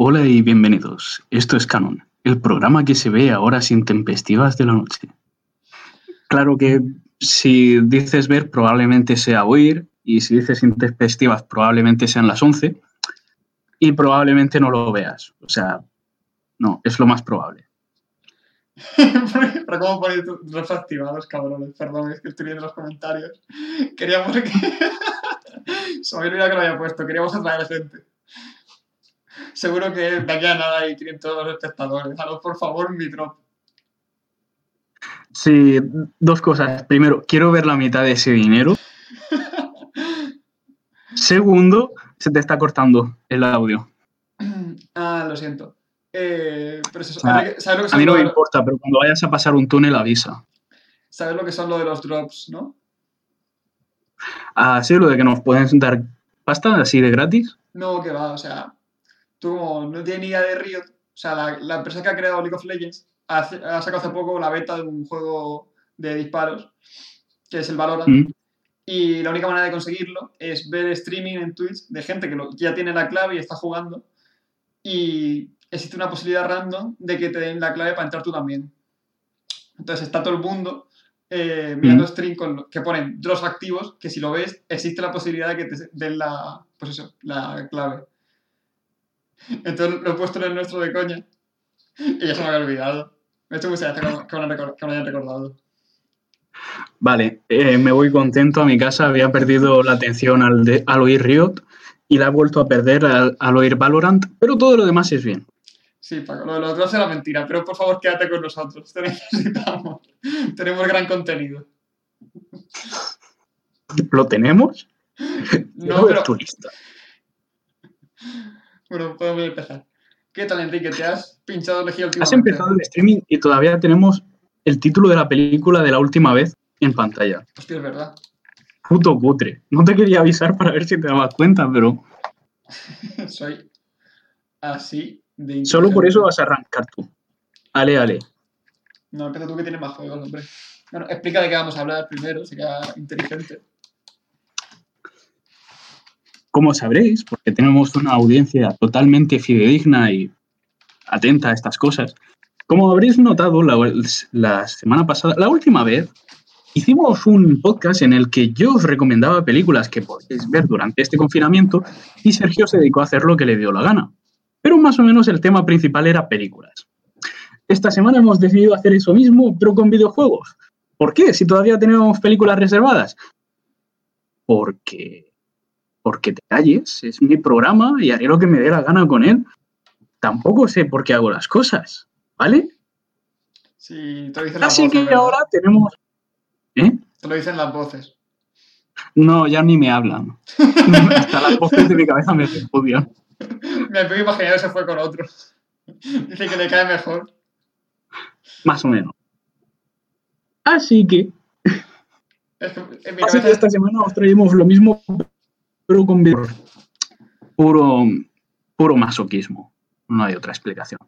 Hola y bienvenidos. Esto es Canon, el programa que se ve a horas intempestivas de la noche. Claro que si dices ver, probablemente sea oír, y si dices intempestivas, probablemente sean las 11, y probablemente no lo veas. O sea, no, es lo más probable. Pero ¿cómo ponéis los activados, cabrones? Perdón, es que estoy viendo los comentarios. Queríamos que... Se me olvidado que lo había puesto. Queríamos atraer gente. Seguro que de aquí a nada hay 500 espectadores. Daros, por favor, mi drop. Sí, dos cosas. Primero, quiero ver la mitad de ese dinero. Segundo, se te está cortando el audio. Ah, lo siento. Eh, pero eso, O sea, ¿sabes lo que A mí no me importa, pero cuando vayas a pasar un túnel avisa. ¿Sabes lo que son lo de los drops, no? Así lo de que nos pueden dar pasta así de gratis. No, que va, o sea, tú como no tienes ni idea de Riot, o sea, la, la empresa que ha creado League of Legends hace- ha sacado hace poco la beta de un juego de disparos, que es el Valorant, Mm. y la única manera de conseguirlo es ver streaming en Twitch de gente que lo- ya tiene la clave y está jugando, y existe una posibilidad random de que te den la clave para entrar tú también. Entonces está todo el mundo eh, mirando stream con que ponen drops activos, que si lo ves, existe la posibilidad de que te den la, pues eso, la clave. Entonces lo he puesto en el nuestro de coña y ya se me había olvidado. Me ha hecho mucha gracia que me- lo hayan recordado. Vale, eh, me voy contento a mi casa. Había perdido la atención al, de- al oír Riot y la he vuelto a perder al, al oír Valorant, pero todo lo demás es bien. Sí, Paco, lo de los drops era mentira, pero por favor quédate con nosotros, te necesitamos. Tenemos gran contenido. ¿Lo tenemos? No, pero tu lista. Bueno, podemos empezar. ¿Qué tal, Enrique? ¿Te has pinchado elegir el Has empezado el streaming y todavía tenemos el título de la película de la última vez en pantalla. Hostia, es verdad. Puto cutre. No te quería avisar para ver si te dabas cuenta, pero Soy así de solo por eso vas a arrancar tú. Ale, ale. No, empieza tú que tienes más juegos, hombre. Bueno, explica de qué vamos a hablar primero, sería inteligente. Como sabréis, porque tenemos una audiencia totalmente fidedigna y atenta a estas cosas, como habréis notado la, la semana pasada, la última vez, hicimos un podcast en el que yo os recomendaba películas que podéis ver durante este confinamiento y Sergio se dedicó a hacer lo que le dio la gana. Pero más o menos el tema principal era películas. Esta semana hemos decidido hacer eso mismo, pero con videojuegos. ¿Por qué? Si todavía tenemos películas reservadas. Porque porque te calles, es mi programa y haré lo que me dé la gana con él. Tampoco sé por qué hago las cosas, ¿vale? Sí, te lo dicen las Así voces. que ¿verdad? ahora tenemos... ¿Eh? Te lo dicen las voces. No, ya ni me hablan. Hasta las voces de mi cabeza me repudian. Me puedo imaginar que se fue con otro. Dice que le cae mejor. Más o menos. Así que, que así que esta semana os traemos lo mismo, pero con video- puro, puro masoquismo. No hay otra explicación.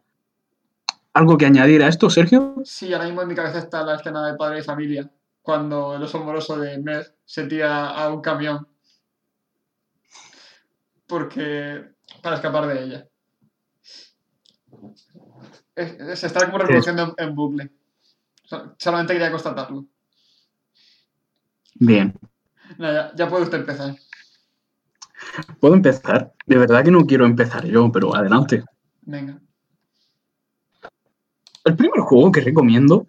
¿Algo que añadir a esto, Sergio? Sí, ahora mismo en mi cabeza está la escena de padre y familia. Cuando el oso moroso de Meg se tira a un camión. Porque. para escapar de ella. Es- es- se está como reproduciendo en, en bucle. So- Solamente quería constatarlo. Bien. Ya puede usted empezar. ¿Puedo empezar? De verdad que no quiero empezar yo, pero adelante. Venga. El primer juego que recomiendo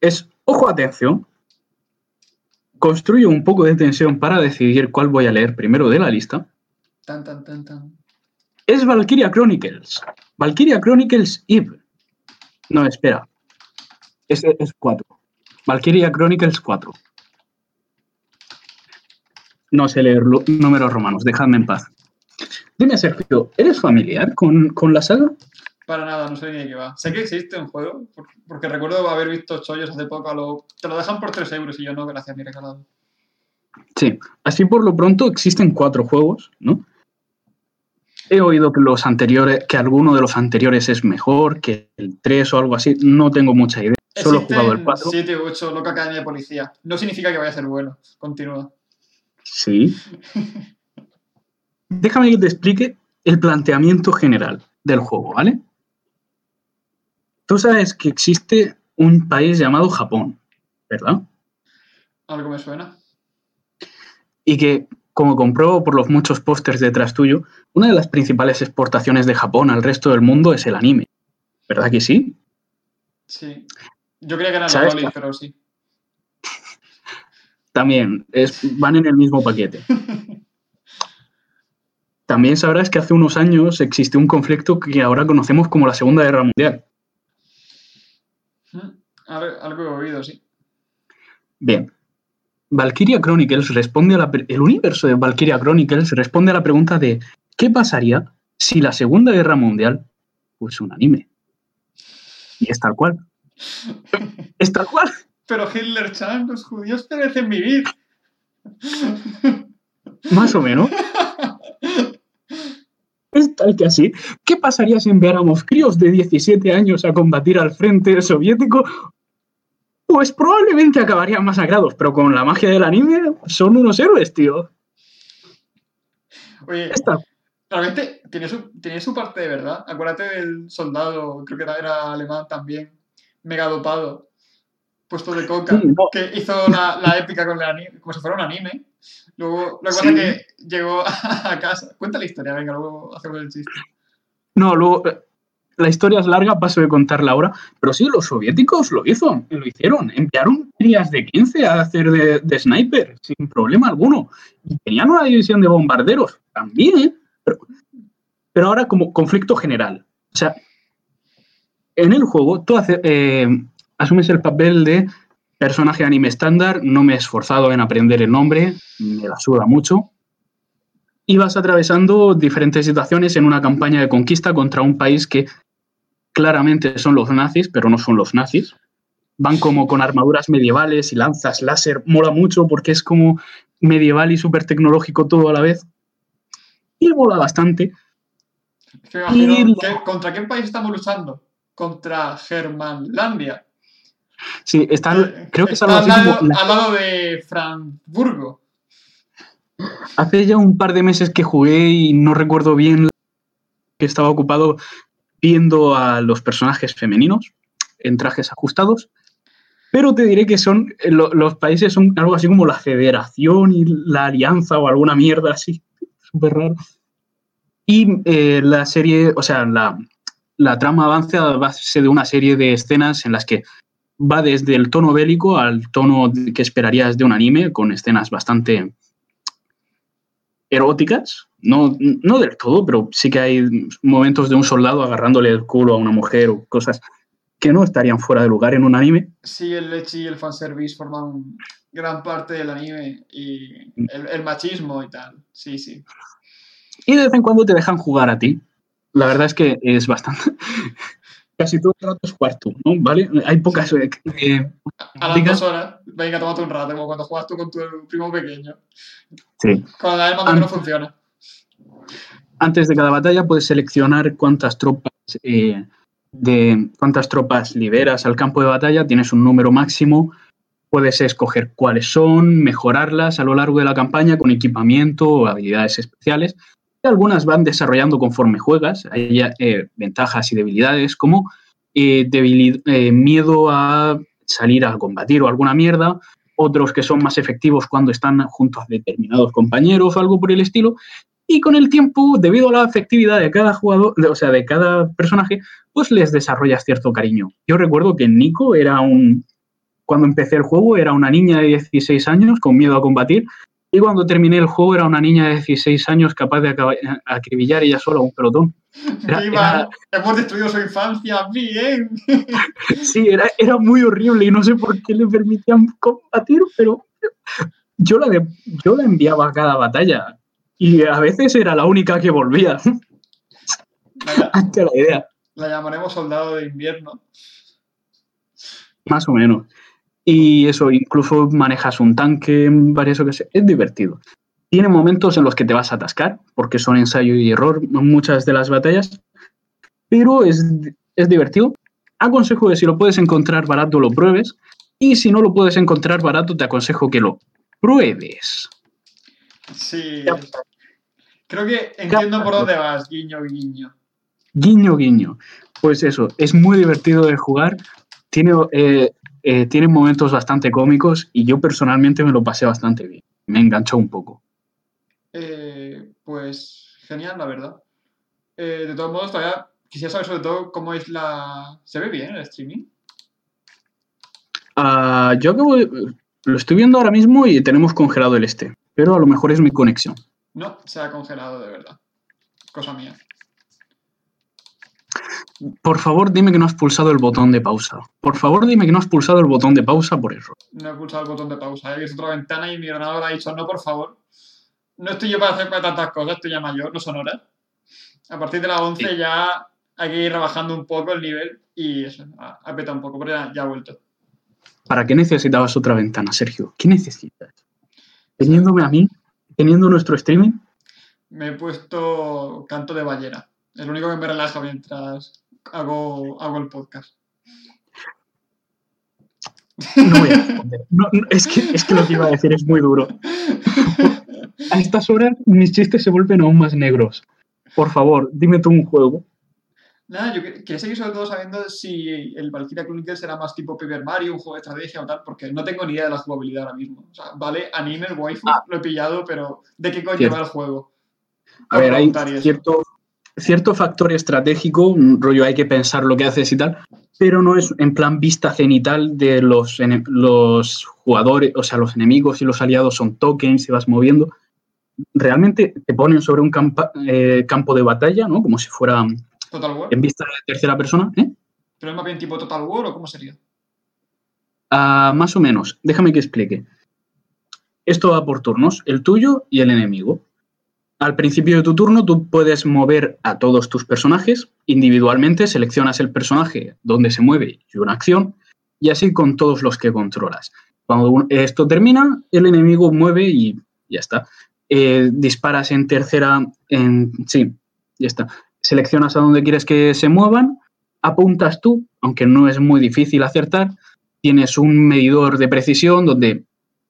es, ojo, atención, construyo un poco de tensión para decidir cuál voy a leer primero de la lista. Tan, tan, tan, tan. Es Valkyria Chronicles. Valkyria Chronicles Eve. No, espera. Es, es 4. Valkyria Chronicles 4. No sé leer números romanos, dejadme en paz. Dime, Sergio, ¿eres familiar con, con la saga? Para nada, no sé ni de qué va. Sé que existe un juego, por- porque recuerdo haber visto chollos hace poco. A lo, te lo dejan por 3 euros y yo no, gracias, mi regalado. Sí, así por lo pronto existen cuatro juegos, ¿no? He oído que los anteriores, que alguno de los anteriores es mejor, que el 3 o algo así, no tengo mucha idea. Solo he jugado el 4. 7 u 8 Loca Academia de Policía. No significa que vaya a ser bueno. Continúa. Sí. Déjame que te explique el planteamiento general del juego, ¿vale? Tú sabes que existe un país llamado Japón, ¿verdad? Algo me suena. Y que, como compruebo por los muchos pósters detrás tuyo, una de las principales exportaciones de Japón al resto del mundo es el anime. ¿Verdad que sí? Sí. Yo creía que era ¿Sabes? Loli, pero sí. También es, van en el mismo paquete. También sabrás que hace unos años existió un conflicto que ahora conocemos como la Segunda Guerra Mundial. Mm, Algo, he oído, sí. Bien. Valkyria Chronicles responde a la el universo de Valkyria Chronicles responde a la pregunta de ¿qué pasaría si la Segunda Guerra Mundial fuese un anime? Y es tal cual. Es tal cual. Pero Hitler Chan, los judíos merecen vivir. Más o menos. Es tal que así. ¿Qué pasaría si enviáramos críos de 17 años a combatir al frente soviético? Pues probablemente acabarían masacrados, pero con la magia del anime son unos héroes, tío. Oye, Es tal- realmente tiene su, tiene su parte de verdad. Acuérdate del soldado, creo que era, era alemán también, mega dopado, puesto de coca, Sí, no. que hizo la, la épica con el anime, como si fuera un anime. Luego, lo que pasa Sí. es que llegó a casa. Cuenta la historia, venga, luego hacemos el chiste. No, luego eh, la historia es larga, paso de contarla ahora, pero sí, los soviéticos lo hizo, lo hicieron. Enviaron crías de 15 a hacer de, de sniper, sin problema alguno. Y tenían una división de bombarderos también, ¿eh? Pero, pero ahora como conflicto general. O sea, en el juego tú hace- eh, asumes el papel de personaje anime estándar, no me he esforzado en aprender el nombre, me la suda mucho y vas atravesando diferentes situaciones en una campaña de conquista contra un país que claramente son los nazis, pero no son los nazis. Van como con armaduras medievales y lanzas láser. Mola mucho porque es como medieval y súper tecnológico todo a la vez. Y mola bastante. Es que me imagino Y- que- ¿Contra qué país estamos luchando? Contra Germanlandia. Sí, está, Eh, creo que así al, lado, como al lado de Frankfurgo. Hace ya un par de meses que jugué y no recuerdo bien que estaba ocupado viendo a los personajes femeninos en trajes ajustados. Pero te diré que son eh, lo- los países son algo así como la Federación y la Alianza o alguna mierda así, súper raro. Y eh, la serie, o sea, la, la trama avanza a base de una serie de escenas en las que va desde el tono bélico al tono que esperarías de un anime, con escenas bastante eróticas. No, no del todo, pero sí que hay momentos de un soldado agarrándole el culo a una mujer o cosas que no estarían fuera de lugar en un anime. Sí, el leche y el fanservice forman gran parte del anime y el, el machismo y tal. Sí, sí. Y de vez en cuando te dejan jugar a ti. La verdad es que es bastante. Casi todo el rato es cuarto, ¿no? ¿Vale? Hay pocas. eh, A las dos horas, venga, tómate un rato, como cuando juegas tú con tu primo pequeño. sí. Cuando el mando que no funciona. Antes de cada batalla puedes seleccionar cuántas tropas eh, de cuántas tropas liberas al campo de batalla. Tienes un número máximo. Puedes escoger cuáles son, mejorarlas a lo largo de la campaña con equipamiento o habilidades especiales. Algunas van desarrollando conforme juegas. Hay eh, ventajas y debilidades como eh, eh, miedo a salir a combatir o alguna mierda. Otros que son más efectivos cuando están junto a determinados compañeros o algo por el estilo. Y con el tiempo, debido a la efectividad de cada jugador, o sea, de cada personaje, pues les desarrollas cierto cariño. Yo recuerdo que Nico era un. Cuando empecé el juego, era una niña de 16 años con miedo a combatir. Y cuando terminé el juego, era una niña de 16 años capaz de acribillar ella sola a un pelotón. Era- ¡Viva! Hemos destruido su infancia. ¡Bien! Sí, era, era muy horrible y no sé por qué le permitían combatir, pero yo la, de- yo la enviaba a cada batalla y a veces era la única que volvía. Hazte la idea. la llamaremos soldado de invierno. Más o menos. Y eso, incluso manejas un tanque en varias ocasiones. Es divertido. Tiene momentos en los que te vas a atascar, porque son ensayo y error muchas de las batallas, pero es, es divertido. Aconsejo que si lo puedes encontrar barato, lo pruebes. Y si no lo puedes encontrar barato, te aconsejo que lo pruebes. Sí. Ya. Creo que entiendo por dónde vas, guiño, guiño. Guiño, guiño. Pues eso, es muy divertido de jugar. Tiene, eh, eh, tiene momentos bastante cómicos y yo personalmente me lo pasé bastante bien. Me enganchó un poco. Eh, pues genial, la verdad. Eh, de todos modos, todavía quisiera saber sobre todo cómo es la... ¿Se ve bien el streaming? Ah, yo acabo de- Lo estoy viendo ahora mismo y tenemos congelado el este, pero a lo mejor es mi conexión. No, se ha congelado de verdad. Cosa mía. Por favor, dime que no has pulsado el botón de pausa. Por favor, dime que no has pulsado el botón de pausa por error. No he pulsado el botón de pausa. He visto otra ventana y mi ordenador ha dicho, no, por favor. No estoy yo para hacer tantas cosas, estoy ya mayor, no son horas. A partir de las 11 ya hay que ir rebajando un poco el nivel y eso, petado un poco, pero ya, ya ha vuelto. ¿Para qué necesitabas otra ventana, Sergio? ¿Qué necesitas? Teniéndome a mí, teniendo nuestro streaming, Me he puesto canto de ballena. Es lo único que me relaja mientras hago, hago el podcast. no voy a responder. No, no, es, que, es que lo que iba a decir es muy duro. A estas horas mis chistes se vuelven aún más negros. Por favor, dime tú un juego. Nada, yo que- quería seguir sobre todo sabiendo si el Valkyria Chronicles será más tipo Paper Mario, un juego de estrategia o tal, porque no tengo ni idea de la jugabilidad ahora mismo. O sea, vale, anime, el waifu, Ah. lo he pillado, pero ¿de qué coño va el juego? A ver, hay eso. Cierto, factor estratégico, un rollo hay que pensar lo que haces y tal, pero no es en plan vista cenital de los, los jugadores, o sea, los enemigos y los aliados son tokens y vas moviendo. Realmente te ponen sobre un campa- eh, campo de batalla, ¿no? Como si fuera ¿Total War? en vista de tercera persona, ¿eh? ¿Pero es más bien tipo Total War o cómo sería? Ah, más o menos, déjame que explique. Esto va por turnos, el tuyo y el enemigo. Al principio de tu turno tú puedes mover a todos tus personajes individualmente, seleccionas el personaje donde se mueve y una acción, y así con todos los que controlas. Cuando esto termina, el enemigo mueve y ya está. Eh, disparas en tercera, en, sí, ya está. Seleccionas a donde quieres que se muevan, apuntas tú, aunque no es muy difícil acertar, tienes un medidor de precisión donde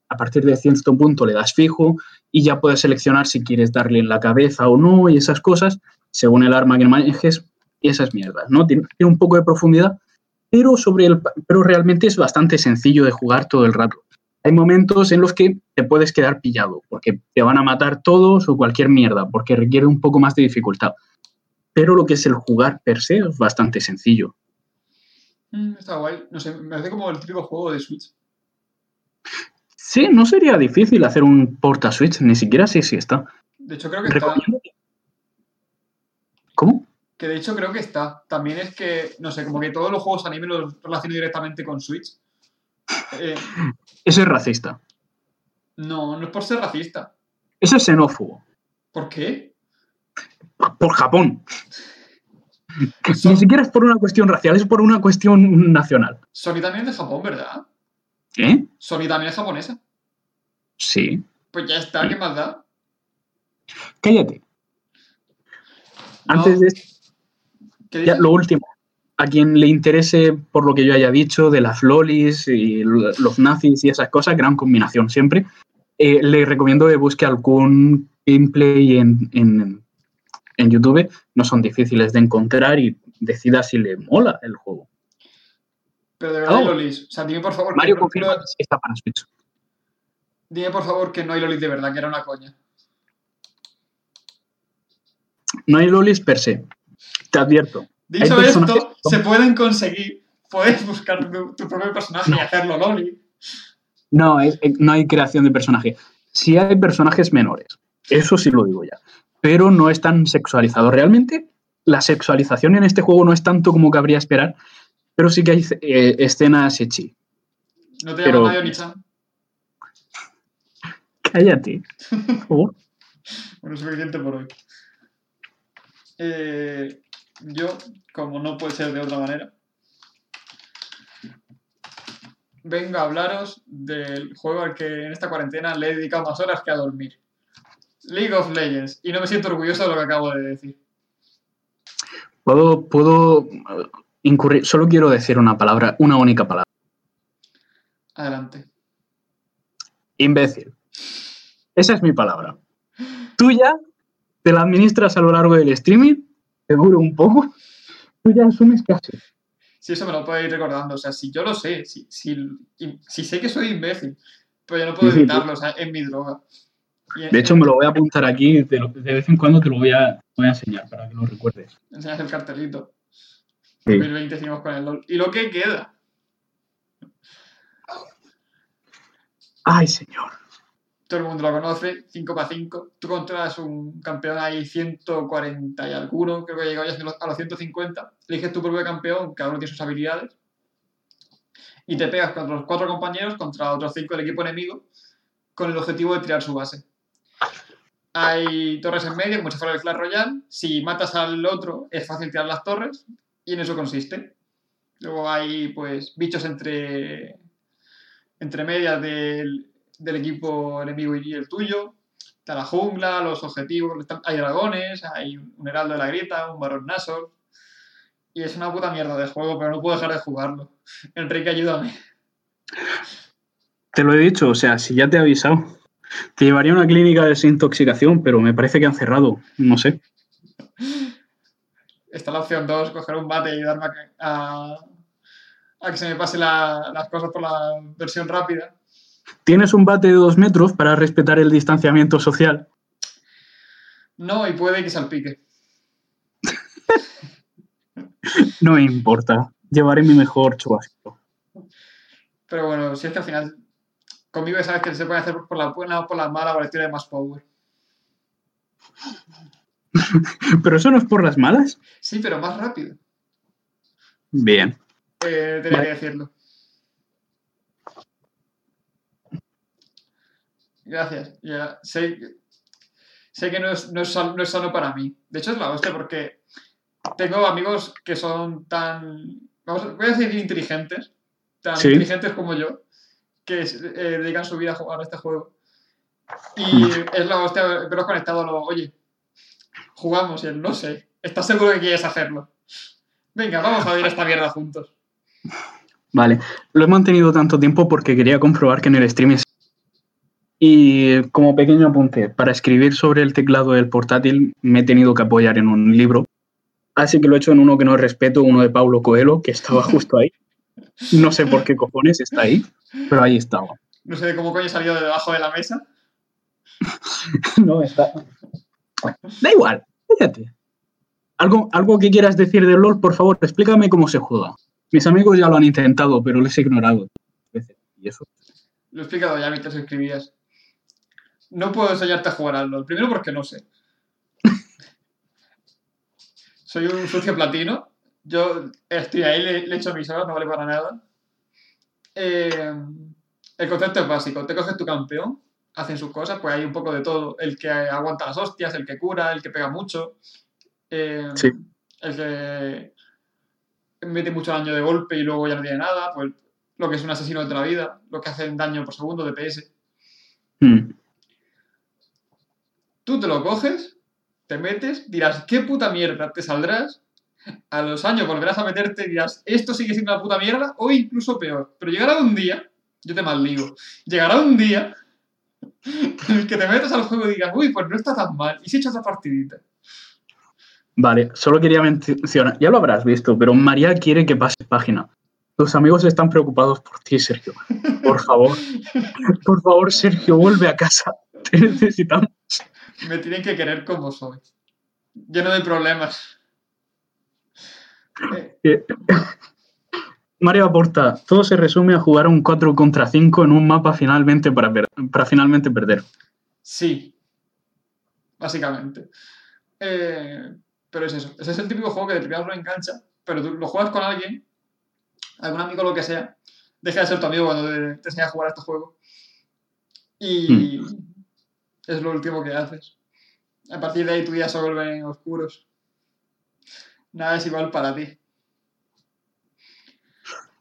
a partir de cierto punto le das fijo y ya puedes seleccionar si quieres darle en la cabeza o no y esas cosas según el arma que manejes y esas mierdas, ¿no? Tiene, un poco de profundidad, pero, sobre el, pero realmente es bastante sencillo de jugar todo el rato. Hay momentos en los que te puedes quedar pillado porque te van a matar todos o cualquier mierda porque requiere un poco más de dificultad. Pero lo que es el jugar per se es bastante sencillo. Mm, está guay. No sé, me hace como el típico juego de Switch. Sí, no sería difícil hacer un porta Switch, ni siquiera si está. De hecho, creo que está. ¿Cómo? Que de hecho creo que está. También es que, no sé, como que todos los juegos anime los relaciono directamente con Switch. Eh, Ese es racista. no, no es por ser racista. Ese es xenófobo. ¿Por qué? Por Japón. Son- Ni siquiera es por una cuestión racial, es por una cuestión nacional. Sony también es de Japón, ¿verdad? ¿Eh? Sony también es japonesa. Sí. Pues ya está, ¿qué más da? Cállate. No, Antes de ¿qué ya, lo último. A quien le interese por lo que yo haya dicho de las lolis y los nazis y esas cosas, gran combinación siempre, eh, le recomiendo que busque algún gameplay en, en- en YouTube. No son difíciles de encontrar y decida si le mola el juego. Pero de verdad hay Oh. lolis. O sea, dime por favor, Mario confirma que sí está para Switch. dime por favor que no hay lolis de verdad, que era una coña. No hay lolis per se. Te advierto. Dicho personajes esto, son- se pueden conseguir. Puedes buscar tu, tu propio personaje y hacerlo loli. No, es- no hay creación de personaje. Sí hay personajes menores. Eso sí lo digo ya. Pero no es tan sexualizado. Realmente, la sexualización en este juego no es tanto como cabría esperar, pero sí que hay eh, escenas echi. No te Pero- llamas Mario Nichan. Cállate. Bueno, suficiente por hoy. Eh, yo, como no puede ser de otra manera, vengo a hablaros del juego al que en esta cuarentena le he dedicado más horas que a dormir. League of Legends. Y no me siento orgulloso de lo que acabo de decir. Puedo, puedo incurrir. Solo quiero decir una palabra, una única palabra. Adelante. Imbécil. Esa es mi palabra. Tuya te la administras a lo largo del streaming, te dura un poco, tú ya asumes casi. Sí, eso me lo puedo ir recordando. O sea, si yo lo sé, si, si, y- si sé que soy imbécil, pero yo no puedo evitarlo, o sea, es mi droga. De hecho, me lo voy a apuntar aquí, de, de vez en cuando te lo voy a, voy a enseñar para que lo recuerdes. enseñas el cartelito. Sí. 2020 hicimos con el LOL. ¿Y lo que queda? Ay, señor. Todo el mundo lo conoce, 5 para 5. Tú controlas un campeón ahí 140 y alguno, creo que llegó ya a los 150. Eliges tu propio campeón, cada uno tiene sus habilidades. Y te pegas contra los cuatro compañeros, contra otros cinco del equipo enemigo, con el objetivo de tirar su base. Hay torres en medio, como si fuera el Clash Royale. Si matas al otro, es fácil tirar las torres, y en eso consiste. Luego hay, pues, bichos entre, entre medias del, del equipo enemigo y el tuyo. Está la jungla, los objetivos, hay dragones, hay un heraldo de la grieta, un varón Nasor. Y es una puta mierda de juego, pero no puedo dejar de jugarlo. Enrique, ayúdame. Te lo he dicho, o sea, si ya te he avisado, te llevaría a una clínica de desintoxicación, pero me parece que han cerrado, no sé. Está la opción 2, coger un bate y ayudarme a, que- a, a que se me pase la- las cosas por la versión rápida. Tienes un bate de dos metros para respetar el distanciamiento social. No, y puede que salpique. No me importa. Llevaré mi mejor chubasquero. Pero bueno, si es que al final, conmigo sabes que se puede hacer por la buena o por la mala o la de más power. ¿Pero eso no es por las malas? Sí, pero más rápido. Bien. Eh, tenía Vale. que decirlo. Gracias. Ya, sé, sé que no es, no, es, no es sano para mí. De hecho, es la hostia porque tengo amigos que son tan. Vamos, a- voy a decir inteligentes. Tan Sí. inteligentes como yo. Que eh, dedican su vida a jugar a este juego. Y es la hostia verlos conectados. Luego, Oye, jugamos y él, no sé. ¿Estás seguro que quieres hacerlo? Venga, vamos a ver esta mierda juntos. Vale. Lo he mantenido tanto tiempo porque quería comprobar que en el stream es... Y como pequeño apunte, para escribir sobre el teclado del portátil me he tenido que apoyar en un libro. Así que lo he hecho en uno que no respeto, uno de Paulo Coelho, que estaba justo ahí. No sé por qué cojones está ahí, pero ahí estaba. No sé cómo coño salió de debajo de la mesa. No, está. Da igual, fíjate. ¿Algo, algo que quieras decir de LOL, por favor, explícame cómo se juega. Mis amigos ya lo han intentado, pero les he ignorado. veces, Y eso. Lo he explicado ya mientras escribías. No puedo enseñarte a jugar al LOL. Primero porque no sé. Soy un sucio platino. Yo estoy ahí, le, le echo mis horas, no vale para nada. Eh, el concepto es básico. Te coges tu campeón, hacen sus cosas, pues hay un poco de todo. El que aguanta las hostias, el que cura, el que pega mucho. eh, Sí. El que mete mucho daño de golpe y luego ya no tiene nada. Pues lo que es un asesino de otra vida, lo que hace daño por segundo, DPS. Hmm. Tú te lo coges, te metes, dirás, ¿qué puta mierda? Te saldrás, a los años volverás a meterte y dirás, esto sigue siendo una puta mierda o incluso peor. Pero llegará un día, yo te maldigo, llegará un día en el que te metas al juego y digas, uy, pues no está tan mal, y si echas la partidita. Vale, solo quería mencionar, ya lo habrás visto, pero María quiere que pases página. Tus amigos están preocupados por ti, Sergio. Por favor, por favor, Sergio, vuelve a casa. Te necesitamos. Me tienen que querer como soy. Lleno de problemas. Eh, Eh, Mario aporta, todo se resume a jugar un 4 contra 5 en un mapa finalmente para, per- para finalmente perder. Sí. Básicamente. Eh, pero es eso. Ese es el típico juego que de primeras no engancha, pero tú lo juegas con alguien, algún amigo lo que sea, deja de ser tu amigo cuando te, te enseña a jugar a este juego. Y es lo último que haces. A partir de ahí tu día se vuelven oscuros. Nada es igual para ti.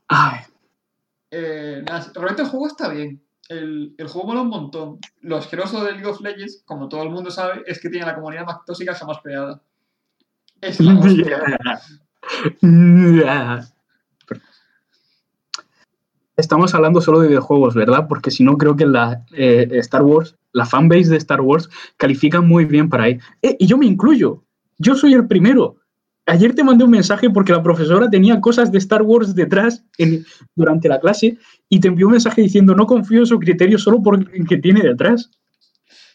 Ay, Eh, nada, realmente el juego está bien. El, el juego mola un montón. Lo asqueroso de League of Legends, como todo el mundo sabe, es que tiene la comunidad más tóxica jamás creada. Es la. Estamos hablando solo de videojuegos, ¿verdad? Porque si no, creo que la eh, Star Wars la fanbase de Star Wars califica muy bien para ahí. Eh, y yo me incluyo. Yo soy el primero. Ayer te mandé un mensaje porque la profesora tenía cosas de Star Wars detrás en, durante la clase y te envió un mensaje diciendo no confío en su criterio solo por el que tiene detrás.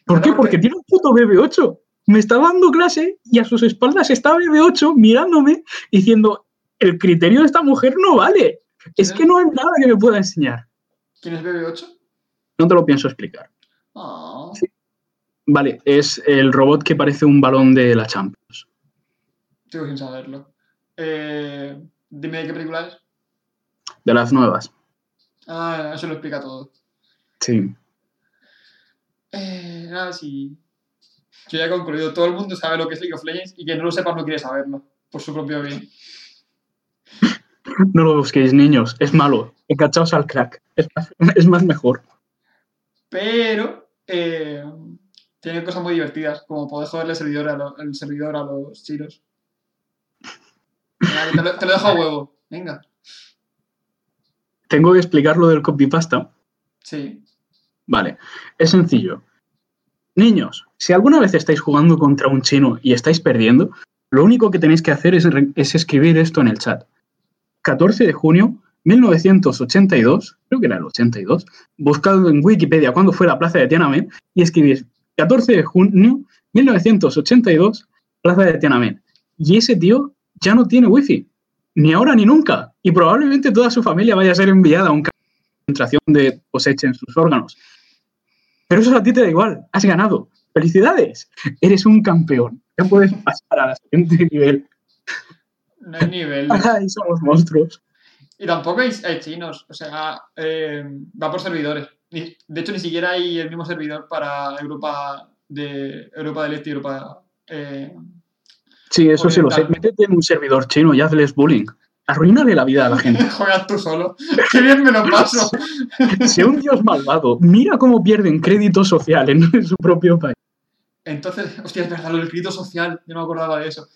¿Por qué? Porque tiene un puto BB8. Me está dando clase y a sus espaldas está BB8 mirándome diciendo el criterio de esta mujer no vale. Es que no hay nada que me pueda enseñar. ¿Quién es BB8? No te lo pienso explicar. Ah, Sí. Vale, es el robot que parece un balón de la Champions. Sigo sin saberlo. Eh, dime de qué película es. De las nuevas. Ah, eso lo explica todo. Sí. Eh, nada, sí. Yo ya he concluido. Todo el mundo sabe lo que es League of Legends y quien no lo sepa no quiere saberlo. Por su propio bien. No lo busquéis, niños. Es malo. Enganchaos al crack. Es más, es más mejor. Pero eh, tiene cosas muy divertidas, como poder joderle el servidor a, lo- el servidor a los chiros. Te, lo, te lo dejo a huevo. Venga. Tengo que explicar lo del copypasta. Sí. Vale, es sencillo. Niños, si alguna vez estáis jugando contra un chino y estáis perdiendo, lo único que tenéis que hacer es escribir esto en el chat. 14 de junio 1982, creo que era el 82, buscando en Wikipedia cuándo fue la plaza de Tiananmen y escribís 14 de junio 1982, plaza de Tiananmen. Y ese tío ya no tiene wifi, ni ahora ni nunca, y probablemente toda su familia vaya a ser enviada a un campo de concentración de cosecha en sus órganos. Pero eso a ti te da igual, has ganado. ¡Felicidades! Eres un campeón. Ya puedes pasar al siguiente nivel. No hay nivel. ¡Ay, somos monstruos! Y tampoco hay, hay chinos. O sea, eh, va por servidores. De hecho, ni siquiera hay el mismo servidor para Europa de Europa del Este y Europa. eh, Sí, eso sí lo sé. Métete en un servidor chino y hazles bullying. Arruínale la vida a la gente. juegas tú solo. ¡Qué bien me lo paso! Sé un dios malvado. Mira cómo pierden crédito social en su propio país. Entonces, hostia, es verdad, lo del crédito social, yo no me acordaba de eso.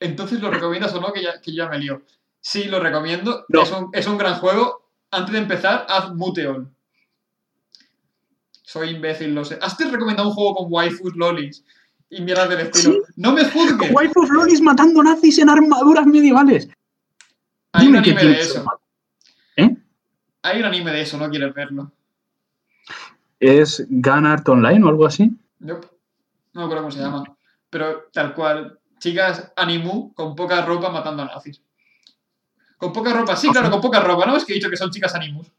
Entonces, ¿lo recomiendas o no? Que ya, que ya me lío. Sí, lo recomiendo. No. Es, un, es un gran juego. Antes de empezar, haz muteon. Soy imbécil, lo sé. ¿Has te recomendado un juego con waifus, lolis y mierdas del estilo? Sí. ¡No me juzgues! Waifus lolis matando nazis en armaduras medievales. Hay un Dime que anime de eso. ¿Eh? Hay un anime de eso, ¿no quieres verlo? ¿Es Gunart Online o algo así? Nope. No me acuerdo cómo se llama. Pero tal cual. Chicas animu con poca ropa matando a nazis. Con poca ropa, sí, claro, con poca ropa, ¿no? Es que he dicho que son chicas animus.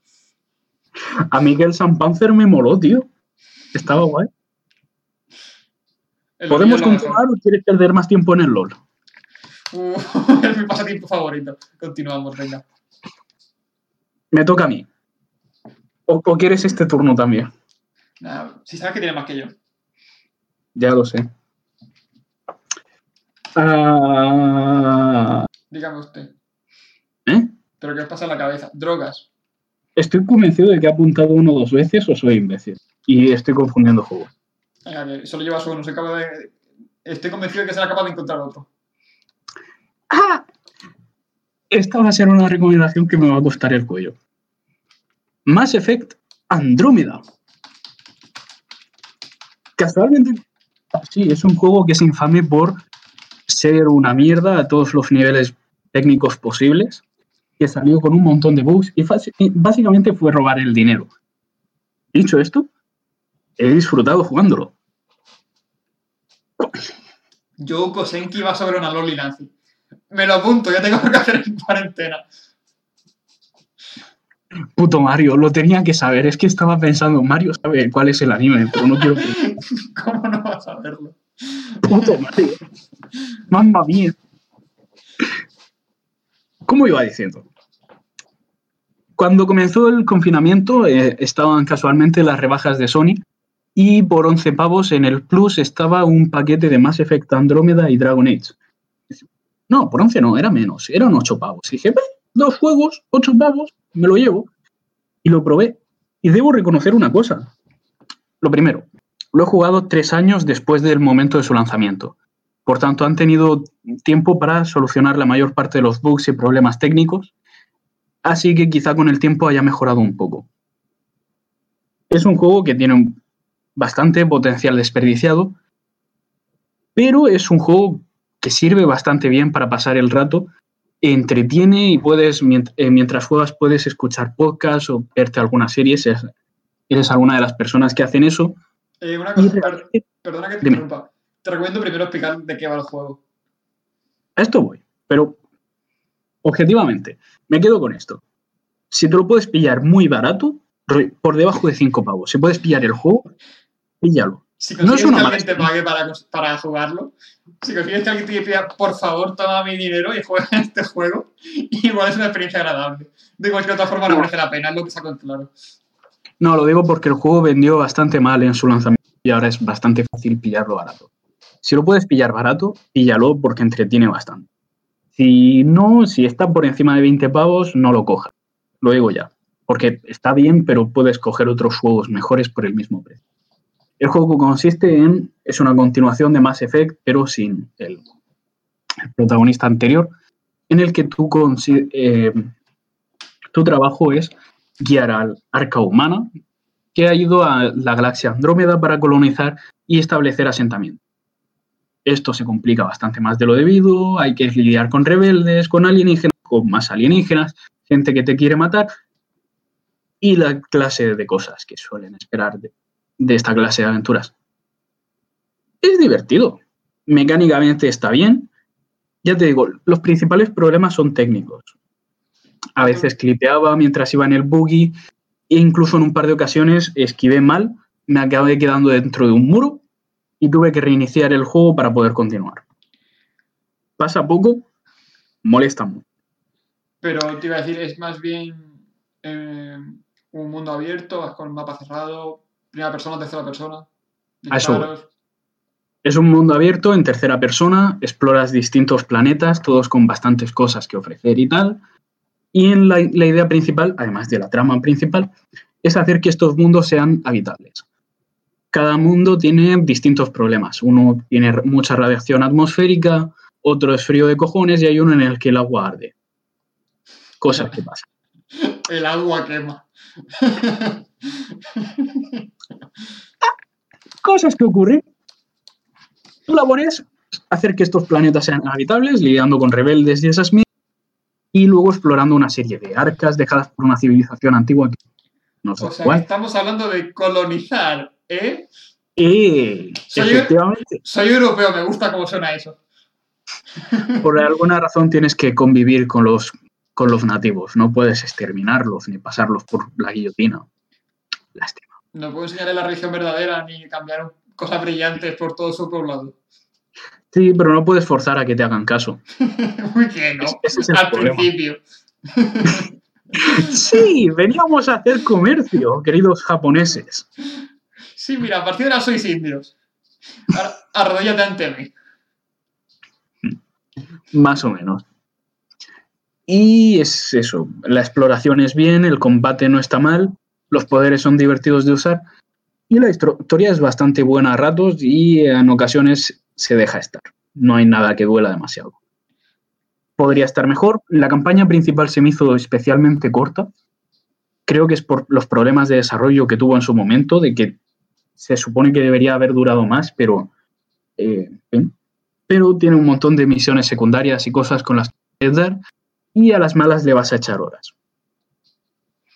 A Miguel San Panzer me moló, tío. Estaba guay. ¿Podemos continuar o quieres perder más tiempo en el LOL? Uh, es mi pasatiempo favorito. Continuamos, venga. Me toca a mí. ¿O, o quieres este turno también? Nah, si sabes que tiene más que yo. Ya lo sé. Ah, Dígame usted. ¿eh? Pero ¿qué os pasa en la cabeza? Drogas. Estoy convencido de que he apuntado uno o dos veces o soy imbécil. Y estoy confundiendo juegos. Solo lleva su uno. Soy capaz de... Estoy convencido de que será capaz de encontrar otro. ¡Ah! Esta va a ser una recomendación que me va a costar el cuello. Mass Effect Andrómeda. Casualmente, sí, es un juego que es infame por ser una mierda a todos los niveles técnicos posibles, que salió con un montón de bugs y básicamente fue robar el dinero. Dicho esto, he disfrutado jugándolo. Joe Kosenki va sobre una Loli Nancy. Me lo apunto, ya tengo que hacer en cuarentena. Puto Mario, lo tenía que saber. Es que estaba pensando, Mario sabe cuál es el anime, pero no quiero que... ¿Cómo no vas a verlo? Puto Mario. Mamma mía. ¿Cómo iba diciendo? Cuando comenzó el confinamiento eh, estaban casualmente las rebajas de Sony y por 11 pavos en el Plus estaba un paquete de Mass Effect Andrómeda y Dragon Age. No, por 11 no, era menos, eran 8 pavos. Dije, "Ve, dos juegos, 8 pavos, me lo llevo. Y lo probé. Y debo reconocer una cosa. Lo primero, lo he jugado tres años después del momento de su lanzamiento. Por tanto, han tenido tiempo para solucionar la mayor parte de los bugs y problemas técnicos, así que quizá con el tiempo haya mejorado un poco. Es un juego que tiene bastante potencial desperdiciado, pero es un juego que sirve bastante bien para pasar el rato, entretiene y puedes, eh, mientras juegas, puedes escuchar podcasts o verte alguna serie, si eres alguna de las personas que hacen eso. Eh, una cosa, perdona que te interrumpa. Te recomiendo primero explicar de qué va el juego. A esto voy, pero objetivamente, me quedo con esto. Si te lo puedes pillar muy barato, por debajo de 5 pavos, si puedes pillar el juego, píllalo. Si consigues no que alguien te pague para, para, jugarlo, si consigues que alguien te pida, por favor, toma mi dinero y juega este juego, igual es una experiencia agradable. De cualquier otra forma no, merece la pena, es lo que saco claro. No, lo digo porque el juego vendió bastante mal en su lanzamiento y ahora es bastante fácil pillarlo barato. Si lo puedes pillar barato, píllalo porque entretiene bastante. Si no, si está por encima de 20 pavos, no lo cojas. Lo digo ya. Porque está bien, pero puedes coger otros juegos mejores por el mismo precio. El juego consiste en, es una continuación de Mass Effect, pero sin el, protagonista anterior, en el que eh, tu trabajo es guiar al arca humana que ha ido a la galaxia Andrómeda para colonizar y establecer asentamientos. Esto se complica bastante más de lo debido, hay que lidiar con rebeldes, con alienígenas, con más alienígenas, gente que te quiere matar y la clase de cosas que suelen esperar de, esta clase de aventuras. Es divertido, mecánicamente está bien. Ya te digo, los principales problemas son técnicos. A veces clipeaba mientras iba en el buggy e incluso en un par de ocasiones esquivé mal, me acabé quedando dentro de un muro y tuve que reiniciar el juego para poder continuar. Pasa poco, molesta mucho. Pero te iba a decir, es más bien eh, un mundo abierto, vas con un mapa cerrado, primera persona, tercera persona. eso. Es un mundo abierto en tercera persona, exploras distintos planetas, todos con bastantes cosas que ofrecer y tal. Y en la idea principal, además de la trama principal, es hacer que estos mundos sean habitables cada mundo tiene distintos problemas. Uno tiene mucha radiación atmosférica, otro es frío de cojones y hay uno en el que el agua arde. Cosas que pasan. El agua quema. Cosas que ocurren. Tu labor es hacer que estos planetas sean habitables, lidiando con rebeldes y esas mierdas, y luego explorando una serie de arcas dejadas por una civilización antigua que no sé o sea, estamos hablando de colonizar ¿Eh? soy, efectivamente. Soy europeo, me gusta cómo suena eso. Por alguna razón tienes que convivir con los, con los nativos. No puedes exterminarlos ni pasarlos por la guillotina. Lástima. No puedo enseñarle la religión verdadera ni cambiar cosas brillantes por todo su poblado. Sí, pero no puedes forzar a que te hagan caso. Muy bien, ¿no? Al principio. sí, veníamos a hacer comercio, queridos japoneses. Sí, mira, a partir de ahora sois indios. Arrodíllate ante mí. Más o menos. Y es eso, la exploración es bien, el combate no está mal, los poderes son divertidos de usar y la historia es bastante buena a ratos y en ocasiones se deja estar. No hay nada que duela demasiado. Podría estar mejor. La campaña principal se me hizo especialmente corta. Creo que es por los problemas de desarrollo que tuvo en su momento, de que se supone que debería haber durado más, pero, eh, pero tiene un montón de misiones secundarias y cosas con las que dar y a las malas le vas a echar horas.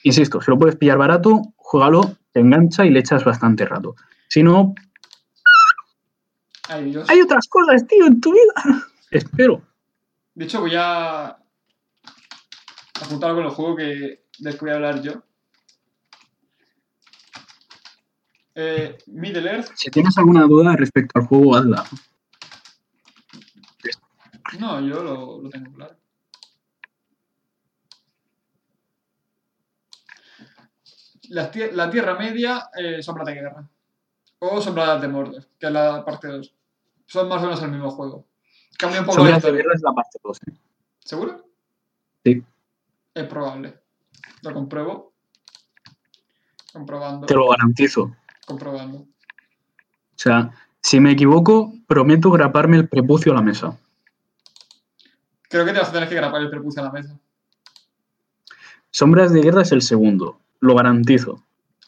Insisto, si lo puedes pillar barato, juégalo, te engancha y le echas bastante rato. Si no, hay otras cosas, tío, en tu vida. Espero. De hecho, voy a apuntar con el juego que, del que voy a hablar yo. Eh, Middle Earth. Si tienes alguna duda respecto al juego, hazla. No, yo lo, tengo claro. La, Tierra Media, eh, Sombra de Guerra. O Sombra de Mordor, que es la parte 2. Son más o menos el mismo juego. Cambia un poco Sombra de Guerra es la parte 2. ¿eh? ¿Seguro? Sí. Es probable. Lo compruebo. Comprobando. Te lo garantizo comprobando. O sea, si me equivoco, prometo graparme el prepucio a la mesa. Creo que te vas a tener que grapar el prepucio a la mesa. Sombras de guerra es el segundo, lo garantizo.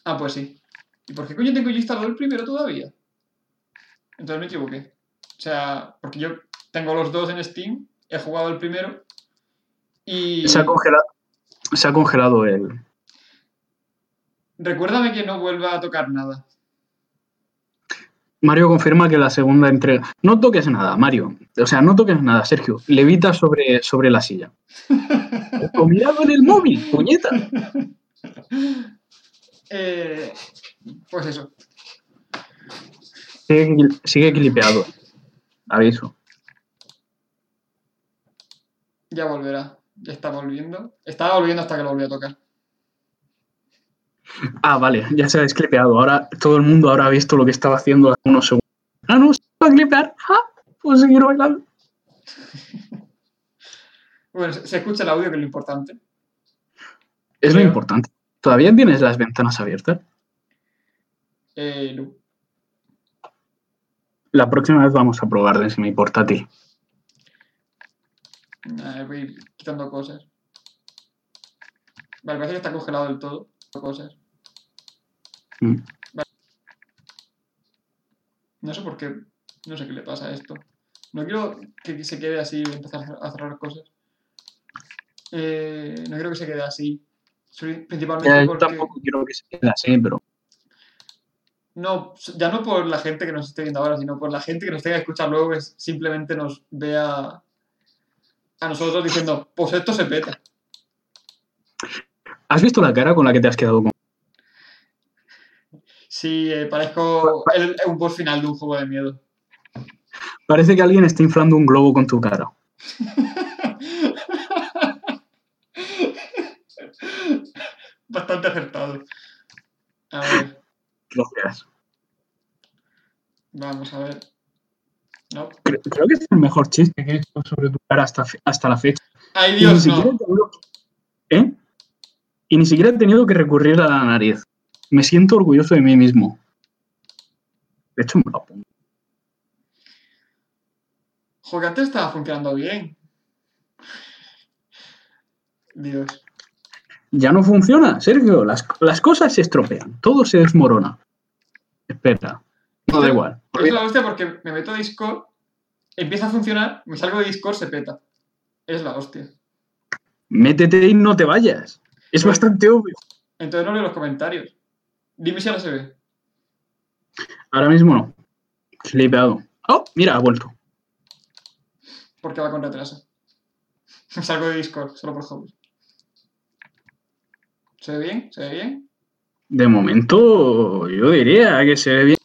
Ah, pues sí. ¿Y por qué coño tengo yo instalado el primero todavía? Entonces me equivoqué. O sea, porque yo tengo los dos en Steam, he jugado el primero y... Se ha congelado, se ha congelado el... Recuérdame que no vuelva a tocar nada. Mario confirma que la segunda entrega. No toques nada, Mario. O sea, no toques nada, Sergio. Levita sobre, sobre la silla. Mirado en el móvil, puñeta. Eh, pues eso. Sigue, sigue clipeado. Aviso. Ya volverá. Ya está volviendo. Estaba volviendo hasta que lo volví a tocar. Ah, vale, ya se ha desclipeado. Ahora todo el mundo habrá visto lo que estaba haciendo hace unos segundos. Ah, no, se va a clipear. Ah, pues seguir bailando. Bueno, se se escucha el audio, que es lo importante. Es lo importante. ¿Todavía tienes las ventanas abiertas? Eh, no. La próxima vez vamos a probar desde mi portátil. Nah, voy quitando cosas. Vale, parece que está congelado del todo. Cosas. Mm. No sé por qué. No sé qué le pasa a esto. No quiero que se quede así y empezar a cerrar cosas. Eh, no quiero que se quede así. Soy- Principalmente porque... tampoco quiero que se quede así, pero No, ya no por la gente que nos esté viendo ahora, sino por la gente que nos tenga que escuchar luego, que simplemente nos vea a nosotros diciendo, pues esto se peta. ¿has visto la cara con la que te has quedado con... Sí, eh, parezco el- un boss final de un juego de miedo. Parece que alguien está inflando un globo con tu cara. Bastante acertado. A ver, Gracias. vamos a ver. No. Creo, creo que es el mejor chiste que he hecho sobre tu cara hasta, hasta la fecha. ¡Ay, Y ni Dios, siquiera tenido ¿Eh? Y ni siquiera he tenido que recurrir a la nariz. Me siento orgulloso de mí mismo. De hecho, me lo apunto. Jo, que antes estaba funcionando bien. Dios. Ya no funciona, Sergio. Las, las cosas se estropean. Todo se desmorona. Espera. No da igual. Es la hostia porque me meto a Discord, empieza a funcionar, me salgo de Discord, se peta. Es la hostia. Métete y no te vayas. Es Bueno. bastante obvio. Entonces no leo los comentarios. Dime si ahora se ve. Ahora mismo no. Clipeado. Oh, mira, ha vuelto. Porque va con retraso. Salgo de Discord, solo por hobby. ¿Se ve bien? ¿Se ve bien? De momento, yo diría que se ve bien.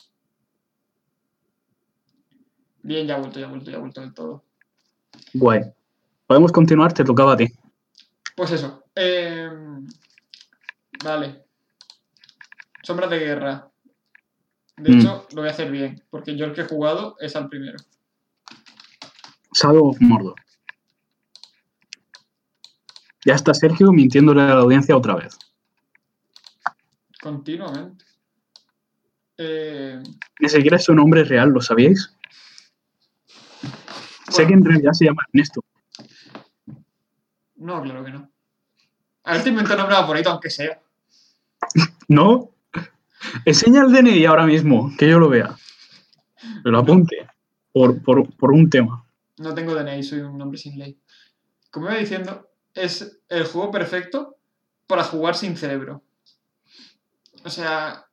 Bien, ya ha vuelto, ya ha vuelto, ya ha vuelto del todo. Guay. Podemos continuar, te tocaba a ti. Pues eso. eh, vale. Sombras de guerra. De Mm. hecho, lo voy a hacer bien, porque yo el que he jugado es al primero. Shadow of Mordor. Ya está Sergio mintiéndole a la audiencia otra vez. Continuamente. Eh, Ni siquiera es su nombre real, ¿lo sabíais? Sé que en realidad se llama Ernesto. No, claro que no. A ver, te invento un nombre bonito, aunque sea. ¿No? Enseña el DNI ahora mismo, que yo lo vea. Me lo apunte. Por, por, por un tema. No tengo DNI, soy un hombre sin ley. Como iba diciendo, es el juego perfecto para jugar sin cerebro. O sea,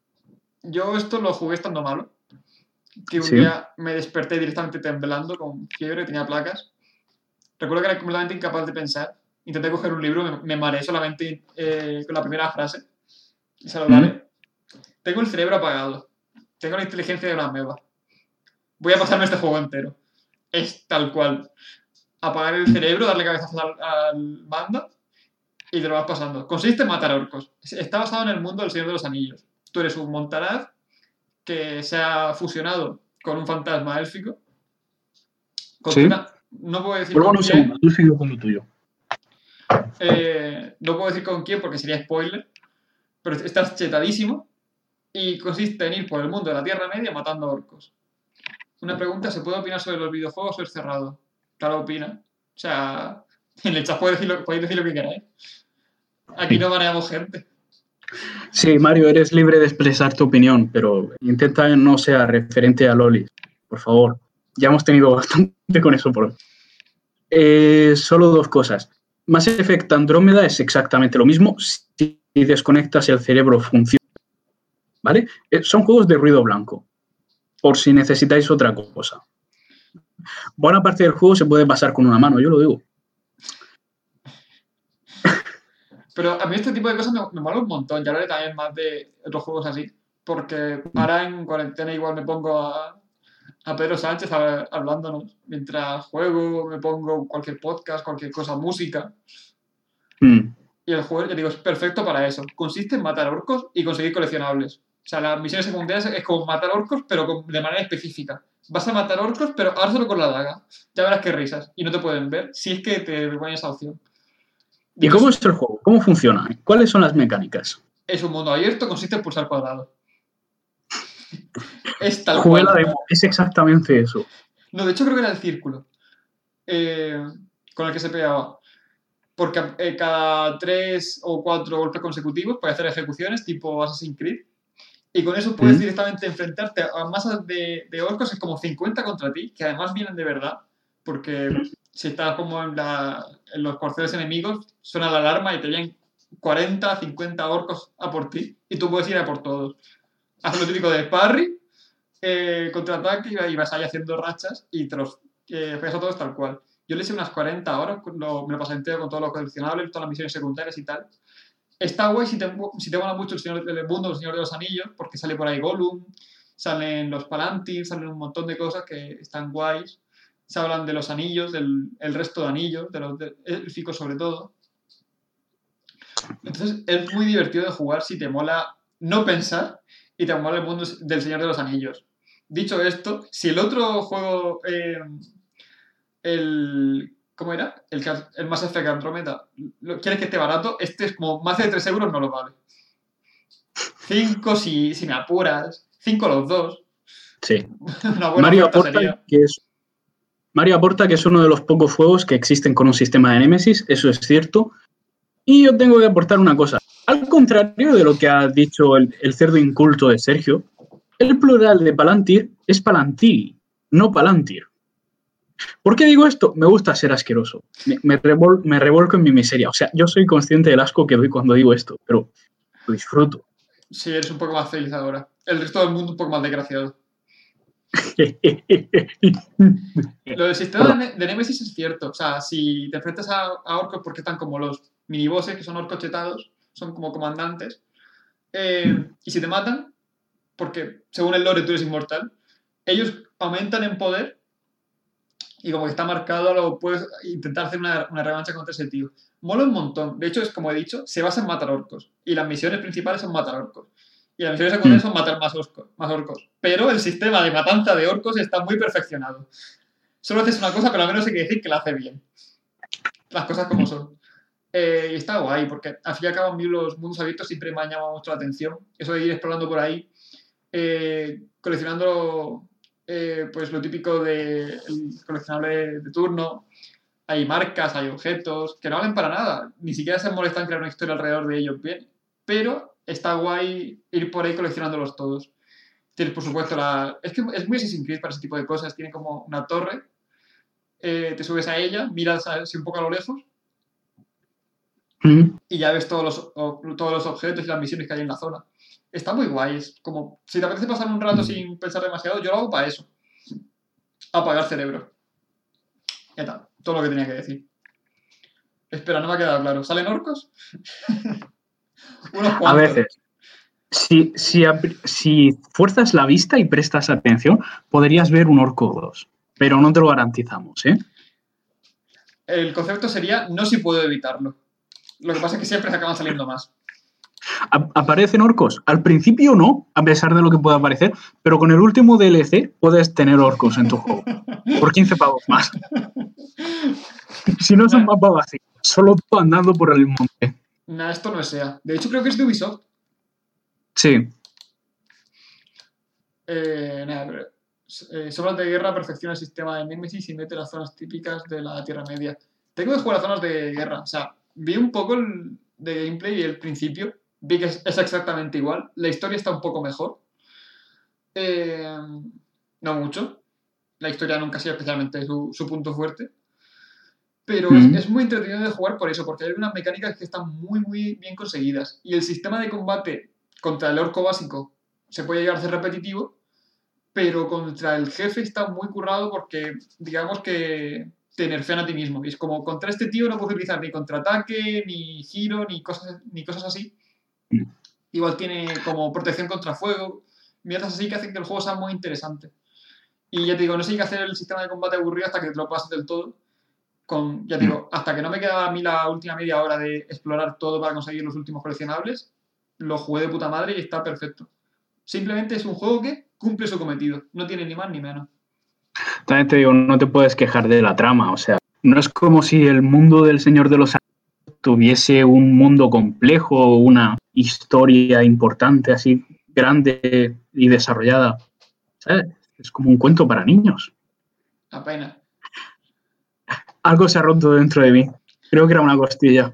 yo esto lo jugué estando malo. Que un Sí. día me desperté directamente temblando, con fiebre, tenía placas. Recuerdo que era completamente incapaz de pensar. Intenté coger un libro, me, me mareé solamente eh, con la primera frase. Y se lo Mm. Tengo el cerebro apagado. Tengo la inteligencia de una ameba. Voy a pasarme este juego entero. Es tal cual. Apagar el cerebro, darle cabezazos al, al mando y te lo vas pasando. Consiste en matar orcos. Está basado en el mundo del Señor de los Anillos. Tú eres un montaraz que se ha fusionado con un fantasma élfico. Con Sí. una- no puedo decir Prueba con un quién. segundo, tú sigue con lo tuyo. Eh, no puedo decir con quién porque sería spoiler, pero estás chetadísimo y consiste en ir por el mundo de la Tierra Media matando orcos. Una pregunta, ¿se puede opinar sobre los videojuegos o es cerrado? Claro, opina. O sea, en el chat podéis decir lo, podéis decir lo que queráis. Aquí no maneamos gente. Sí, Mario, eres libre de expresar tu opinión, pero intenta no sea referente a Loli, por favor. Ya hemos tenido bastante con eso por hoy. Eh, solo dos cosas. Mass Effect Andrómeda es exactamente lo mismo si desconectas el cerebro funciona. ¿Vale? Eh, son juegos de ruido blanco, por si necesitáis otra cosa. Buena parte del juego se puede pasar con una mano, yo lo digo. Pero a mí este tipo de cosas me, me mola un montón. Ya hablaré también más de otros juegos así. Porque ahora en cuarentena igual me pongo a, a Pedro Sánchez a- hablándonos. Mientras juego, me pongo cualquier podcast, cualquier cosa, música. Mm. Y el juego, ya digo, es perfecto para eso. Consiste en matar orcos y conseguir coleccionables. O sea, las misiones secundarias es como matar orcos, pero con- de manera específica. Vas a matar orcos, pero ahora solo con la daga. Ya verás qué risas. Y no te pueden ver si es que te ponen esa opción. ¿Y cómo es el juego? ¿Cómo funciona? ¿Cuáles son las mecánicas? Es un mundo abierto, consiste en pulsar cuadrado. Es tal cual. es exactamente eso. No, de hecho creo que era el círculo eh, con el que se pegaba. Porque eh, cada tres o cuatro golpes consecutivos puedes hacer ejecuciones tipo Assassin's Creed. Y con eso puedes Mm. directamente enfrentarte a masas de, de orcos, es como 50 contra ti, que además vienen de verdad. Porque si estás como en, la- en los cuarteles enemigos, suena la alarma y te vienen 40, 50 orcos a por ti. Y tú puedes ir a por todos. Haces lo típico de parry, eh, contraataque y vas ahí haciendo rachas y te los eh, juegas a todos tal cual. Yo le hice unas 40 horas, lo- me lo pasé entero con todos los coleccionables, todas las misiones secundarias y tal. Está guay si te, si te mola mucho el Señor del Mundo, el Señor de los Anillos, porque sale por ahí Gollum, salen los Palantir, salen un montón de cosas que están guays. Se hablan de los anillos, del el resto de anillos, de los de- élficos sobre todo. Entonces es muy divertido de jugar si te mola no pensar y te mola el mundo del Señor de los Anillos. Dicho esto, si el otro juego, eh, el. ¿Cómo era? El, el Mass Effect Andromeda, lo- quieres que esté barato, este es como más de 3 euros no lo vale. 5 si, si me apuras, 5 los dos. Sí. Una buena Mario aporta, que es, Mario aporta que es uno de los pocos juegos que existen con un sistema de Nemesis, eso es cierto. Y yo tengo que aportar una cosa. Al contrario de lo que ha dicho el, cerdo inculto de Sergio, el plural de Palantir es Palantir, no Palantir. ¿Por qué digo esto? Me gusta ser asqueroso. Me, me me revolco en mi miseria. O sea, yo soy consciente del asco que doy cuando digo esto, pero lo disfruto. Sí, eres un poco más feliz ahora. El resto del mundo un poco más desgraciado. Lo del sistema de, Ne- de Nemesis es cierto. O sea, si te enfrentas a, a orcos porque están como los minibosses, que son orcos chetados, son como comandantes, eh, y si te matan, porque según el lore tú eres inmortal, ellos aumentan en poder y como que está marcado, lo puedes intentar hacer una, una revancha contra ese tío. Mola un montón. De hecho, es como he dicho, se basa en matar orcos. Y las misiones principales son matar orcos. Y las misiones secundarias son matar más orcos, más orcos. Pero el sistema de matanza de orcos está muy perfeccionado. Solo haces una cosa, pero al menos hay que decir que la hace bien. Las cosas como son. Eh, y está guay, porque al fin y al cabo a mí los mundos abiertos siempre me han llamado mucho la atención. Eso de ir explorando por ahí, eh, coleccionando eh, pues lo típico de coleccionable de turno. Hay marcas, hay objetos que no valen para nada. Ni siquiera se molestan crear una historia alrededor de ellos bien. Pero está guay ir por ahí coleccionándolos todos. Tienes, por supuesto, la... Es que es muy Assassin's Creed para ese tipo de cosas. Tiene como una torre. eh, te subes a ella, miras así un poco a lo lejos Mm. y ya ves todos los, o- todos los objetos y las misiones que hay en la zona. Está muy guay. Es como, si te apetece pasar un rato sin pensar demasiado, yo lo hago para eso. Apagar cerebro. Ya está. Todo lo que tenía que decir. Espera, no me ha quedado claro. ¿Salen orcos? A veces. Si, si, fuerzas la vista y prestas atención, podrías ver un orco o dos. Pero no te lo garantizamos, ¿eh? El concepto sería no si puedo evitarlo. Lo que pasa es que siempre se acaban saliendo más. ¿Aparecen orcos? Al principio no, a pesar de lo que pueda parecer, pero con el último DLC puedes tener orcos en tu juego. Por 15 pavos más. Si no es un mapa vacío, solo tú andando por el monte. Nada, esto no es SEA. De hecho, creo que es de Ubisoft. Sí. Eh, nada, pero, eh, Sombras de guerra perfecciona el sistema de Nemesis y mete las zonas típicas de la Tierra Media. Tengo que jugar a zonas de guerra. O sea, vi un poco el, de gameplay y el principio vi que es, es exactamente igual. La historia está un poco mejor. Eh, no mucho. La historia nunca ha sido especialmente su, su punto fuerte. Pero es, es muy entretenido de jugar por eso, porque hay unas mecánicas que están muy, muy bien conseguidas. Y el sistema de combate contra el orco básico se puede llegar a ser repetitivo, pero contra el jefe está muy currado porque, digamos que te nerfean a ti mismo. Y es como, contra este tío no puedes utilizar ni contraataque, ni giro, ni cosas, ni cosas así. Mm. Igual tiene como protección contra fuego, mierdas así que hacen que el juego sea muy interesante. Y ya te digo, no sé qué hacer el sistema de combate aburrido hasta que te lo pases del todo. Con, ya digo, hasta que no me quedaba a mí la última media hora de explorar todo para conseguir los últimos coleccionables, lo jugué de puta madre y está perfecto. Simplemente es un juego que cumple su cometido, no tiene ni más ni menos. También te digo, no te puedes quejar de la trama. O sea, no es como si el mundo del Señor de los Anillos tuviese un mundo complejo, una historia importante, así grande y desarrollada. ¿Sabes? Es como un cuento para niños. Apenas. Algo se ha roto dentro de mí. Creo que era una costilla.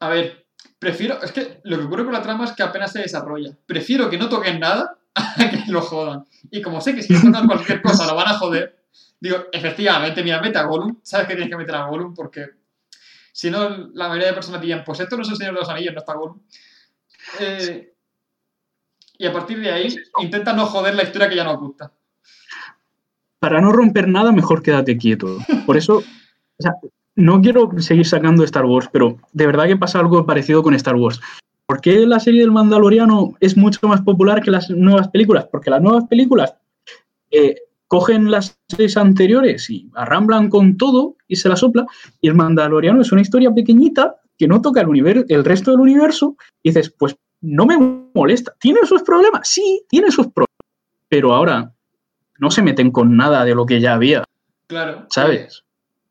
A ver, prefiero. Es que lo que ocurre con la trama es que apenas se desarrolla. Prefiero que no toquen nada a que lo jodan. Y como sé que si tocan cualquier cosa lo van a joder, digo, efectivamente, mira, mete a Gollum. Sabes que tienes que meter a Gollum porque si no, la mayoría de personas dirían, pues esto no es el Señor de los Anillos, no está Gollum. Eh, y a partir de ahí, intenta no joder la historia que ya nos gusta. Para no romper nada, mejor quédate quieto. Por eso, o sea, no quiero seguir sacando Star Wars, pero de verdad que pasa algo parecido con Star Wars. ¿Por qué la serie del Mandaloriano es mucho más popular que las nuevas películas? Porque las nuevas películas eh, cogen las series anteriores y arramblan con todo y se la sopla. Y el Mandaloriano es una historia pequeñita que no toca el, el resto del universo. Y dices, pues no me molesta. ¿Tiene sus problemas? Sí, tiene sus problemas. Pero ahora no se meten con nada de lo que ya había, Claro. ¿sabes?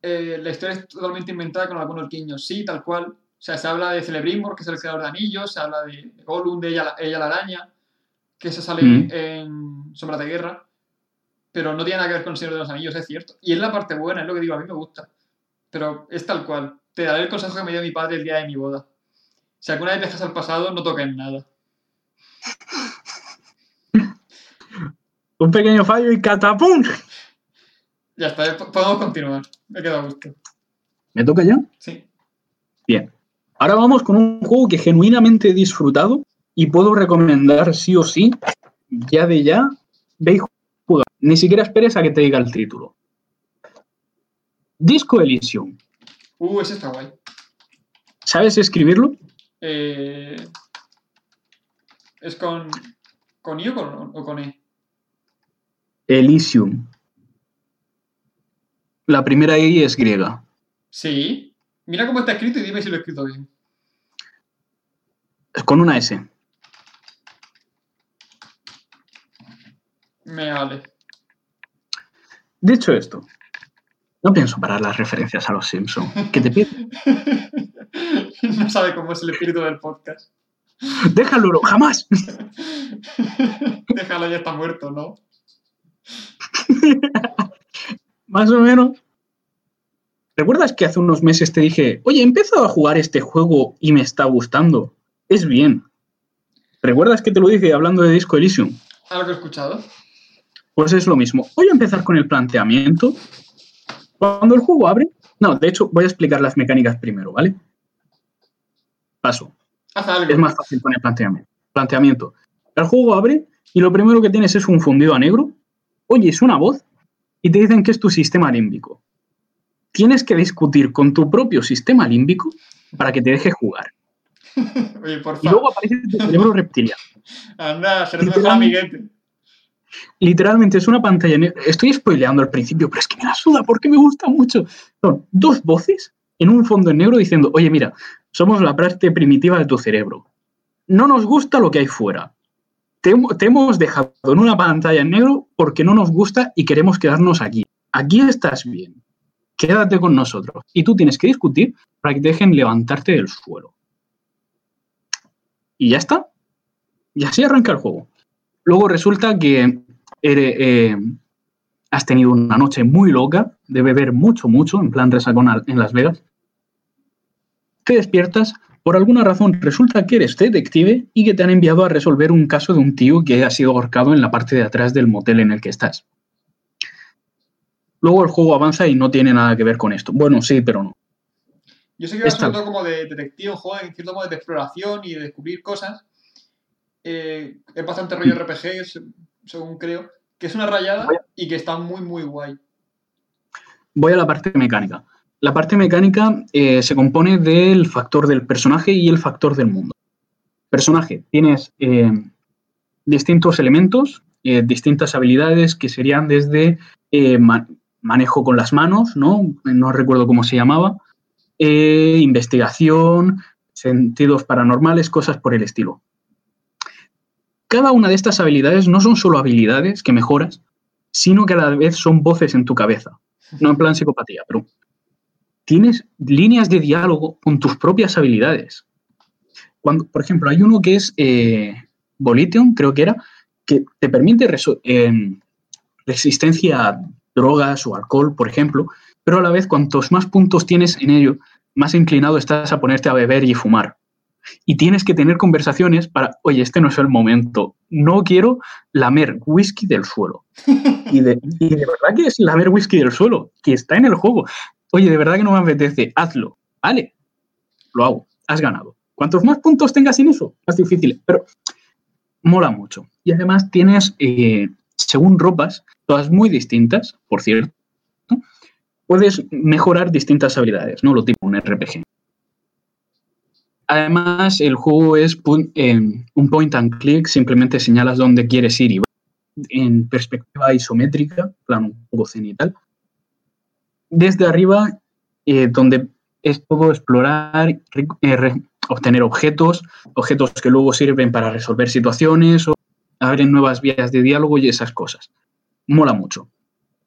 Eh, la historia es totalmente inventada con algunos guiños, sí, tal cual. O sea, se habla de Celebrimbor, que es el creador de anillos, se habla de Gollum, de ella, la- ella la araña, que eso sale Mm. en Sombras de Guerra, pero no tiene nada que ver con el Señor de los Anillos, es cierto. Y es la parte buena, es lo que digo, a mí me gusta. Pero es tal cual. Te daré el consejo que me dio mi padre el día de mi boda. Si alguna vez viajas al pasado, no toques nada. Un pequeño fallo y catapum. Ya está, podemos continuar. Me quedo a gusto. ¿Me toca ya? Sí. Bien. Ahora vamos con un juego que genuinamente he disfrutado y puedo recomendar sí o sí, ya de ya, ve y juega. Ni siquiera esperes a que te diga el título. Disco Elysium. Uh, ese está guay. ¿Sabes escribirlo? Eh, ¿Es con, con I o con, o con E? Elysium. La primera I es griega. Sí. Mira cómo está escrito y dime si lo he escrito bien. Es con una S. Me vale. Dicho esto, no pienso parar las referencias a los Simpsons. Que te pido. no sabe cómo es el espíritu del podcast. Déjalo, jamás. Déjalo, ya está muerto, ¿no? Más o menos. ¿Recuerdas que hace unos meses te dije, oye, he empezado a jugar este juego y me está gustando? Es bien. ¿Recuerdas que te lo dije hablando de Disco Elysium? Algo he escuchado. Pues es lo mismo. Voy a empezar con el planteamiento. Cuando el juego abre... No, de hecho, voy a explicar las mecánicas primero, ¿vale? Paso. Haz algo. Es más fácil con el planteamiento. Planteamiento. El juego abre y lo primero que tienes es un fundido a negro. Oyes una voz y te dicen que es tu sistema límbico. Tienes que discutir con tu propio sistema límbico para que te deje jugar. Oye, por Y luego aparece tu cerebro reptiliano. Anda, serás mejor amiguete. Literalmente es una pantalla negra. Estoy spoileando al principio, pero es que me la suda porque me gusta mucho. Son dos voces en un fondo en negro diciendo, oye, mira, somos la parte primitiva de tu cerebro. No nos gusta lo que hay fuera. Te, hem- te hemos dejado en una pantalla en negro porque no nos gusta y queremos quedarnos aquí. Aquí estás bien. Quédate con nosotros. Y tú tienes que discutir para que dejen levantarte del suelo. Y ya está. Y así arranca el juego. Luego resulta que ere- eh, has tenido una noche muy loca de beber mucho, mucho, en plan resacón en Las Vegas. Te despiertas por alguna razón resulta que eres detective y que te han enviado a resolver un caso de un tío que ha sido ahorcado en la parte de atrás del motel en el que estás. Luego el juego avanza y no tiene nada que ver con esto. Bueno, sí, pero no. Yo sé que va sobre todo como de detective, un juego en cierto modo de exploración y de descubrir cosas. Eh, es bastante rollo. RPG, según creo. Que es una rayada y que está muy, muy guay. Voy a la parte mecánica. La parte mecánica eh, se compone del factor del personaje y el factor del mundo. Personaje, tienes eh, distintos elementos, eh, distintas habilidades que serían desde ma- manejo con las manos, ¿no? No recuerdo cómo se llamaba, investigación, sentidos paranormales, cosas por el estilo. Cada una de estas habilidades no son solo habilidades que mejoras, sino que a la vez son voces en tu cabeza. No en plan psicopatía, pero tienes líneas de diálogo con tus propias habilidades. Cuando, por ejemplo, hay uno que es eh, creo que era, que te permite eh, resistencia a drogas o alcohol, por ejemplo, pero a la vez cuantos más puntos tienes en ello, más inclinado estás a ponerte a beber y fumar. Y tienes que tener conversaciones para, oye, este no es el momento, no quiero lamer whisky del suelo. Y de, y de verdad que es lamer whisky del suelo, que está en el juego. Oye, de verdad que no me apetece, hazlo. Vale, lo hago, has ganado. Cuantos más puntos tengas en eso, más difícil. Pero mola mucho. Y además tienes, eh, según ropas, todas muy distintas, por cierto, puedes mejorar distintas habilidades, ¿no? Lo tipo un RPG. Además, el juego es eh, un point and click, simplemente señalas dónde quieres ir y va en perspectiva isométrica, plano un poco cenital. Desde arriba, eh, donde es todo explorar, eh, obtener objetos, objetos que luego sirven para resolver situaciones o abren nuevas vías de diálogo y esas cosas. Mola mucho.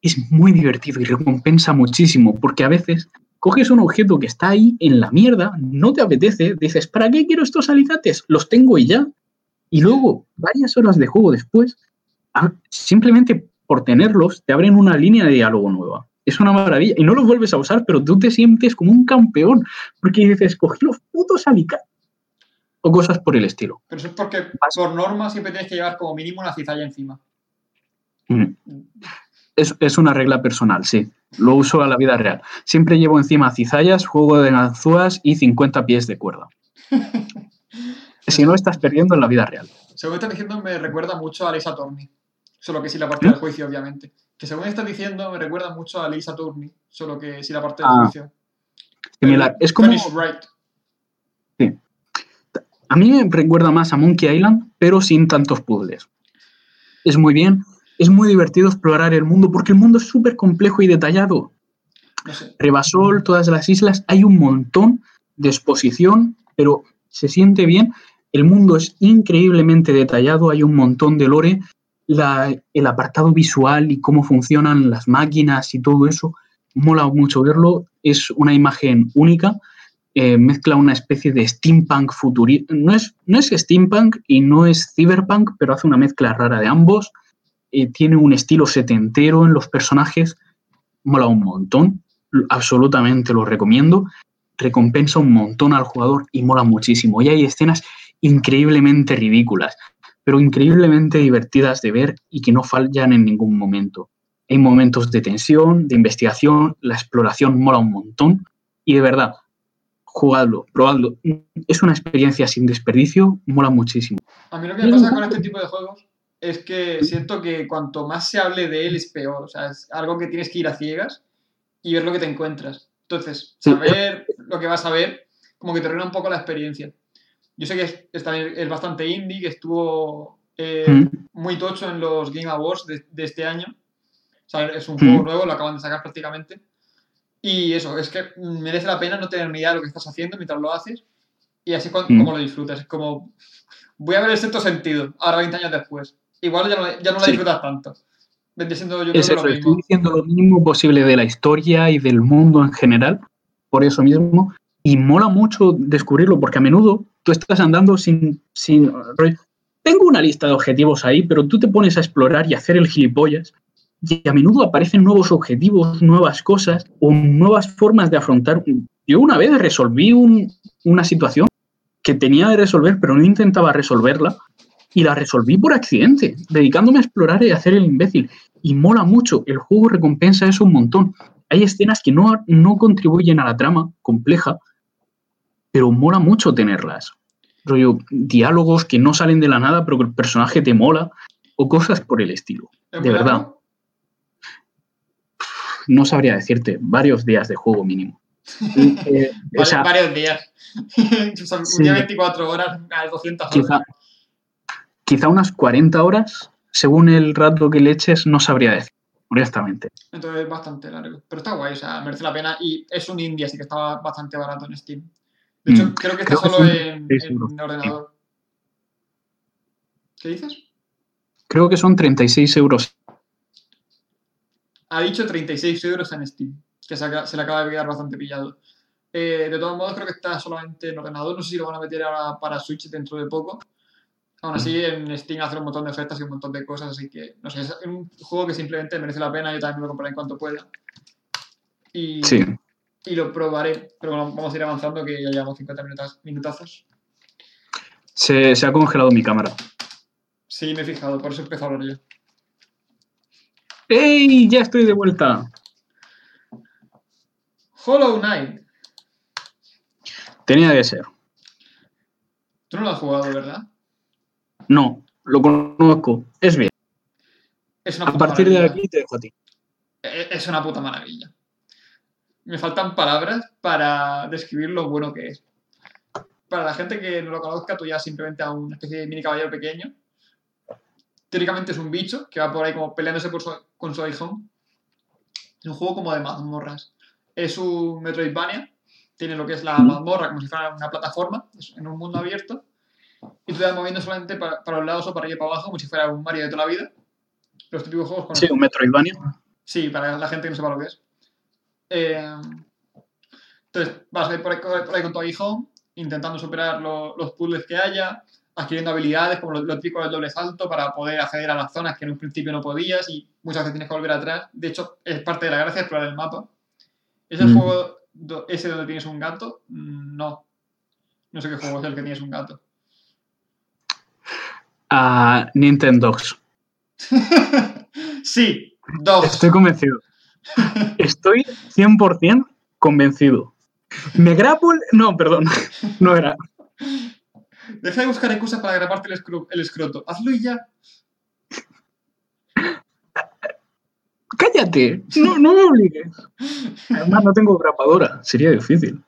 Es muy divertido y recompensa muchísimo porque a veces coges un objeto que está ahí en la mierda, no te apetece, dices, ¿para qué quiero estos alicates? Los tengo y ya. Y luego, varias horas de juego después, simplemente por tenerlos, te abren una línea de diálogo nueva. Es una maravilla. Y no los vuelves a usar, pero tú te sientes como un campeón, porque dices, cogí los putos alicates. O cosas por el estilo. Pero eso es porque por norma siempre tienes que llevar como mínimo una cizalla encima. Mm. Es, es una regla personal, sí. Lo uso a la vida real. Siempre llevo encima cizallas, juego de ganzúas y 50 pies de cuerda. si no, estás perdiendo en la vida real. Según estás diciendo, me recuerda mucho a Lisa Turner. Solo que sí la parte del juicio, obviamente. Que según estás diciendo, me recuerda mucho a Lisa Turner. Solo que sí la parte del Ah, juicio. Similar. Es como. Right. A mí me recuerda más a Monkey Island, pero sin tantos puzzles. Es muy bien, es muy divertido explorar el mundo porque el mundo es súper complejo y detallado. No sé. Revasol, todas las islas, hay un montón de exposición, pero se siente bien. El mundo es increíblemente detallado, hay un montón de lore, la- el apartado visual y cómo funcionan las máquinas y todo eso, mola mucho verlo. Es una imagen única, eh, mezcla una especie de steampunk futurista. No es, no es steampunk y no es cyberpunk, pero hace una mezcla rara de ambos. Eh, tiene un estilo setentero en los personajes, mola un montón absolutamente lo recomiendo. Recompensa un montón al jugador y mola muchísimo. Y hay escenas increíblemente ridículas, pero increíblemente divertidas de ver y que no fallan en ningún momento. Hay momentos de tensión, de investigación, la exploración mola un montón y de verdad, jugadlo, probadlo. Es una experiencia sin desperdicio, mola muchísimo. A mí lo que me pasa con este tipo de juegos es que siento que cuanto más se hable de él es peor. O sea, es algo que tienes que ir a ciegas y ver lo que te encuentras. Entonces, Sí. saber lo que vas a ver, como que te arruina un poco la experiencia. Yo sé que es, es también- es bastante indie, que estuvo eh, Mm. muy tocho en los Game Awards de, de este año. O sea, es un Mm. juego nuevo, lo acaban de sacar prácticamente. Y eso, es que merece la pena no tener ni idea de lo que estás haciendo mientras lo haces y así cu- Mm. como lo disfrutas. Es como, voy a ver el sexto sentido, ahora 20 años después. Igual ya no, ya no la Sí. disfrutas tanto. Vendría siendo yo Es eso, lo estoy mismo. diciendo lo mínimo posible de la historia y del mundo en general, por eso mismo, y mola mucho descubrirlo, porque a menudo tú estás andando sin, sin Tengo una lista de objetivos ahí, pero tú te pones a explorar y hacer el gilipollas, y a menudo aparecen nuevos objetivos, nuevas cosas, o nuevas formas de afrontar. Yo una vez resolví un- una situación que tenía de resolver, pero no intentaba resolverla, y la resolví por accidente, dedicándome a explorar y hacer el imbécil. Y mola mucho, el juego recompensa eso un montón. Hay escenas que no, no contribuyen a la trama compleja, pero mola mucho tenerlas. Rollo, diálogos que no salen de la nada, pero que el personaje te mola, o cosas por el estilo. ¿Es De verdad. largo? No sabría decirte, varios días de juego mínimo. Eh, o Vale, sea, varios días. Sí. Un día 24 horas, a 200 horas. quizá, quizá unas 40 horas, según el rato que le eches, no sabría decir, honestamente. Entonces es bastante largo. Pero está guay, o sea, merece la pena. Y es un indie, así que estaba bastante barato en Steam. De hecho, Mm, creo que está creo que solo en, 36 en euros. ordenador. ¿Qué dices? Creo que son 36 euros. Ha dicho 36 euros en Steam, que se, le acaba de quedar bastante pillado. Eh, de todos modos, creo que está solamente en ordenador. No sé si lo van a meter ahora para Switch dentro de poco. Aún así, en Steam hace un montón de ofertas y un montón de cosas, así que, no sé, es un juego que simplemente merece la pena. Yo también lo compraré en cuanto pueda. Y, Sí. Y lo probaré. Pero bueno, vamos a ir avanzando, que ya llevamos 50 minutas, minutazos. Se, se ha congelado mi cámara. Sí, me he fijado, por eso empezó a hablar yo. ¡Ey! Ya estoy de vuelta. Hollow Knight. Tenía que ser. Tú no lo has jugado, ¿verdad? No, lo conozco. Es bien. Es una A partir de aquí te dejo a ti. E- Es una puta maravilla. Me faltan palabras para describir lo bueno que es. Para la gente que no lo conozca, tú ya simplemente a una especie de mini caballero pequeño. Teóricamente es un bicho que va por ahí como peleándose por su- con su aguijón. Es un juego como de mazmorras. Es un Metroidvania. Tiene lo que es la mazmorra como si fuera una plataforma en un mundo abierto. Y tú te vas moviendo solamente para, para los lados o para arriba y para abajo como si fuera un Mario de toda la vida. Los típicos juegos con Sí, un Metroidvania. Sí, para la gente que no sepa lo que es. Eh, entonces, vas a ir por ahí, por ahí con tu aguijón, intentando superar lo- los puzzles que haya, adquiriendo habilidades como lo, lo típico del doble salto para poder acceder a las zonas que en un principio no podías y muchas veces tienes que volver atrás. De hecho, es parte de la gracia explorar el mapa. ¿Es el Mm. juego do- ese donde tienes un gato? Mm, No. No sé qué juego es el que tienes un gato. A Nintendogs. sí, dos. Estoy convencido. Estoy 100% convencido. Me grapo el... No, perdón. No era. Deja de buscar excusas para grabarte el, escro- el escroto. Hazlo y ya. Cállate. No, no me obligues. Además, no tengo grapadora. Sería difícil.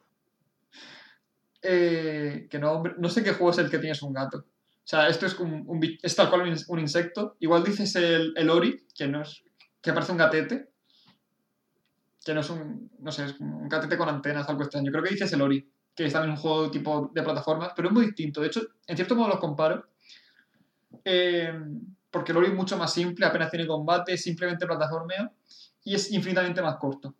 Eh, que no, hombre, no sé qué juego es el que tienes un gato. O sea, esto es, un, un es tal cual un, un insecto. Igual dices el, el Ori, que no es. que parece un gatete. Que no es un. no sé, es un gatete con antenas, algo extraño. Creo que dices el Ori, que es también un juego tipo de plataformas, pero es muy distinto. De hecho, en cierto modo los comparo. eh, porque el Ori es mucho más simple, apenas tiene combate, simplemente plataformeo y es infinitamente más corto.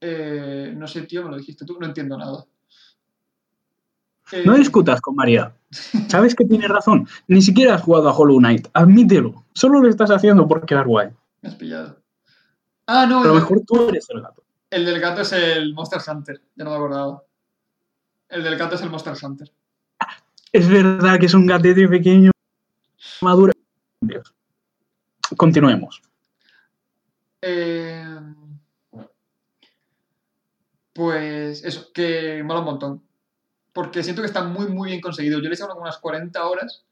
Eh, no sé, tío, me lo dijiste tú, no entiendo nada. Eh, No discutas con María. Sabes que tiene razón. Ni siquiera has jugado a Hollow Knight. Admítelo. Solo lo estás haciendo por quedar guay. Me has pillado. Ah, no, A el, mejor tú eres el gato. el del gato es el Monster Hunter, ya no me acordaba. El del gato es el Monster Hunter. Es verdad que es un gatete pequeño. Madura. Dios. Continuemos. Eh, pues eso, que mola un montón. Porque siento que está muy, muy bien conseguido. Yo le he hecho unas 40 horas.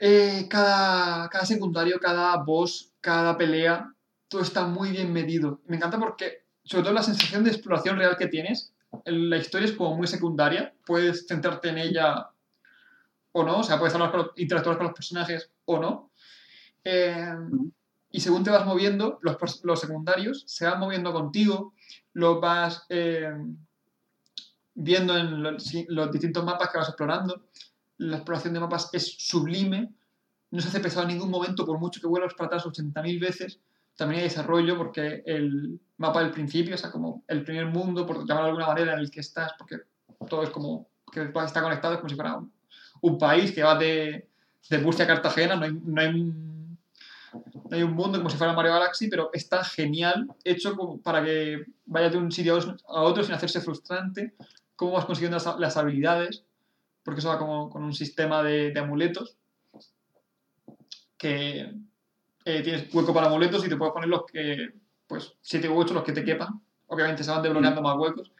Eh, cada, cada secundario, cada boss, cada pelea, todo está muy bien medido. Me encanta porque, sobre todo la sensación de exploración real que tienes, la historia es como muy secundaria. Puedes centrarte en ella o no, o sea, puedes hablar con los- interactuar con los personajes o no. Eh, y según te vas moviendo, los, los secundarios se van moviendo contigo, los vas eh, viendo en los, los distintos mapas que vas explorando. La exploración de mapas es sublime, no se hace pesado en ningún momento, por mucho que vuelvas para atrás 80.000 veces. También hay desarrollo porque el mapa del principio, o sea, como el primer mundo, por llamarlo de alguna manera, en el que estás, porque todo es como que está conectado, es como si fuera un, un país que va de, de Murcia a Cartagena, no hay, no hay un, no hay un mundo como si fuera Mario Galaxy, pero está genial, hecho como para que vayas de un sitio a otro sin hacerse frustrante. cómo vas consiguiendo las, habilidades, porque eso va como con un sistema de, amuletos, que eh, tienes hueco para amuletos y te puedes poner los que, pues, 7 u 8 los que te quepan. Obviamente se van desbloqueando más huecos.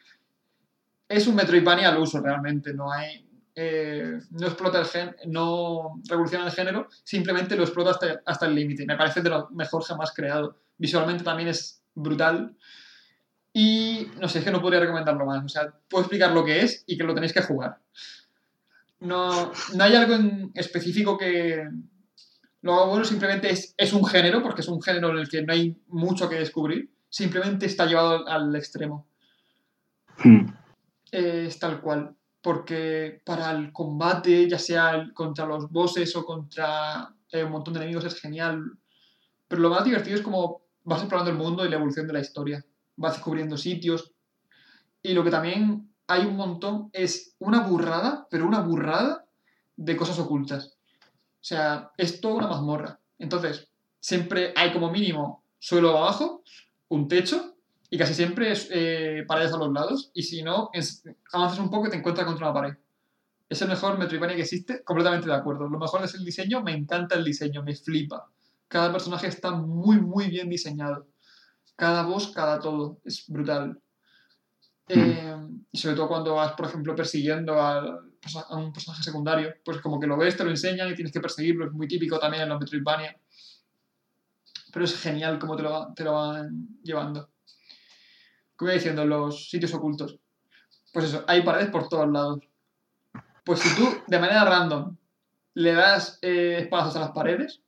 Es un Metroidvania al uso realmente, no hay... Eh, no explota el gen, no revoluciona el género, simplemente lo explota hasta, hasta el límite. Me parece de lo mejor jamás creado. Visualmente también es brutal y no sé, es que no podría recomendarlo más. O sea, puedo explicar lo que es y que lo tenéis que jugar. No, no hay algo en específico que lo bueno, simplemente es, es un género, porque es un género en el que no hay mucho que descubrir. Simplemente está llevado al extremo. Hmm. es tal cual. Porque para el combate, ya sea contra los bosses o contra eh, un montón de enemigos, es genial. Pero lo más divertido es como vas explorando el mundo y la evolución de la historia vas descubriendo sitios. Y lo que también hay un montón es una burrada, pero una burrada de cosas ocultas. O sea, es toda una mazmorra. Entonces, siempre hay como mínimo suelo abajo, un techo, y casi siempre es eh, paredes a los lados. Y si no, avanzas un poco y te encuentras contra una pared. Es el mejor Metroidvania que existe, completamente de acuerdo. Lo mejor es el diseño, me encanta el diseño, me flipa. Cada personaje está muy, muy bien diseñado cada voz, cada todo. Es brutal. Hmm. Eh, y sobre todo cuando vas, por ejemplo, persiguiendo a, un personaje secundario, pues como que lo ves, te lo enseñan y tienes que perseguirlo. Es muy típico también en los Metroidvania. Pero es genial cómo te lo, te lo van llevando. Como iba diciendo, los sitios ocultos. Pues eso, hay paredes por todos lados. Pues si tú, de manera random, le das eh, espadazos a las paredes,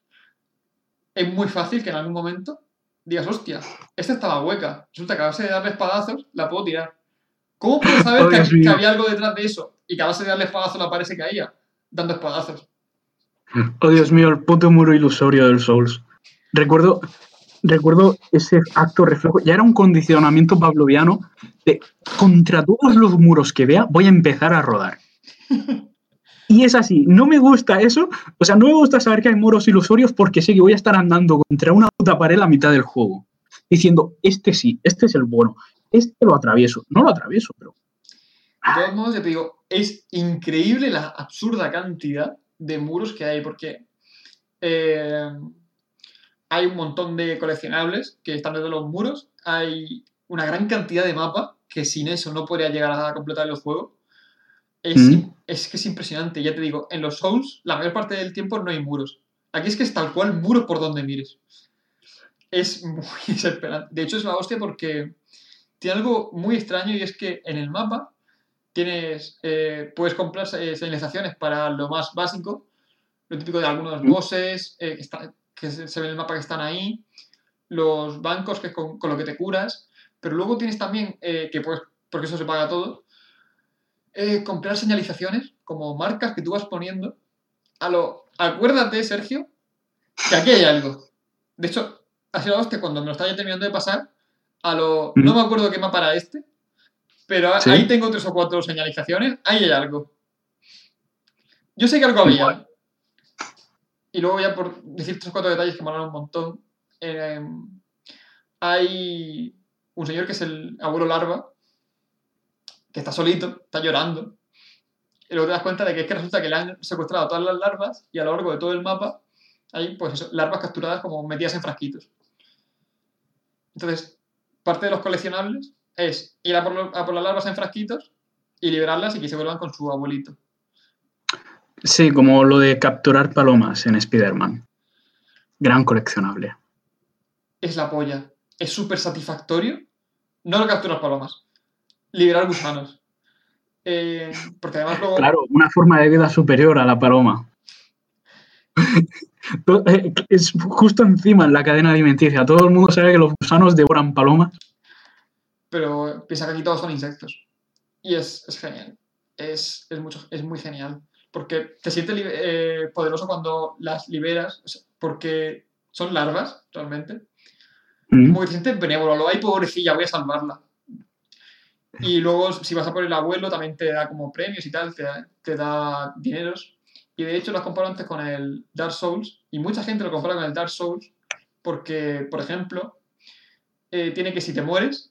es muy fácil que en algún momento digas, hostia, esta estaba hueca. Resulta que a base de darle espadazos la puedo tirar. ¿Cómo puedo saber que, había algo detrás de eso? Y que a base de darle espadazos la pared se caía, dando espadazos. Oh, Dios mío, el puto muro ilusorio del Souls. Recuerdo, recuerdo ese acto reflejo. Ya era un condicionamiento pavloviano de contra todos los muros que vea voy a empezar a rodar. Y es así, no me gusta eso, o sea, no me gusta saber que hay muros ilusorios porque sé que voy a estar andando contra una puta pared la mitad del juego, diciendo, este sí, este es el bueno, este lo atravieso, no lo atravieso, pero... De todos modos, te digo, es increíble la absurda cantidad de muros que hay, porque eh, hay un montón de coleccionables que están dentro de los muros, hay una gran cantidad de mapas que sin eso no podría llegar a completar el juego. Mm. Es, que es impresionante, ya te digo, en los Souls la mayor parte del tiempo no hay muros. Aquí es que es tal cual muro por donde mires. Es muy desesperante. De hecho es la hostia porque tiene algo muy extraño y es que en el mapa tienes, eh, puedes comprar eh, señalizaciones para lo más básico, lo típico de algunos bosses eh, que, se, ve en el mapa que están ahí, los bancos que con, con lo que te curas, pero luego tienes también que puedes, porque eso se paga todo, eh, comprar señalizaciones como marcas que tú vas poniendo. A lo, acuérdate, Sergio, que aquí hay algo. De hecho, ha sido hostia cuando me lo estaba terminando de pasar. A lo, no me acuerdo qué mapa para este, pero ahí tengo tres o cuatro señalizaciones. Ahí hay algo. Yo sé que algo había. Y luego ya por decir tres o cuatro detalles que me hablan un montón. Eh, hay un señor que es el abuelo larva, que está solito, está llorando. Y luego te das cuenta de que es que resulta que le han secuestrado todas las larvas y a lo largo de todo el mapa hay pues larvas capturadas como metidas en frasquitos. Entonces, parte de los coleccionables es ir a por, las larvas en frasquitos y liberarlas y que se vuelvan con su abuelito. Sí, como lo de capturar palomas en Spider-Man. Gran coleccionable. Es la polla. Es súper satisfactorio. No lo capturas palomas liberar gusanos. Eh, porque además luego... Claro, una forma de vida superior a la paloma. Eh, es justo encima en la cadena alimenticia. Todo el mundo sabe que los gusanos devoran palomas. Pero piensa que aquí todos son insectos. Y es, genial. Es, mucho, es muy genial. Porque te sientes eh, poderoso cuando las liberas, porque son larvas, realmente. Mm. Como que te sientes benévolo. Lo hay pobrecilla, voy a salvarla. Y luego, si vas a por el abuelo, también te da como premios y tal, te da, te da dineros. Y de hecho, lo comparo antes con el Dark Souls, y mucha gente lo compara con el Dark Souls, porque, por ejemplo, eh, tiene que si te mueres,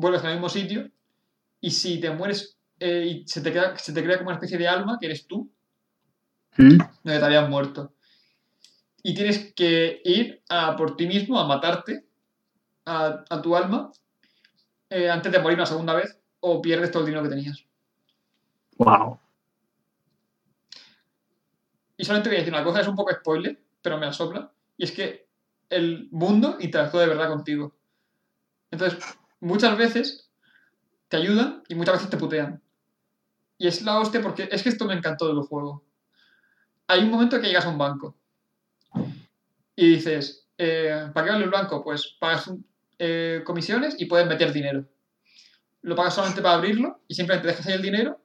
vuelves al mismo sitio, y si te mueres eh, y se te, crea, se te crea como una especie de alma que eres tú, ¿Mm? donde te habías muerto. Y tienes que ir a por ti mismo a matarte a, a tu alma eh, antes de morir una segunda vez o pierdes todo el dinero que tenías. Wow. Y solamente voy a decir una cosa, es un poco spoiler, pero me la sopla. Y es que el mundo interactúa de verdad contigo. Entonces, muchas veces te ayudan y muchas veces te putean. Y es la hostia porque es que esto me encantó del juego. Hay un momento que llegas a un banco y dices, eh, ¿para qué vale el banco? Pues pagas eh, comisiones y puedes meter dinero. Lo pagas solamente para abrirlo y simplemente dejas ahí el dinero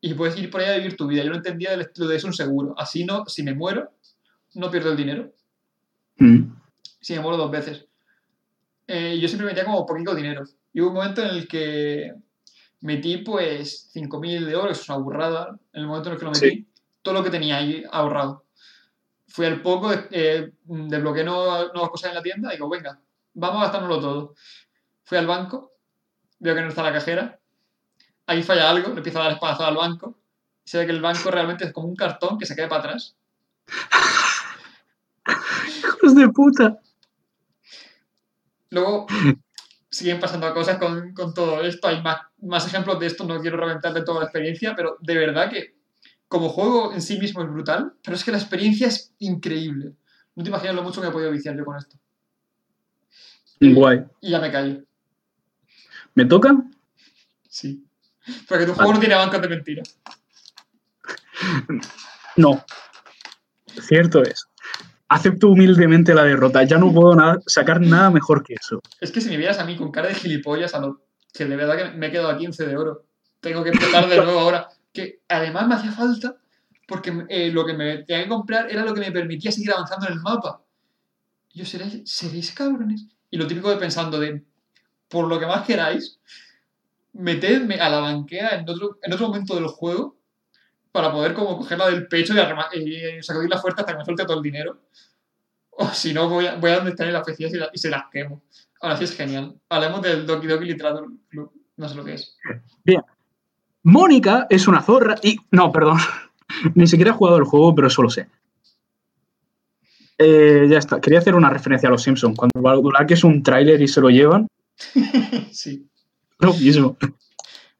y puedes ir por ahí a vivir tu vida. Yo no entendía el estilo de eso un seguro. Así no, si me muero, no pierdo el dinero. ¿Mm? Si me muero dos veces. Eh, yo siempre metía como poquito dinero. Y hubo un momento en el que metí pues 5.000 de oro, eso es una burrada. En el momento en el que lo metí, Sí. todo lo que tenía ahí ahorrado. Fui al poco, eh, desbloqueé nuevas, nuevas cosas en la tienda y digo, venga, vamos a gastárnoslo todo. Fui al banco, veo que no está la cajera, ahí falla algo, le empiezo a dar espadazos al banco, y se ve que el banco realmente es como un cartón que se cae para atrás. Hijos de puta. Luego siguen pasando cosas con, con todo esto. Hay más, más ejemplos de esto. No quiero reventar de toda la experiencia, pero de verdad que como juego en sí mismo es brutal, pero es que la experiencia es increíble. No te imaginas lo mucho que he podido viciar yo con esto. Guay. Y ya me callo. ¿Me toca? Sí. Porque tu juego no tiene bancos de mentira. No. Cierto es. Acepto humildemente la derrota. Ya no puedo nada- sacar nada mejor que eso. Es que si me vieras a mí con cara de gilipollas, a lo que de verdad que me he quedado a 15 de oro. Tengo que empezar de nuevo ahora. Que además me hacía falta porque eh, lo que me tenía que comprar era lo que me permitía seguir avanzando en el mapa. Yo, ¿seréis, ¿seréis cabrones? Y lo típico de pensando de, por lo que más queráis, metedme a la banquera en otro, en otro momento del juego para poder como cogerla del pecho y, y sacudir la fuerza hasta que me suelte todo el dinero. O si no, voy a, voy a donde están las oficinas y, la- y se las quemo. Ahora sí es genial. Hablemos del Doki Doki Literature Club. No sé lo que es. Mónica es una zorra y... No, perdón. Ni siquiera he jugado el juego, pero eso lo sé. Eh, ya está. Quería hacer una referencia a los Simpsons. Cuando Badulaque es un tráiler y se lo llevan, sí. lo mismo.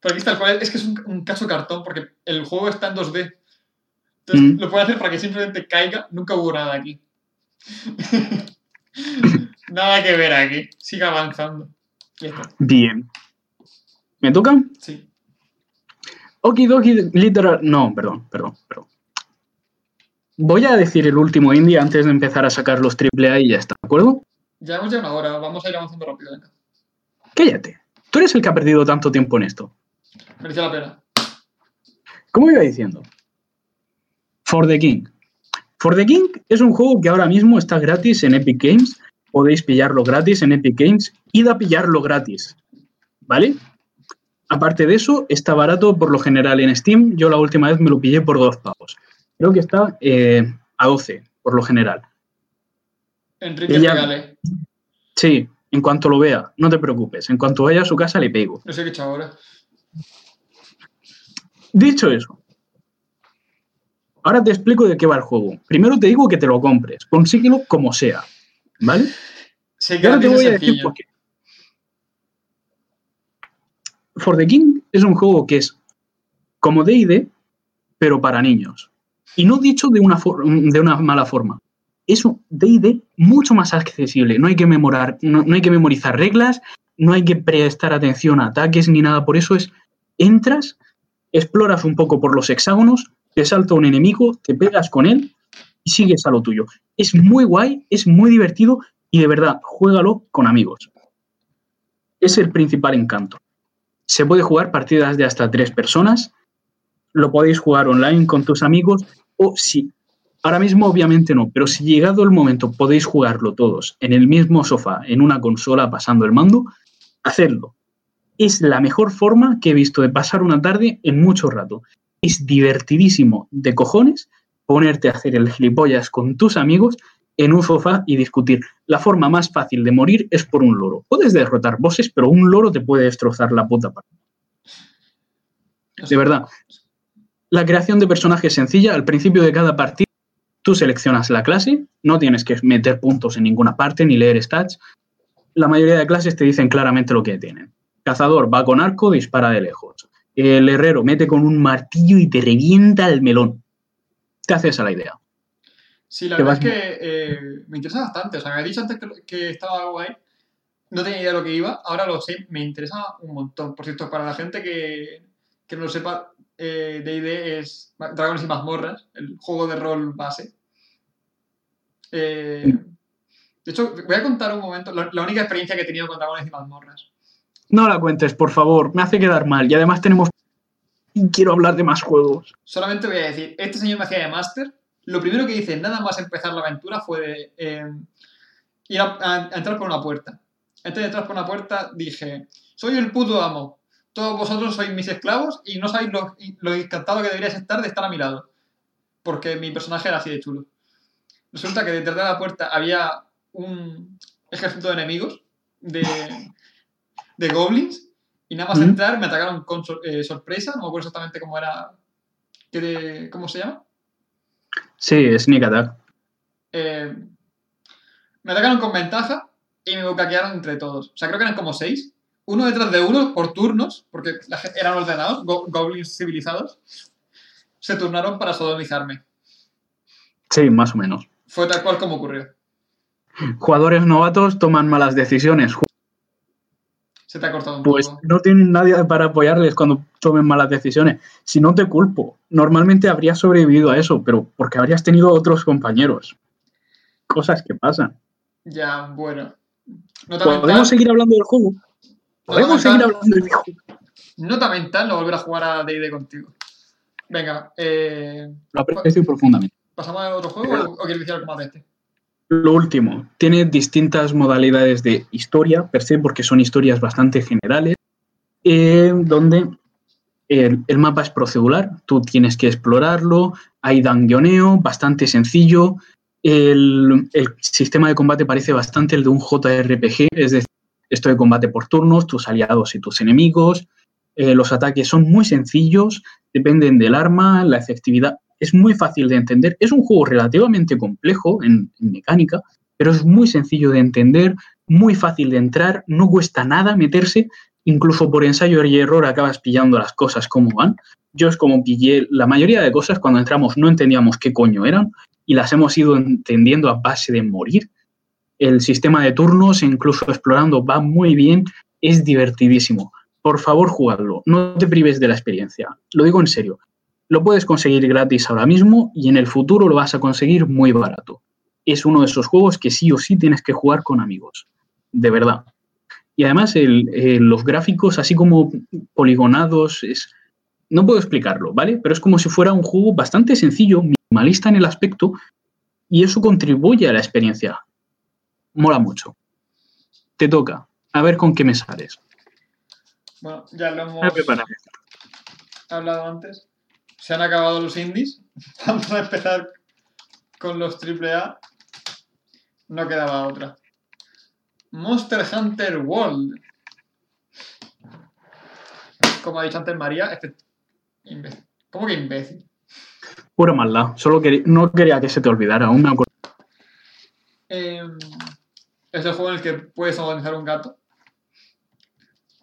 Pero aquí está el cual es que es un, un caso cartón porque el juego está en 2D. Entonces Mm. lo puede hacer para que simplemente caiga. Nunca hubo nada aquí. nada que ver aquí. Siga avanzando. Ya está. Bien. ¿Me toca? Sí. Okidoki Literal... No, perdón, perdón, perdón. Voy a decir el último indie antes de empezar a sacar los AAA y ya está, ¿de acuerdo? Ya una hora. Vamos a ir avanzando rápido. Venga. Cállate. Tú eres el que ha perdido tanto tiempo en esto. Mereció la pena. Como iba diciendo, For the King. For the King es un juego que ahora mismo está gratis en Epic Games. Podéis pillarlo gratis en Epic Games. Id a pillarlo gratis. ¿Vale? Aparte de eso, está barato por lo general en Steam. Yo la última vez me lo pillé por dos pavos. Creo que está eh, a 12 por lo general. Enrique Ella- Regale. Sí, en cuanto lo vea, no te preocupes. En cuanto vaya a su casa le pego. No sé qué ahora. Dicho eso, ahora te explico de qué va el juego. Primero te digo que te lo compres, consíguelo como sea, ¿vale? Ahora te voy a decir por qué. For the King es un juego que es como D&D, pero para niños. Y no dicho de una, de una mala forma. Es un D&D mucho más accesible. No hay que memorar, no, no hay que memorizar reglas, no hay que prestar atención a ataques ni nada. Por eso es, entras, exploras un poco por los hexágonos, te salta un enemigo, te pegas con él y sigues a lo tuyo. Es muy guay, es muy divertido y de verdad, juégalo con amigos. Es el principal encanto. Se puede jugar partidas de hasta tres personas, lo podéis jugar online con tus amigos o si, ahora mismo obviamente no, pero si llegado el momento podéis jugarlo todos en el mismo sofá, en una consola pasando el mando, hacedlo. Es la mejor forma que he visto de pasar una tarde en mucho rato. Es divertidísimo de cojones ponerte a hacer el gilipollas con tus amigos en un sofá y discutir. La forma más fácil de morir es por un loro. Puedes derrotar bosses, pero un loro te puede destrozar la puta parte. De verdad. La creación de personajes es sencilla. Al principio de cada partida, tú seleccionas la clase, no tienes que meter puntos en ninguna parte ni leer stats. La mayoría de clases te dicen claramente lo que tienen. Cazador va con arco, dispara de lejos. El herrero mete con un martillo y te revienta el melón. Te haces a la idea. Sí, la verdad es que eh, me interesa bastante. O sea, me habéis dicho antes que, que estaba guay. No tenía idea de lo que iba. Ahora lo sé. Me interesa un montón. Por cierto, para la gente que, que no lo sepa, eh, D&D es Dragones y Mazmorras, el juego de rol base. Eh, de hecho, voy a contar un momento la, la única experiencia que he tenido con Dragones y Mazmorras. No la cuentes, por favor. Me hace quedar mal. Y además tenemos... Y quiero hablar de más juegos. Solamente voy a decir, este señor me hacía de máster. Lo primero que hice, nada más empezar la aventura, fue de, eh, ir a, entrar por una puerta. Antes de entrar por una puerta, dije, soy el puto amo. Todos vosotros sois mis esclavos y no sabéis lo, lo encantado que deberíais estar de estar a mi lado. Porque mi personaje era así de chulo. Resulta que detrás de la puerta había un ejército de enemigos, de, de goblins, y nada más entrar me atacaron con sor- eh, sorpresa, no me acuerdo exactamente cómo era, qué de- ¿cómo se llama? Sí, Sneak Attack. Eh, me atacaron con ventaja y me bocaquearon entre todos. O sea, creo que eran como seis. Uno detrás de uno por turnos, porque eran ordenados, go- goblins civilizados. Se turnaron para sodomizarme. Sí, más o menos. Fue tal cual como ocurrió. Jugadores novatos toman malas decisiones. Se te ha cortado un Pues poco. no tienen nadie para apoyarles cuando tomen malas decisiones. Si no te culpo, normalmente habrías sobrevivido a eso, pero porque habrías tenido otros compañeros. Cosas que pasan. Ya, bueno. Mental, ¿Podemos seguir hablando del juego? ¿Podemos seguir hablando del juego? nota mental no volver a jugar a D&D contigo. Venga, eh, Lo aprecio profundamente. ¿pasamos a otro juego o, o quieres decir algo más de este? Lo último, tiene distintas modalidades de historia, per se, porque son historias bastante generales, eh, donde el, mapa es procedural, tú tienes que explorarlo, hay dungeoneo, bastante sencillo, el, el sistema de combate parece bastante el de un JRPG, es decir, esto de combate por turnos, tus aliados y tus enemigos, eh, los ataques son muy sencillos, dependen del arma, la efectividad, es muy fácil de entender. Es un juego relativamente complejo en, mecánica, pero es muy sencillo de entender, muy fácil de entrar, no cuesta nada meterse, incluso por ensayo y error acabas pillando las cosas como van. Yo es como pillé la mayoría de cosas cuando entramos no entendíamos qué coño eran y las hemos ido entendiendo a base de morir. El sistema de turnos, incluso explorando, va muy bien, es divertidísimo. Por favor, jugadlo, no te prives de la experiencia. Lo digo en serio. Lo puedes conseguir gratis ahora mismo y en el futuro lo vas a conseguir muy barato. Es uno de esos juegos que sí o sí tienes que jugar con amigos. De verdad. Y además el- eh, los gráficos, así como poligonados, es, no puedo explicarlo, ¿vale? Pero es como si fuera un juego bastante sencillo, minimalista en el aspecto, y eso contribuye a la experiencia. Mola mucho. Te toca. A ver con qué me sales. Bueno, ya lo hemos hablado antes. Se han acabado los indies. Vamos a empezar con los AAA. No quedaba otra. Monster Hunter World. Como ha dicho antes María, este... imbécil. ¿Cómo que imbécil? Pura maldad. Solo quería, no quería que se te olvidara. Aún me acuerdo. Eh, es el juego en el que puedes organizar un gato.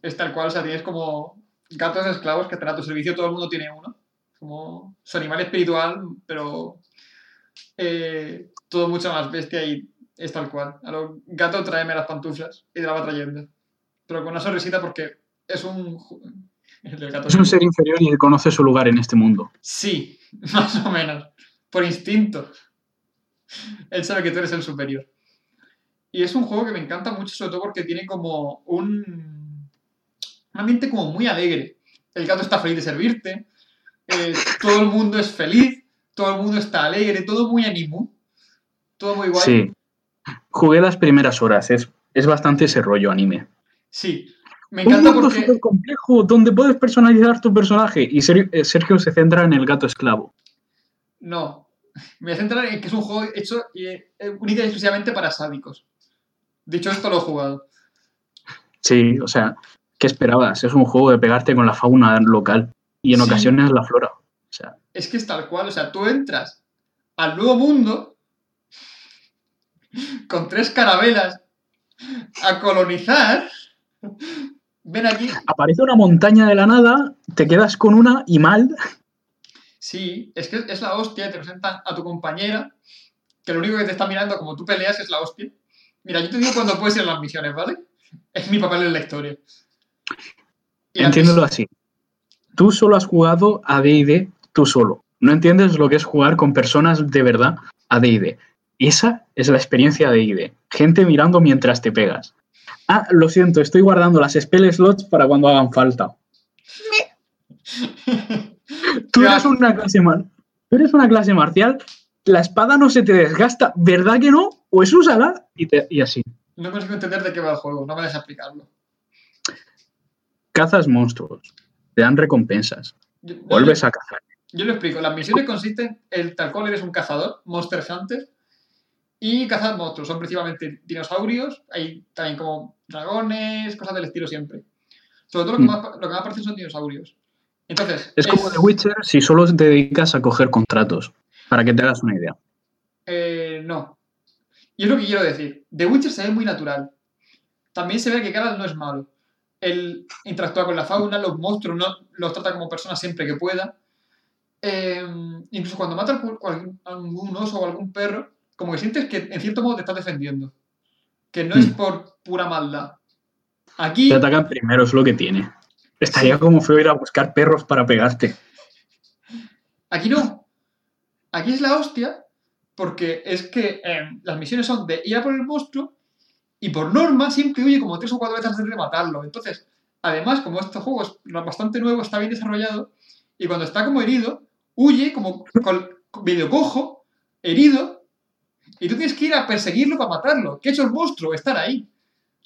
Es tal cual, o sea, tienes como gatos esclavos que están a tu servicio, todo el mundo tiene uno. Como su animal espiritual, pero eh, todo mucho más bestia y es tal cual. A lo gato tráeme las pantuflas y te la va trayendo. Pero con una sonrisita porque es un... El gato Es un ser inferior y conoce su lugar en este mundo. Sí, más o menos. Por instinto. Él sabe que tú eres el superior. Y es un juego que me encanta mucho, sobre todo porque tiene como un, un ambiente como muy alegre. El gato está feliz de servirte, eh, todo el mundo es feliz, todo el mundo está alegre, todo muy animu, todo muy guay. Sí. Jugué las primeras horas. Es, es bastante ese rollo anime. Sí, me Un encanta mundo porque... súper complejo donde puedes personalizar tu personaje. Y eh, Sergio se centra en el gato esclavo. No, me voy a centrar en que es un juego hecho eh, única y exclusivamente para sádicos. Dicho esto, lo he jugado. Sí, o sea, ¿qué esperabas? Es un juego de pegarte con la fauna local. Y en Sí. ocasiones la flora. O sea, Es que es tal cual, o sea, tú entras al nuevo mundo con tres carabelas a colonizar. Ven aquí. aparece una montaña de la nada, te quedas con una y mal. Sí, es que es la hostia, te presentan a tu compañera, que lo único que te está mirando como tú peleas es la hostia. Mira, yo te digo cuándo puedes ir a las misiones, ¿vale? Es mi papel en la historia. Y así. Tú solo has jugado a D&D tú solo. No entiendes lo que es jugar con personas de verdad a D&D. Esa es la experiencia de D&D. Gente mirando mientras te pegas. Ah, lo siento, estoy guardando las spell slots para cuando hagan falta. Tú eres una clase mar- Tú eres una clase marcial, la espada no se te desgasta, ¿verdad que no? Pues úsala y, te- y así. No consigo entender de qué va el juego, no me dejes explicarlo. Cazas monstruos, te dan recompensas, Yo, yo- vuelves a cazar. yo lo explico. Las misiones consisten en tal cual eres un cazador, Monster Hunter, y cazas monstruos. Son principalmente dinosaurios, hay también como dragones, cosas del estilo siempre. Sobre todo lo que Mm. más, lo que más aparece son dinosaurios. Entonces, Es como The Witcher si solo te dedicas a coger contratos, para que te hagas una idea. Eh, no. Y es lo que quiero decir. The Witcher se ve muy natural. También se ve que Geralt no es malo. Él interactúa con la fauna, los monstruos no, los trata como personas siempre que pueda. Eh, incluso cuando mata algún, algún- oso o algún perro, como que sientes que en cierto modo te estás defendiendo. Que no es Hmm. por pura maldad. Aquí, Te atacan primero, es lo que tiene. Estaría como feo ir a buscar perros para pegarte. aquí no. Aquí es la hostia porque es que eh, las misiones son de ir a por el monstruo y por norma siempre huye como tres o cuatro veces antes de matarlo. Entonces, además, como este juego es bastante nuevo, está bien desarrollado, y cuando está como herido, huye como con, medio cojo, herido, y tú tienes que ir a perseguirlo para matarlo. ¿Qué ha hecho el monstruo? Estar ahí.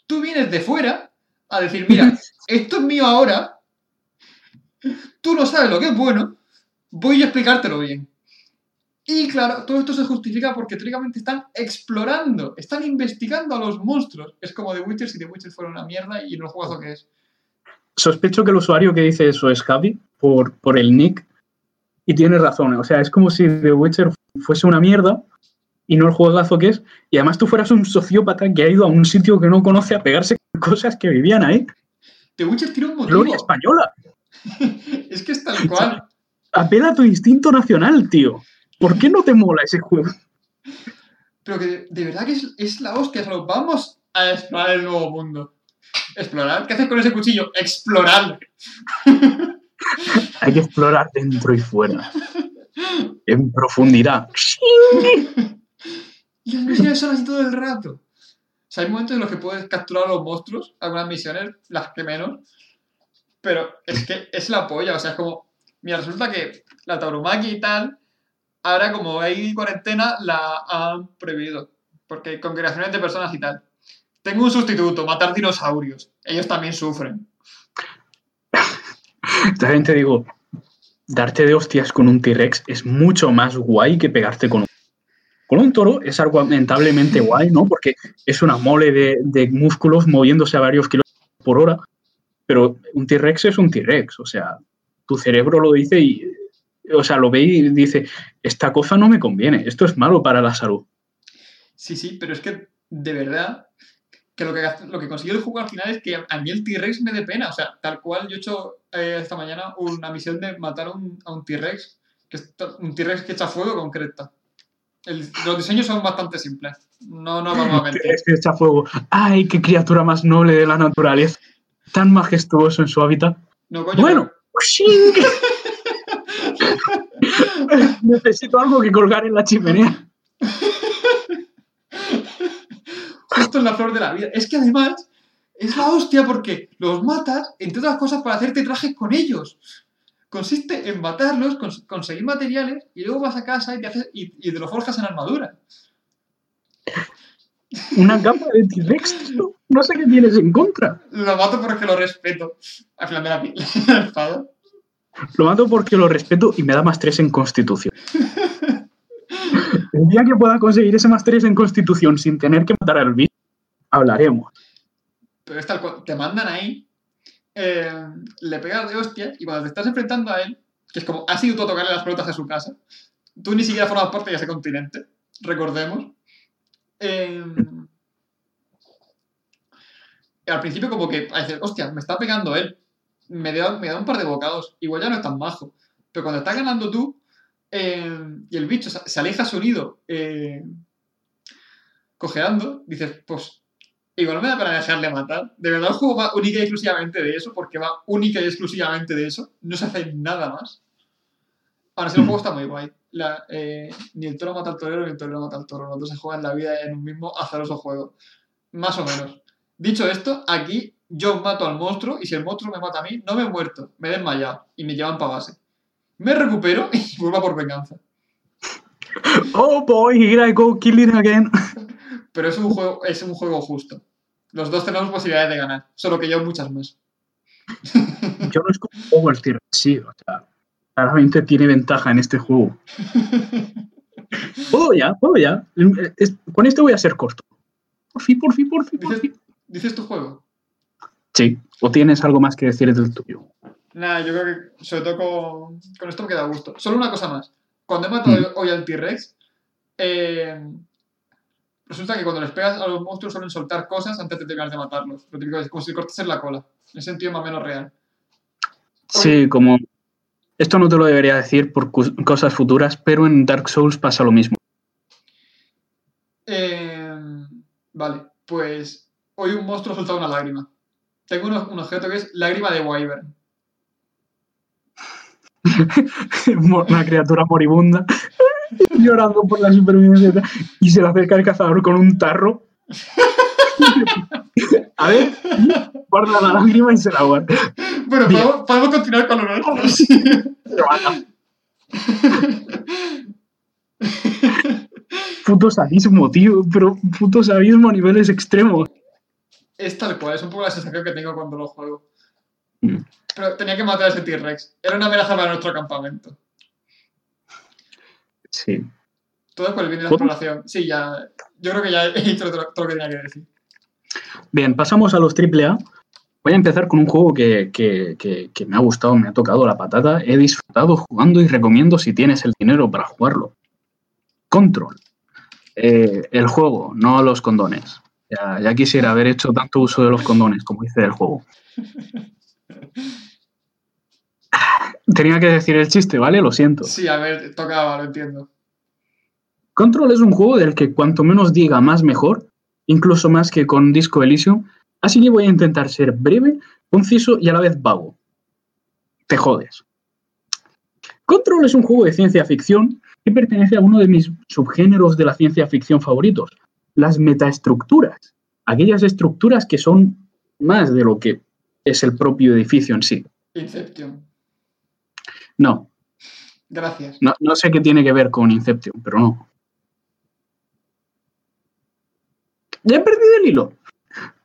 Tú vienes de fuera a decir, mira, esto es mío ahora, tú no sabes lo que es bueno, voy a explicártelo bien. Y claro, todo esto se justifica porque teóricamente están explorando, están investigando a los monstruos. Es como The Witcher si The Witcher fuera una mierda y no el juegazo que es. Sospecho que el usuario que dice eso es Javi, por, por el nick, y tiene razón. O sea, es como si The Witcher fuese una mierda y no el juegazo que es, y además tú fueras un sociópata que ha ido a un sitio que no conoce a pegarse con cosas que vivían ahí. The Witcher tiene un motivo. Gloria española. Es que es tal cual. Apela a tu instinto nacional, tío. ¿Por qué no te mola ese juego? Pero que de, de verdad que es, es la hostia. Solo vamos a explorar el nuevo mundo. ¿Explorar? ¿Qué haces con ese cuchillo? Explorar. Hay que explorar dentro y fuera. En profundidad. Y las misiones son así todo el rato. O sea, hay momentos en los que puedes capturar a los monstruos, algunas misiones, las que menos. Pero es que es la polla. O sea, es como. Mira, resulta que la tauromaqui y tal, ahora como hay cuarentena, la han prohibido. Porque hay congregaciones de personas y tal. Tengo un sustituto, matar dinosaurios. Ellos también sufren. También te digo, darte de hostias con un T-Rex es mucho más guay que pegarte con un con un toro es argumentablemente guay, ¿no? Porque es una mole de, de músculos moviéndose a varios kilómetros por hora. Pero un T-Rex es un T-Rex. O sea, tu cerebro lo dice y. O sea, lo ve y dice: Esta cosa no me conviene. Esto es malo para la salud. Sí, sí, pero es que de verdad que lo que, lo que consiguió el juego al final es que a mí el T-Rex me dé pena. O sea, tal cual yo he hecho eh, esta mañana una misión de matar a un, T-Rex, que es un T-Rex que echa fuego con cresta. El- los diseños son bastante simples. No nos vamos a mentir. T-Rex que echa fuego. ¡Ay, qué criatura más noble de la naturaleza! Tan majestuoso en su hábitat. No, coño, Bueno, necesito algo que colgar en la chimenea. justo en la flor de la vida. Es que además es la hostia porque los matas, entre otras cosas, para hacerte trajes con ellos. Consiste en matarlos, cons- conseguir materiales y luego vas a casa y te, haces, y, y te lo forjas en armadura. Una capa de T-Rex. No sé qué tienes en contra. Lo mato porque lo respeto. Al final de la, la espada. Lo mato porque lo respeto y me da más 3 en constitución. El día que pueda conseguir ese más 3 en constitución sin tener que matar al bicho, hablaremos. Pero es tal cual, te mandan ahí eh, le pegas de hostia y cuando te estás enfrentando a él, que es como, ha sido todo tocarle las pelotas a su casa, tú ni siquiera formas parte de ese continente, recordemos. Eh, al principio como que, a decir, hostia, me está pegando él, me da, me da un par de bocados, igual ya no es tan majo. Pero cuando estás ganando tú eh, y el bicho se aleja sonido eh, cojeando, dices, pues igual no me da para dejarle matar. De verdad el juego va única y exclusivamente de eso, porque va única y exclusivamente de eso. No se hace nada más. Ahora sí, el juego está muy guay. Eh, ni el toro mata al torero, ni el torero mata al toro. Los dos se juegan la vida en un mismo azaroso juego. Más o menos. Dicho esto, aquí yo mato al monstruo y si el monstruo me mata a mí, no me he muerto, me he desmayado y me llevan para base. Me recupero y vuelvo por venganza. Oh boy, here I go killing again. Pero es un juego, es un juego justo. Los dos tenemos posibilidades de ganar, solo que yo muchas más. yo no es como un juego sí, o sea, claramente tiene ventaja en este juego. puedo ya, puedo ya. Con esto voy a ser corto. Por fin, por fin, por fin, por fin. ¿Dices tu juego? Sí. ¿O tienes algo más que decir del tuyo? Nada, yo creo que sobre todo con, con esto me queda gusto. Solo una cosa más. Cuando he matado mm. hoy al T-Rex, eh, resulta que cuando les pegas a los monstruos suelen soltar cosas antes de terminar de matarlos. Lo típico es como si cortases la cola. En sentido más o menos real. Sí, como... Esto no te lo debería decir por cosas futuras, pero en Dark Souls pasa lo mismo. Eh, vale, pues hoy un monstruo ha soltado una lágrima. Tengo un, objeto que es lágrima de Wyvern. una criatura moribunda llorando por la supervivencia y se le acerca el cazador con un tarro. A ver, guarda la lágrima y se la guarda. Bueno, ¿podemos, continuar con lo nuestro. puto sadismo, tío, pero puto sadismo a niveles extremos es tal cual, es un poco la sensación que tengo cuando lo juego. Mm. Pero tenía que matar a ese T-Rex. Era una amenaza para nuestro campamento. Sí. Todo por el bien de la exploración. Sí, ya. Yo creo que ya he dicho todo, lo que tenía que decir. Bien, pasamos a los AAA. Voy a empezar con un juego que, me ha gustado, me ha tocado la patata. He disfrutado jugando y recomiendo si tienes el dinero para jugarlo. Control. Eh, el juego, no los condones. Ya, quisiera haber hecho tanto uso de los condones como hice del juego. Tenía que decir el chiste, ¿vale? Lo siento. Sí, a ver, tocaba, lo entiendo. Control es un juego del que cuanto menos diga, más mejor, incluso más que con Disco Elysium, así que voy a intentar ser breve, conciso y a la vez vago. Te jodes. Control es un juego de ciencia ficción que pertenece a uno de mis subgéneros de la ciencia ficción favoritos, las metaestructuras, aquellas estructuras que son más de lo que es el propio edificio en sí. Inception. No. Gracias. No, sé qué tiene que ver con Inception, pero no. Ya he perdido el hilo.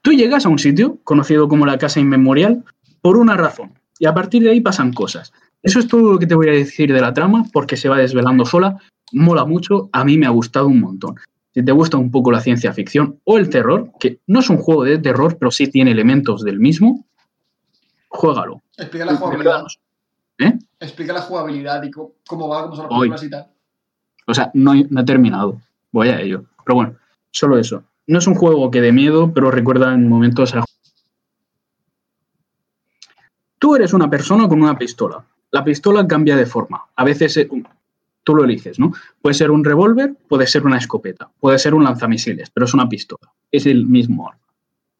Tú llegas a un sitio conocido como la Casa Inmemorial por una razón y a partir de ahí pasan cosas. Eso es todo lo que te voy a decir de la trama porque se va desvelando sola. Mola mucho, a mí me ha gustado un montón si te gusta un poco la ciencia ficción o el terror, que no es un juego de terror, pero sí tiene elementos del mismo, juégalo. Explica la jugabilidad. ¿Eh? Explica la jugabilidad y cómo, va, cómo son las películas y tal. O sea, no, he terminado. Voy a ello. Pero bueno, solo eso. No es un juego que dé miedo, pero recuerda en momentos a... Tú eres una persona con una pistola. La pistola cambia de forma. A veces tú lo eliges, ¿no? Puede ser un revólver, puede ser una escopeta, puede ser un lanzamisiles, pero es una pistola. Es el mismo arma.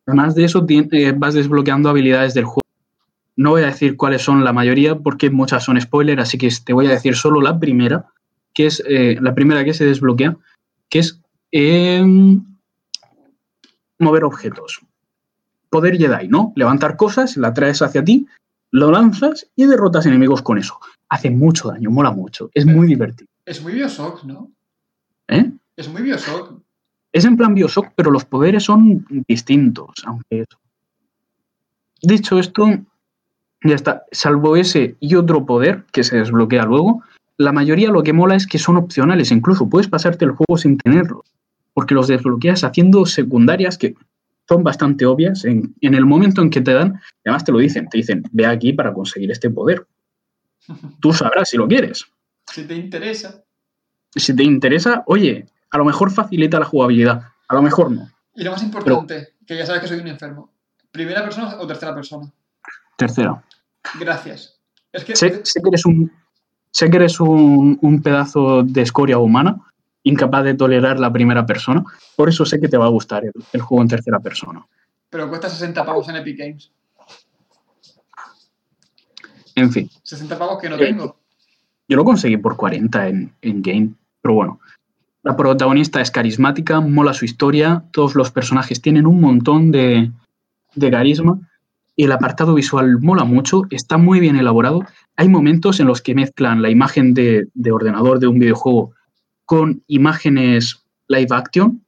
Además de eso, eh, vas desbloqueando habilidades del juego. No voy a decir cuáles son la mayoría porque muchas son spoiler, así que te voy a decir solo la primera, que es eh, la primera que se desbloquea, que es em, mover objetos. Poder Jedi, ¿no? Levantar cosas, la traes hacia ti, lo lanzas y derrotas enemigos con eso hace mucho daño, mola mucho, es muy divertido. Es muy Bioshock, ¿no? ¿Eh? Es muy Bioshock. Es en plan Bioshock, pero los poderes son distintos, aunque eso. Dicho esto, ya está. Salvo ese y otro poder que se desbloquea luego, la mayoría lo que mola es que son opcionales. Incluso puedes pasarte el juego sin tenerlos, porque los desbloqueas haciendo secundarias que son bastante obvias en, en el momento en que te dan, además te lo dicen, te dicen, ve aquí para conseguir este poder. Tú sabrás si lo quieres. Si te interesa. Si te interesa, oye, a lo mejor facilita la jugabilidad, a lo mejor no. Y lo más importante, que ya sabes que soy un enfermo. ¿Primera persona o tercera persona? Tercera. Gracias. Es que Sé, sé que eres, un, sé que eres un, un pedazo de escoria humana, incapaz de tolerar la primera persona, por eso sé que te va a gustar el, el juego en tercera persona. pero cuesta 60 pavos en Epic Games. En fin, 60 pavos que no Sí. tengo. yo lo conseguí por 40 en, en Game, pero bueno. La protagonista es carismática, mola su historia, todos los personajes tienen un montón de, de carisma y el apartado visual mola mucho, está muy bien elaborado. Hay momentos en los que mezclan la imagen de, de ordenador de un videojuego con imágenes live action,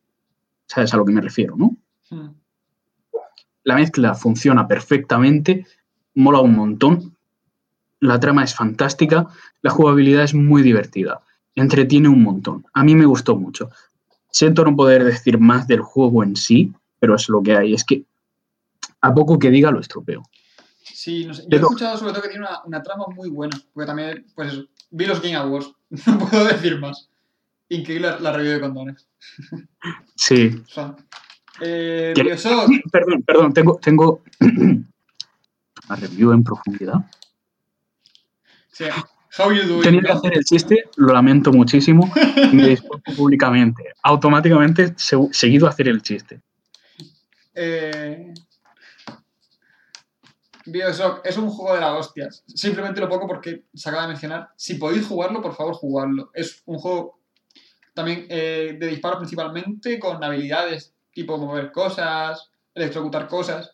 sabes a lo que me refiero, ¿no? Hmm. La mezcla funciona perfectamente, mola un montón. La trama es fantástica, la jugabilidad es muy divertida, entretiene un montón. A mí me gustó mucho. Siento no poder decir más del juego en sí, pero es lo que hay. Es que a poco que diga lo estropeo. Sí, no sé. Yo he escuchado sobre todo que tiene una, una trama muy buena. Porque también, pues eso, vi los Game Awards. No puedo decir más. Increíble la, la review de condones. Sí. O sea, eh, ¿Quieres- Bioshock, Perdón, perdón, tengo, tengo una review en profundidad. Sí, How You Doing, Tenía que hacer el chiste, lo lamento muchísimo, y me disculpo públicamente. Automáticamente se- seguido hacer el chiste. Eh, Bioshock es un juego de la hostia. Simplemente lo pongo porque se acaba de mencionar. Si podéis jugarlo, por favor, jugadlo. Es un juego también eh, de disparo principalmente, con habilidades tipo mover cosas, electrocutar cosas.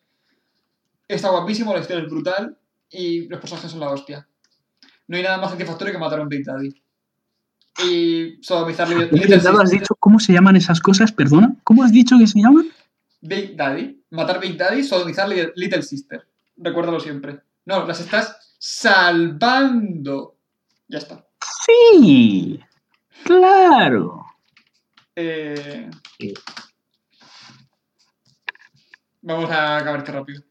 Está guapísimo, la historia es brutal y los personajes son la hostia. No hay nada más satisfactorio que matar a un Big Daddy. Y sodomizar Little Little ¿Has dicho cómo se llaman esas cosas? Perdona. ¿Cómo has dicho que se llaman? Big Daddy, matar Big Daddy, sodomizar Li- Little Sister. Recuérdalo siempre. No, las estás salvando. Ya está. Sí. Claro. Eh, Sí. Vamos a acabar esto rápido.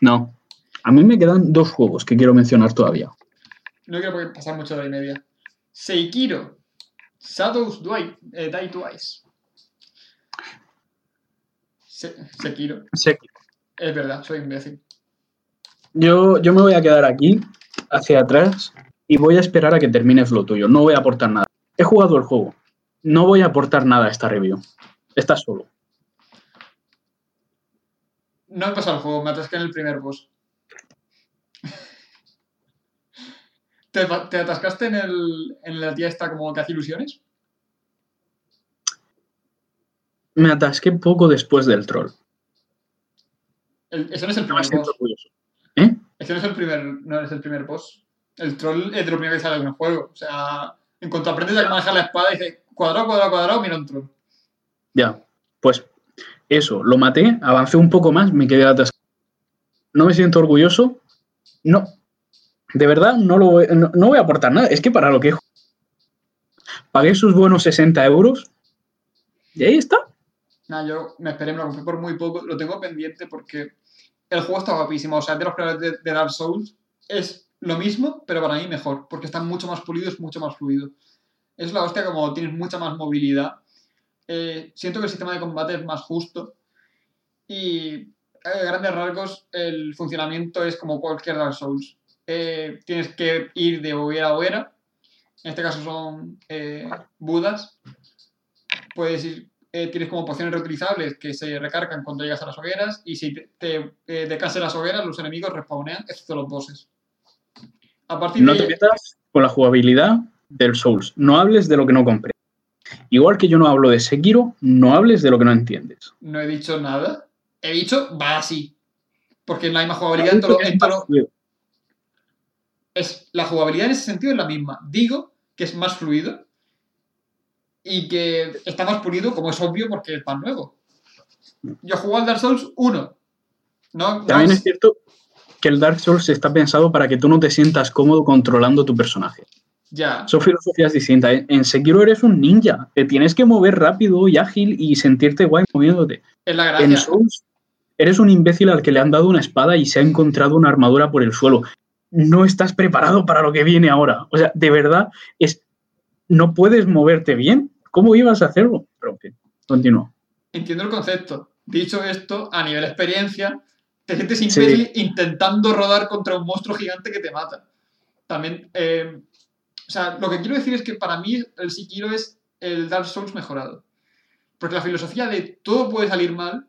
No. A mí me quedan dos juegos que quiero mencionar todavía. No quiero pasar mucho de la y media. Seikiro. Shadows Die, eh, Die Twice. Se- Sekiro. Es verdad, soy imbécil. Yo, yo me voy a quedar aquí, hacia atrás, y voy a esperar a que termines lo tuyo. No voy a aportar nada. He jugado el juego. No voy a aportar nada a esta review. Estás solo. No he pasado el juego, me atasqué en el primer boss. ¿Te, atascaste en, el, en la tía esta como que hace ilusiones? Me atasqué poco después del troll. El- ese no es el No me primer siento boss. orgulloso. ¿Eh? Ese no es el primer, no es el primer boss. El troll es de lo primero que sale en el juego. O sea, en cuanto aprendes a manejar la espada, dice cuadrado, cuadrado, cuadrado, mira un troll. Ya. Pues eso, lo maté, avancé un poco más, me quedé atascado. No me siento orgulloso. No. De verdad, no, lo voy, no, voy a aportar nada. Es que para lo que pagué sus buenos 60 euros y ahí está. Nada, yo me esperé, me lo compré por muy poco. Lo tengo pendiente porque el juego está guapísimo. O sea, de los creadores de, Dark Souls es lo mismo, pero para mí mejor. Porque está mucho más pulido, es mucho más fluido. Es la hostia como tienes mucha más movilidad. Eh, siento que el sistema de combate es más justo. Y a grandes rasgos el funcionamiento es como cualquier Dark Souls. Eh, tienes que ir de hoguera a hoguera. En este caso son eh, budas. Puedes ir eh, tienes como pociones reutilizables que se recargan cuando llegas a las hogueras y si te, te eh, descansas las hogueras, los enemigos respawnean, excepto los bosses. A partir No de te metas con la jugabilidad del Souls. No hables de lo que no comprendes. Igual que yo no hablo de Sekiro, no hables de lo que no entiendes. no he dicho nada. He dicho, va así. Porque no hay más jugabilidad en todo, en todo- es, la jugabilidad en ese sentido es la misma. Digo que es más fluido y que está más pulido, como es obvio, porque es más nuevo. Yo juego al Dark Souls 1. No, no También es- es cierto que el Dark Souls está pensado para que tú no te sientas cómodo controlando tu personaje. Ya. Son filosofías distintas. En- En Sekiro eres un ninja. Te tienes que mover rápido y ágil y sentirte guay moviéndote. Es la En. Souls eres un imbécil al que le han dado una espada y se ha encontrado una armadura por el suelo. No estás preparado para lo que viene ahora. O sea, de verdad, es no puedes moverte bien. ¿Cómo ibas a hacerlo? Pero fin, continúa. Entiendo el concepto. Dicho esto, a nivel experiencia, te sientes Sí. imbécil intentando rodar contra un monstruo gigante que te mata. También, eh, o sea, lo que quiero decir es que para mí el Sekiro es el Dark Souls mejorado. Porque la filosofía de todo puede salir mal,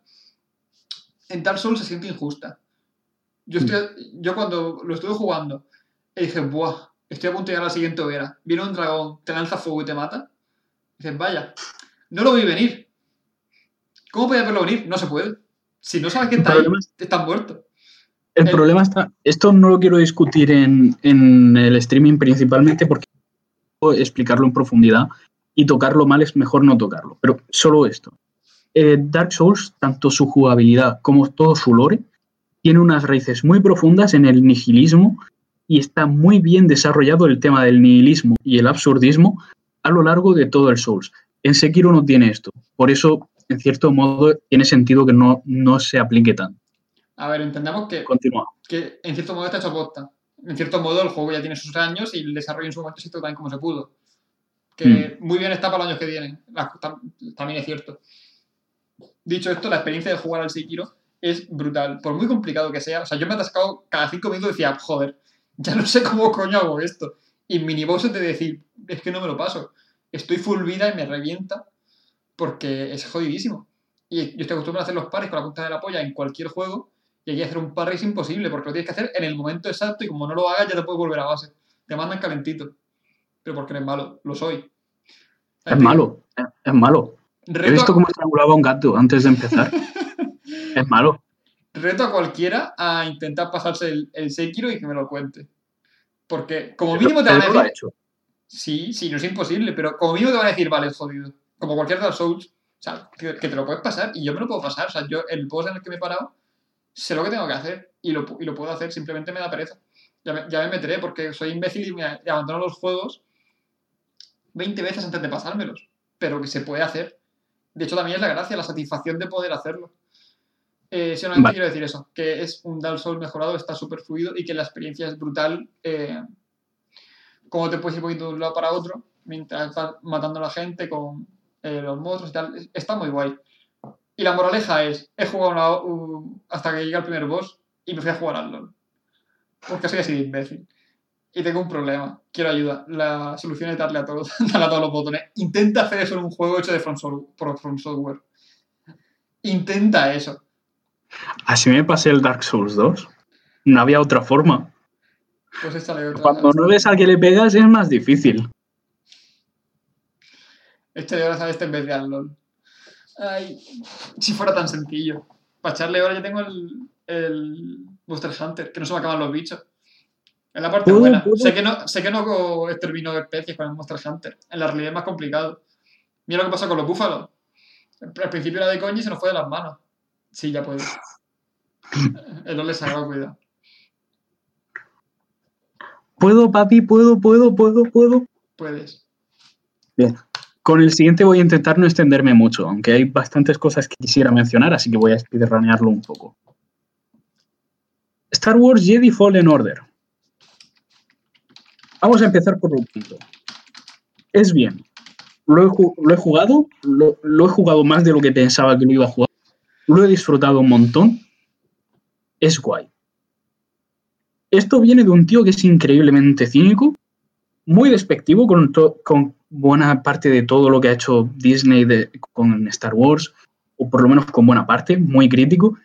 en Dark Souls se siente injusta. Yo, estoy, yo cuando lo estuve jugando, y dije, buah, estoy a punto de llegar a la siguiente hoguera. Viene un dragón, te lanza fuego y te mata. dices, vaya, no lo vi venir. ¿Cómo podía verlo venir? No se puede. Si no sabes que está ahí, estás muerto. El El- problema está, esto no lo quiero discutir en, en el streaming principalmente porque puedo explicarlo en profundidad y tocarlo mal es mejor no tocarlo, pero solo esto. Eh, Dark Souls, tanto su jugabilidad como todo su lore, tiene unas raíces muy profundas en el nihilismo y está muy bien desarrollado el tema del nihilismo y el absurdismo a lo largo de todo el Souls. En Sekiro no tiene esto, por eso, en cierto modo, tiene sentido que no, no se aplique tanto. A ver, entendamos que, Continúa. que en cierto modo está hecho posta. En cierto modo el juego ya tiene sus años y el desarrollo en su momento se hizo tan como se pudo. Que muy bien está para los años que vienen. También es cierto. Dicho esto, la experiencia de jugar al Sekiro es brutal. Por muy complicado que sea. O sea, yo me he atascado cada cinco minutos y decía, joder, ya no sé cómo coño hago esto. Y minibosses de decir, es que no me lo paso. Estoy full vida y me revienta porque es jodidísimo. Y yo estoy acostumbrado a hacer los pares con la punta de la polla en cualquier juego y aquí hacer un parry es imposible porque lo tienes que hacer en el momento exacto y como no lo hagas ya te puedes volver a base. Te mandan calentito. Pero porque eres malo, lo soy. Es malo, es, es malo. He Reto, visto a- cómo estrangulaba un gato antes de empezar. es malo. reto a cualquiera a intentar pasarse el, el Sekiro y que me lo cuente. Porque como mínimo te van a pero lo ha decir... hecho. Sí, sí, no es imposible, pero como mínimo te van a decir, vale, es jodido. Como cualquier Dark Souls, o sea, que, que te lo puedes pasar y yo me lo puedo pasar. O sea, yo el boss en el que me he parado, sé lo que tengo que hacer y lo, y lo puedo hacer, simplemente me da pereza. Ya me, ya me meteré porque soy imbécil y me abandono los juegos 20 veces antes de pasármelos. Pero que se puede hacer. De hecho, también es la gracia, la satisfacción de poder hacerlo. Eh, solamente Vale. quiero decir eso, que es un Dark Souls mejorado, está súper fluido y que la experiencia es brutal. eh, cómo te puedes ir moviendo de un lado para otro mientras estás matando a la gente con eh, los monstruos y tal. Es- Está muy guay. Y la moraleja es, he jugado una- un- hasta que llegué al primer boss y me fui a jugar al LoL. Porque soy así de imbécil. Y tengo un problema. Quiero ayuda. La solución es darle a todos, darle a todos los botones. Intenta hacer eso en un juego hecho de From, por From Software. Intenta eso. Así me pasé el Dark Souls 2. No había otra forma. Pues échale otra. Cuando no ves al que le pegas es más difícil. Échale horas a este en vez de al LOL. Ay, si fuera tan sencillo. Para echarle horas ya tengo el, el Monster Hunter, que no se me acaban los bichos. Es la parte ¿Puedo- buena. puedo? Sé que no, sé que no extermino especies con el Monster Hunter. En la realidad es más complicado. Mira lo que pasa con los búfalos. Al principio era de coña y se nos fue de las manos. Sí, ya puedo. El LOL es sagrado, cuidado. Puedo, papi, puedo, puedo, puedo, puedo. Puedes. Con el siguiente voy a intentar no extenderme mucho, aunque hay bastantes cosas que quisiera mencionar, así que voy a speedrunearlo un poco. Star Wars Jedi Fallen Order. Vamos a empezar por lo punto. Es bien. Lo he, ju- lo he jugado, lo, lo he jugado más de lo que pensaba que lo iba a jugar. Lo he disfrutado un montón. Es guay. Esto viene de un tío que es increíblemente cínico, muy despectivo con, buena parte de todo lo que ha hecho Disney con Star Wars, o por lo menos con buena parte, muy crítico.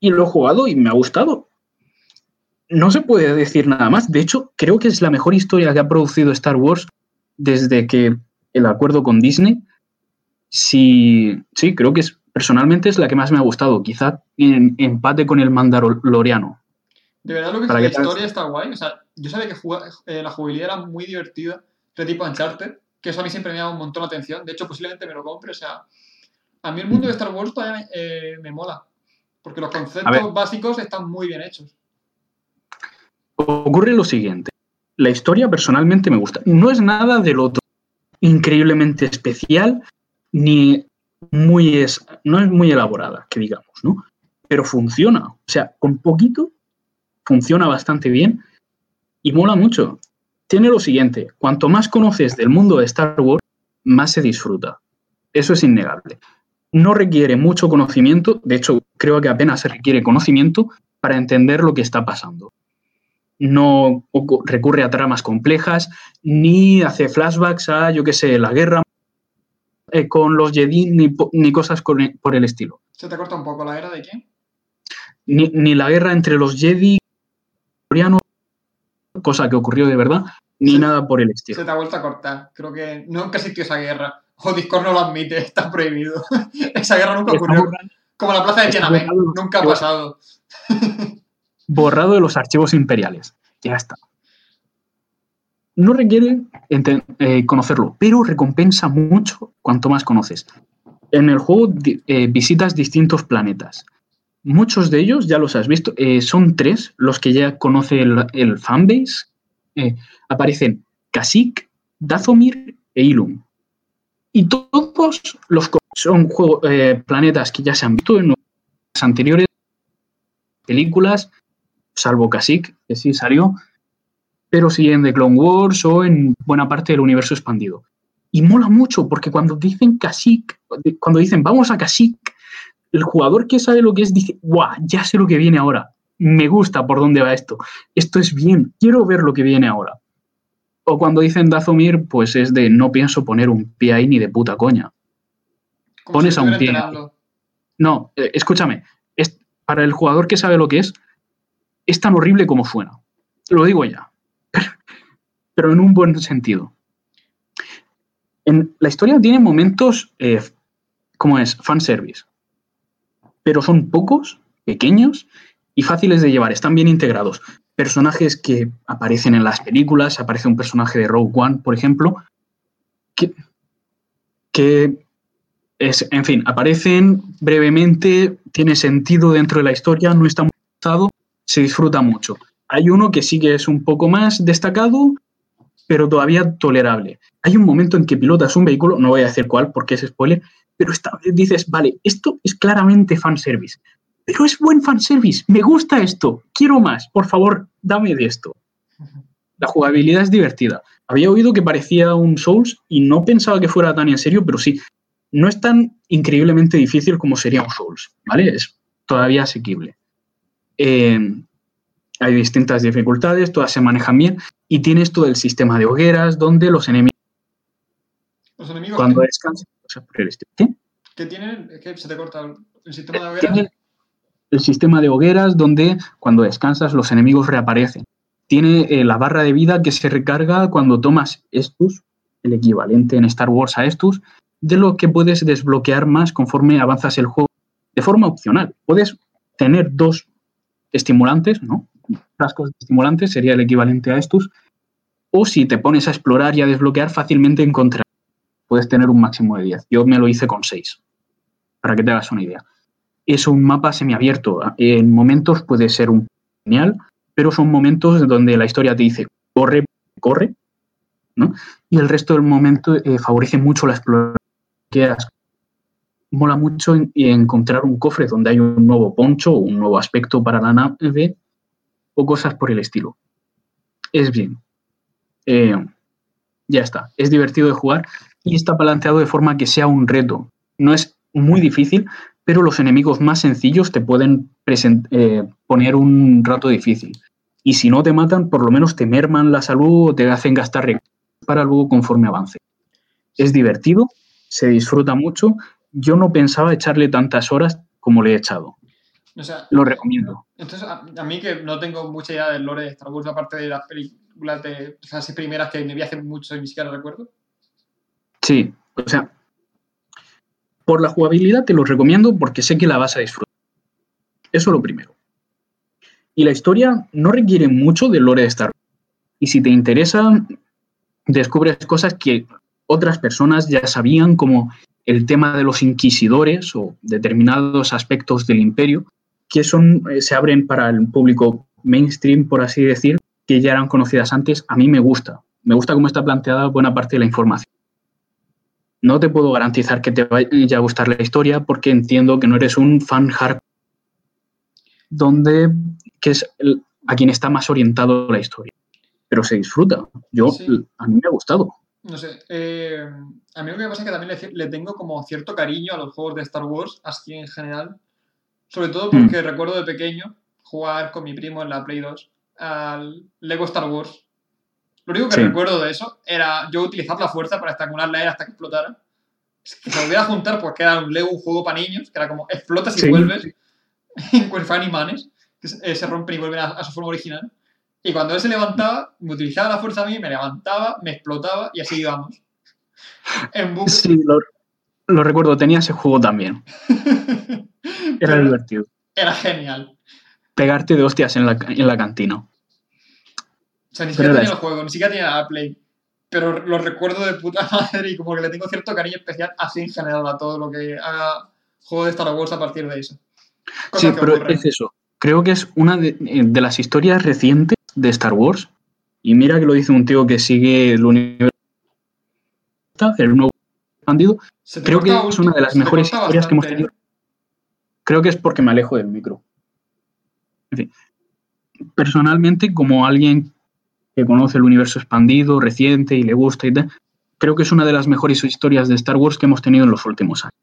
Y lo he jugado y me ha gustado. No se puede decir nada más. De hecho, creo que es la mejor historia que ha producido Star Wars desde que el acuerdo con Disney. Sí, sí, creo que es, personalmente es la que más me ha gustado. Quizá en empate con el Mandaloriano. De verdad lo que es la que te- historia está guay. O sea, yo sabía que eh, la jugabilidad era muy divertida, de tipo Uncharted, que eso a mí siempre me llama un montón la atención. De hecho, posiblemente me lo compre. O sea, a mí el mundo de Star Wars todavía me, eh, me mola. Porque los conceptos básicos están muy bien hechos. ocurre lo siguiente. la historia personalmente me gusta. No es nada del otro increíblemente especial, ni muy es, no es muy elaborada, que digamos, ¿no? Pero funciona. O sea, con poquito funciona bastante bien y mola mucho. Tiene lo siguiente, cuanto más conoces del mundo de Star Wars, más se disfruta. Eso es innegable. No requiere mucho conocimiento, de hecho creo que apenas se requiere conocimiento para entender lo que está pasando. No recurre a tramas complejas, ni hace flashbacks a, yo qué sé, la guerra eh, con los Jedi, ni, cosas por el estilo. ¿Se te corta un poco la guerra de quién? Ni, ni la guerra entre los Jedi, cosa que ocurrió de verdad, ni nada por el estilo. Se te ha vuelto a cortar. Creo que nunca existió esa guerra. O Discord no lo admite, está prohibido. esa guerra nunca ocurrió. Como la plaza de Tiananmen, nunca ha pasado. borrado de los archivos imperiales. Ya está. No requiere eh, conocerlo, pero recompensa mucho cuanto más conoces. En el juego eh, visitas distintos planetas. Muchos de ellos ya los has visto. Eh, son tres los que ya conoce el, fanbase. aparecen Kashyyyk, Dathomir e Ilum. Y todos los son planetas que ya se han visto en las anteriores películas, salvo Kashyyyk, que sí salió, pero sí en The Clone Wars o en buena parte del universo expandido. Y mola mucho porque cuando dicen Kashyyyk, cuando dicen vamos a Kashyyyk, el jugador que sabe lo que es dice, guau, ya sé lo que viene ahora, me gusta por dónde va esto, esto es bien, quiero ver lo que viene ahora. O cuando dicen Dazomir, pues es de no pienso poner un pie ahí ni de puta coña. Pones a un pie. No, eh, escúchame, es, para el jugador que sabe lo que es, es tan horrible como suena. Lo digo ya. Pero en un buen sentido. En, la historia tiene momentos, eh, como es, fanservice. Pero son pocos, pequeños y fáciles de llevar. Están bien integrados. Personajes que aparecen en las películas. Aparece un personaje de Rogue One, por ejemplo. Que, es, en fin, aparecen brevemente, tiene sentido dentro de la historia, no está muy se disfruta mucho. Hay uno que sí que es un poco más destacado, pero todavía tolerable. Hay un momento en que pilotas un vehículo, no voy a decir cuál porque es spoiler, pero vez dices, vale, esto es claramente fanservice, pero es buen fanservice, me gusta esto, quiero más, por favor, dame de esto. La jugabilidad es divertida. Había oído que parecía un Souls y no pensaba que fuera tan en serio, pero sí, no es tan increíblemente difícil como sería un Souls, ¿vale? Es todavía asequible. Eh, hay distintas dificultades, todas se manejan bien y tienes todo el sistema de hogueras donde los enemigos... Los enemigos cuando descansan... ¿Qué? ¿Qué tienen? Que se te corta el sistema de hogueras. el sistema de hogueras donde cuando descansas los enemigos reaparecen. Tiene eh, la barra de vida que se recarga cuando tomas Estus, el equivalente en Star Wars a Estus, de lo que puedes desbloquear más conforme avanzas el juego de forma opcional. Puedes tener dos estimulantes, ¿no? Frascos de estimulantes sería el equivalente a estos. O si te pones a explorar y a desbloquear, fácilmente encontrar. Puedes tener un máximo de 10. Yo me lo hice con 6, para que te hagas una idea. Es un mapa semiabierto. En momentos puede ser un genial, pero son momentos donde la historia te dice corre, corre, ¿no? Y el resto del momento eh, favorece mucho la exploración mola mucho encontrar un cofre donde hay un nuevo poncho un nuevo aspecto para la nave o cosas por el estilo. Es bien. Eh, ya está. Es divertido de jugar y está planteado de forma que sea un reto. No es muy difícil, pero los enemigos más sencillos te pueden eh, poner un rato difícil. Y si no te matan, por lo menos te merman la salud o te hacen gastar recursos para luego conforme avance. Es divertido, se disfruta mucho yo no pensaba echarle tantas horas como le he echado. Lo recomiendo. Entonces, a, mí que no tengo mucha idea del lore de Star Wars, aparte de las películas de esas primeras que me vi hace mucho y ni siquiera recuerdo. Sí, o sea, por la jugabilidad te lo recomiendo porque sé que la vas a disfrutar. Eso es lo primero. Y la historia no requiere mucho del lore de Star Wars. Y si te interesa, descubres cosas que otras personas ya sabían, como el tema de los inquisidores o determinados aspectos del imperio que son, eh, se abren para el público mainstream, por así decir, que ya eran conocidas antes, a mí me gusta. Me gusta cómo está planteada buena parte de la información. No te puedo garantizar que te vaya a gustar la historia porque entiendo que no eres un fan hardcore donde que es a quien está más orientado la historia. Pero se disfruta. Yo, a mí me ha gustado. No sé. Eh, a mí lo que pasa es que también le, tengo como cierto cariño a los juegos de Star Wars, así en general. Sobre todo porque mm. recuerdo de pequeño jugar con mi primo en la Play 2 al Lego Star Wars. Lo único que recuerdo de eso era yo utilizar la fuerza para estacular la era hasta que explotara. que se volviera a juntar porque era un Lego, un juego para niños, que era como explotas y vuelves en Fan Imanes, que eh, se rompen y vuelven a, su forma original. Y cuando él se levantaba, me utilizaba la fuerza a mí, me levantaba, me explotaba y así íbamos. En Sí, lo, recuerdo, tenía ese juego también. Era divertido. Era genial. Pegarte de hostias en la, en la cantina. O sea, ni siquiera tenía el juego, ni siquiera tenía la Play. Pero lo recuerdo de puta madre y como que le tengo cierto cariño especial así en general a todo lo que haga juego de Star Wars a partir de eso. sí, pero es eso. Creo que es una de, de, las historias recientes de Star Wars. Y mira que lo dice un tío que sigue el universo, el nuevo expandido. Creo que es una de las mejores historias que hemos tenido. Creo que es porque me alejo del micro. En fin. Personalmente, como alguien que conoce el universo expandido, reciente y le gusta y tal, creo que es una de las mejores historias de Star Wars que hemos tenido en los últimos años.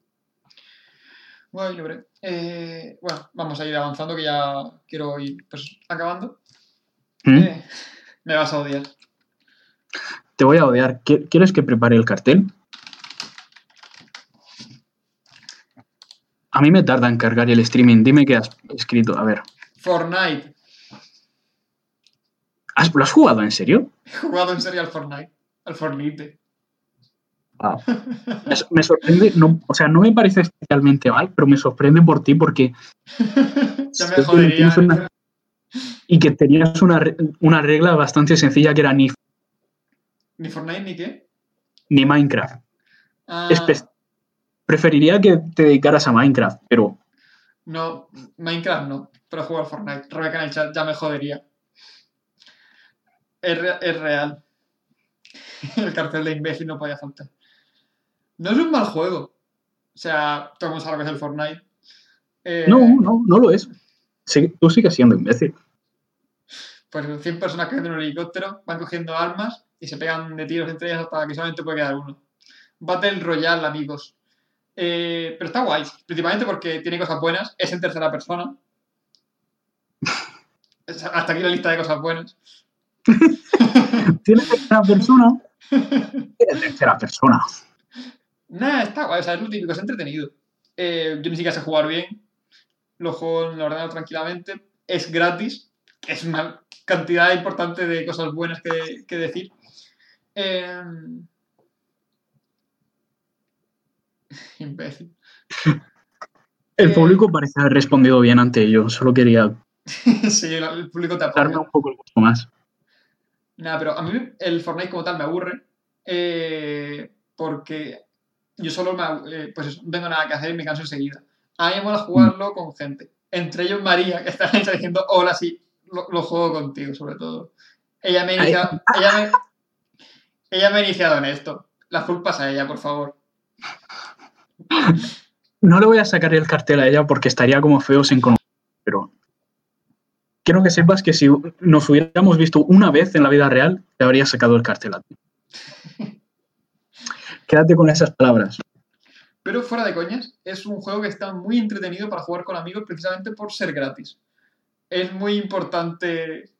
Bueno, eh, bueno, vamos a ir avanzando que ya quiero ir pues, acabando. ¿Mm? Eh, me vas a odiar. Te voy a odiar. ¿Quieres que prepare el cartel? A mí me tarda en cargar el streaming. Dime qué has escrito. A ver. Fortnite. ¿Lo has jugado en serio? He jugado en serio al Fortnite. Al Fortnite. Me, sorprende, no, o sea, no me parece especialmente mal, pero me sorprende por ti porque. ya me jodería. y que tenías una, una, regla bastante sencilla que era ni. ¿Ni Fortnite ni qué? Ni Minecraft. Ah. Preferiría que te dedicaras a Minecraft, pero. No, Minecraft no, pero juego al Fortnite. Rebeca en el chat ya me jodería. Es, es real. El cartel de imbécil no podía faltar. No es un mal juego. O sea, todos sabemos lo que es el Fortnite. Eh, no, no, no lo es. tú sigues siendo imbécil. Pues 100 personas que en un helicóptero van cogiendo armas y se pegan de tiros entre ellas hasta que solamente puede quedar uno. Battle Royale, amigos. Eh, pero está guay, principalmente porque tiene cosas buenas, es en tercera persona. Hasta aquí la lista de cosas buenas. ¿Tiene tercera persona? Tiene tercera persona. Nada, está guay, o sea, es lo típico, es entretenido. Eh, yo ni siquiera sé jugar bien, lo juego en el ordenador tranquilamente, es gratis, es una cantidad importante de cosas buenas que, decir. Em, imbécil. El público eh, parece haber respondido bien ante ello, solo quería. sí, el, público te apoya. un poco el gusto más. Nada, pero a mí el Fortnite como tal me aburre. Eh, porque yo solo eh, pues no tengo nada que hacer y me canso enseguida. A mí me mola jugarlo con gente. Entre ellos María, que está diciendo, hola, sí, lo, juego contigo, sobre todo. Ella me, ha iniciado, ella, me, ha iniciado en esto. La culpa es a ella, por favor. No le voy a sacar el cartel a ella porque estaría como feo sin conocer, pero quiero que sepas que si nos hubiéramos visto una vez en la vida real, te habría sacado el cartel a ti. Quédate con esas palabras. Pero fuera de coñas, es un juego que está muy entretenido para jugar con amigos precisamente por ser gratis. Es muy importante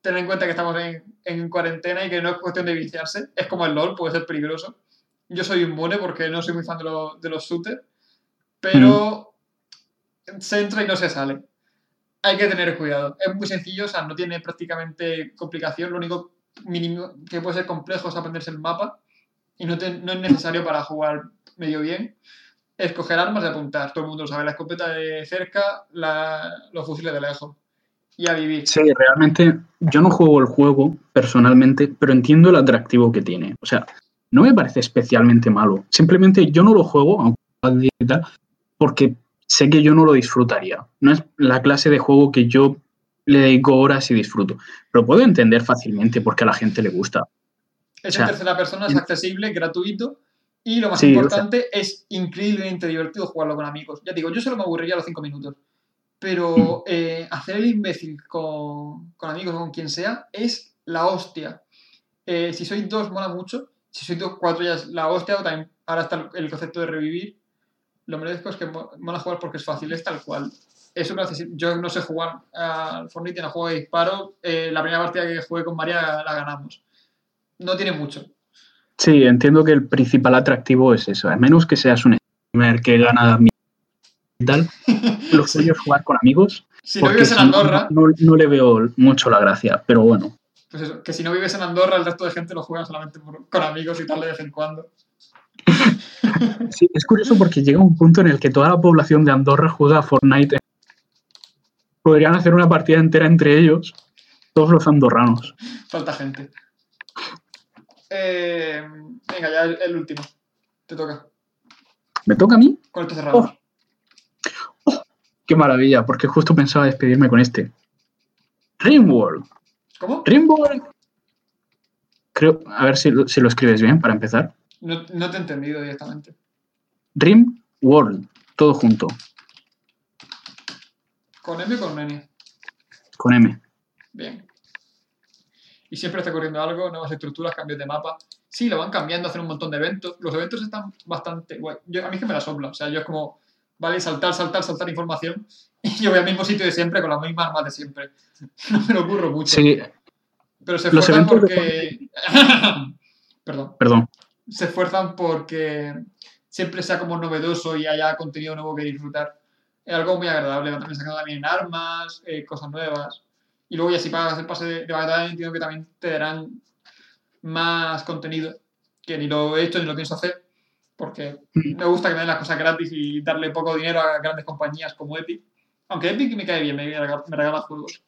tener en cuenta que estamos en, cuarentena y que no es cuestión de viciarse. Es como el LOL, puede ser peligroso. Yo soy inmune porque no soy muy fan de, los shooters, pero se entra y no se sale. Hay que tener cuidado. Es muy sencillo, o sea, no tiene prácticamente complicación. Lo único mínimo que puede ser complejo es aprenderse el mapa y no, es necesario para jugar medio bien escoger armas y apuntar. Todo el mundo sabe, la escopeta de cerca, los fusiles de lejos. Y a vivir. Sí, realmente yo no juego el juego personalmente, pero entiendo el atractivo que tiene. O sea, no me parece especialmente malo. Simplemente yo no lo juego, porque sé que yo no lo disfrutaría. No es la clase de juego que yo le dedico horas y disfruto. Pero puedo entender fácilmente porque a la gente le gusta. Es O sea, en tercera persona, es accesible, gratuito. Y lo más Sí, o sea- importante, es increíblemente divertido jugarlo con amigos. Ya digo, yo solo me aburriría a los 5 minutos. Pero eh, hacer el imbécil con, con amigos o con quien sea es la hostia. Eh, si sois dos, mola mucho. Si dos, cuatro ya es la hostia. o también, ahora está el, concepto de revivir. Lo merezco es que mo- mola jugar porque es fácil, es tal cual. Es súper accesible. Yo no sé jugar al Fortnite, no juego de disparo. Eh, la primera partida que jugué con María la ganamos. No tiene mucho. Sí, entiendo que el principal atractivo es eso. A menos que seas un streamer que gana mi- y tal, lo suyo es jugar con amigos. Si no porque vives en si no, Andorra, no, no le veo mucho la gracia, pero bueno. Pues eso, que si no vives en Andorra, el resto de gente lo juega solamente por- con amigos y tal de vez en cuando. Sí, es curioso porque llega un punto en el que toda la población de Andorra juega a Fortnite. Podrían hacer una partida entera entre ellos, todos los andorranos. Falta gente. Eh, venga, ya el, el último. Te toca. ¿Me toca a mí? Con esto cerrado. Oh. Qué maravilla, porque justo pensaba despedirme con este. Rimworld. ¿Cómo? Rimworld. Creo, a ver si, lo- si lo escribes bien para empezar. No, no te he entendido directamente. Rimworld. Todo junto, ¿Con M o con N? con M. Bien. Y siempre está ocurriendo algo, nuevas estructuras, cambios de mapa. Sí, lo van cambiando, hacen un montón de eventos. Los eventos están bastante guay. Yo, a mí es que me la sopla. O sea, yo es como, vale, saltar, saltar, saltar información. Y yo voy al mismo sitio de siempre con las mismas armas de siempre. No me lo ocurro mucho. Sí, Pero se esfuerzan porque. Perdón. perdón. Se esfuerzan porque siempre sea como novedoso y haya contenido nuevo que disfrutar. Es algo muy agradable. Van también sacando también armas, eh, cosas nuevas. Y luego, ya si pagas el pase de, de batalla, entiendo que también te darán más contenido. Que ni lo he hecho ni lo pienso hacer. Porque me gusta que me den las cosas gratis y darle poco dinero a grandes compañías como Epic. Aunque Epic me cae bien, me regala, me regala juegos.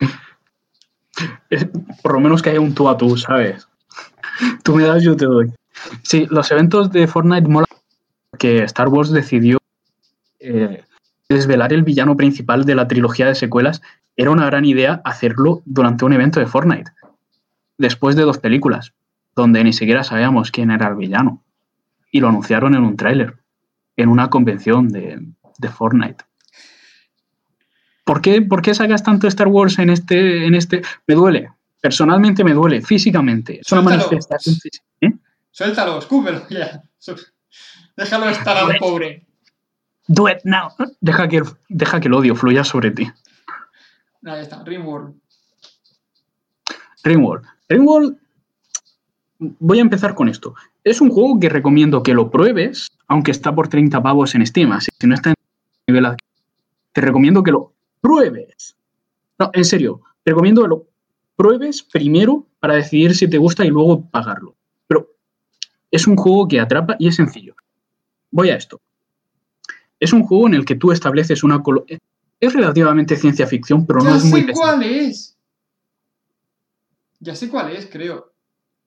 Es- por lo menos que haya un tú a tú, ¿sabes? Tú me das, yo te doy. Sí, los eventos de Fortnite mola que Star Wars decidió eh, desvelar el villano principal de la trilogía de secuelas. Era una gran idea hacerlo durante un evento de Fortnite, después de dos películas, donde ni siquiera sabíamos quién era el villano. Y lo anunciaron en un tráiler, en una convención de, de Fortnite. ¿Por qué, ¿Por qué sacas tanto Star Wars en este, en este? Me duele. Personalmente me duele, físicamente. Es una Suéltalo. manifestación física. ¿eh? Suéltalo, escúpelo, ya. Déjalo estar al pobre. Do it now. Deja que, el- deja que el odio fluya sobre ti. Ahí está, Rimworld. Ringworld. Ringworld, voy a empezar con esto. Es un juego que recomiendo que lo pruebes, aunque está por 30 pavos en Steam. Así que si no está en nivel te recomiendo que lo pruebes. No, en serio, te recomiendo que lo pruebes primero para decidir si te gusta y luego pagarlo. Pero es un juego que atrapa y es sencillo. Voy a esto. Es un juego en el que tú estableces una colo- Es relativamente ciencia ficción, pero no ya es muy sé pesado. cuál es. Ya sé cuál es, creo.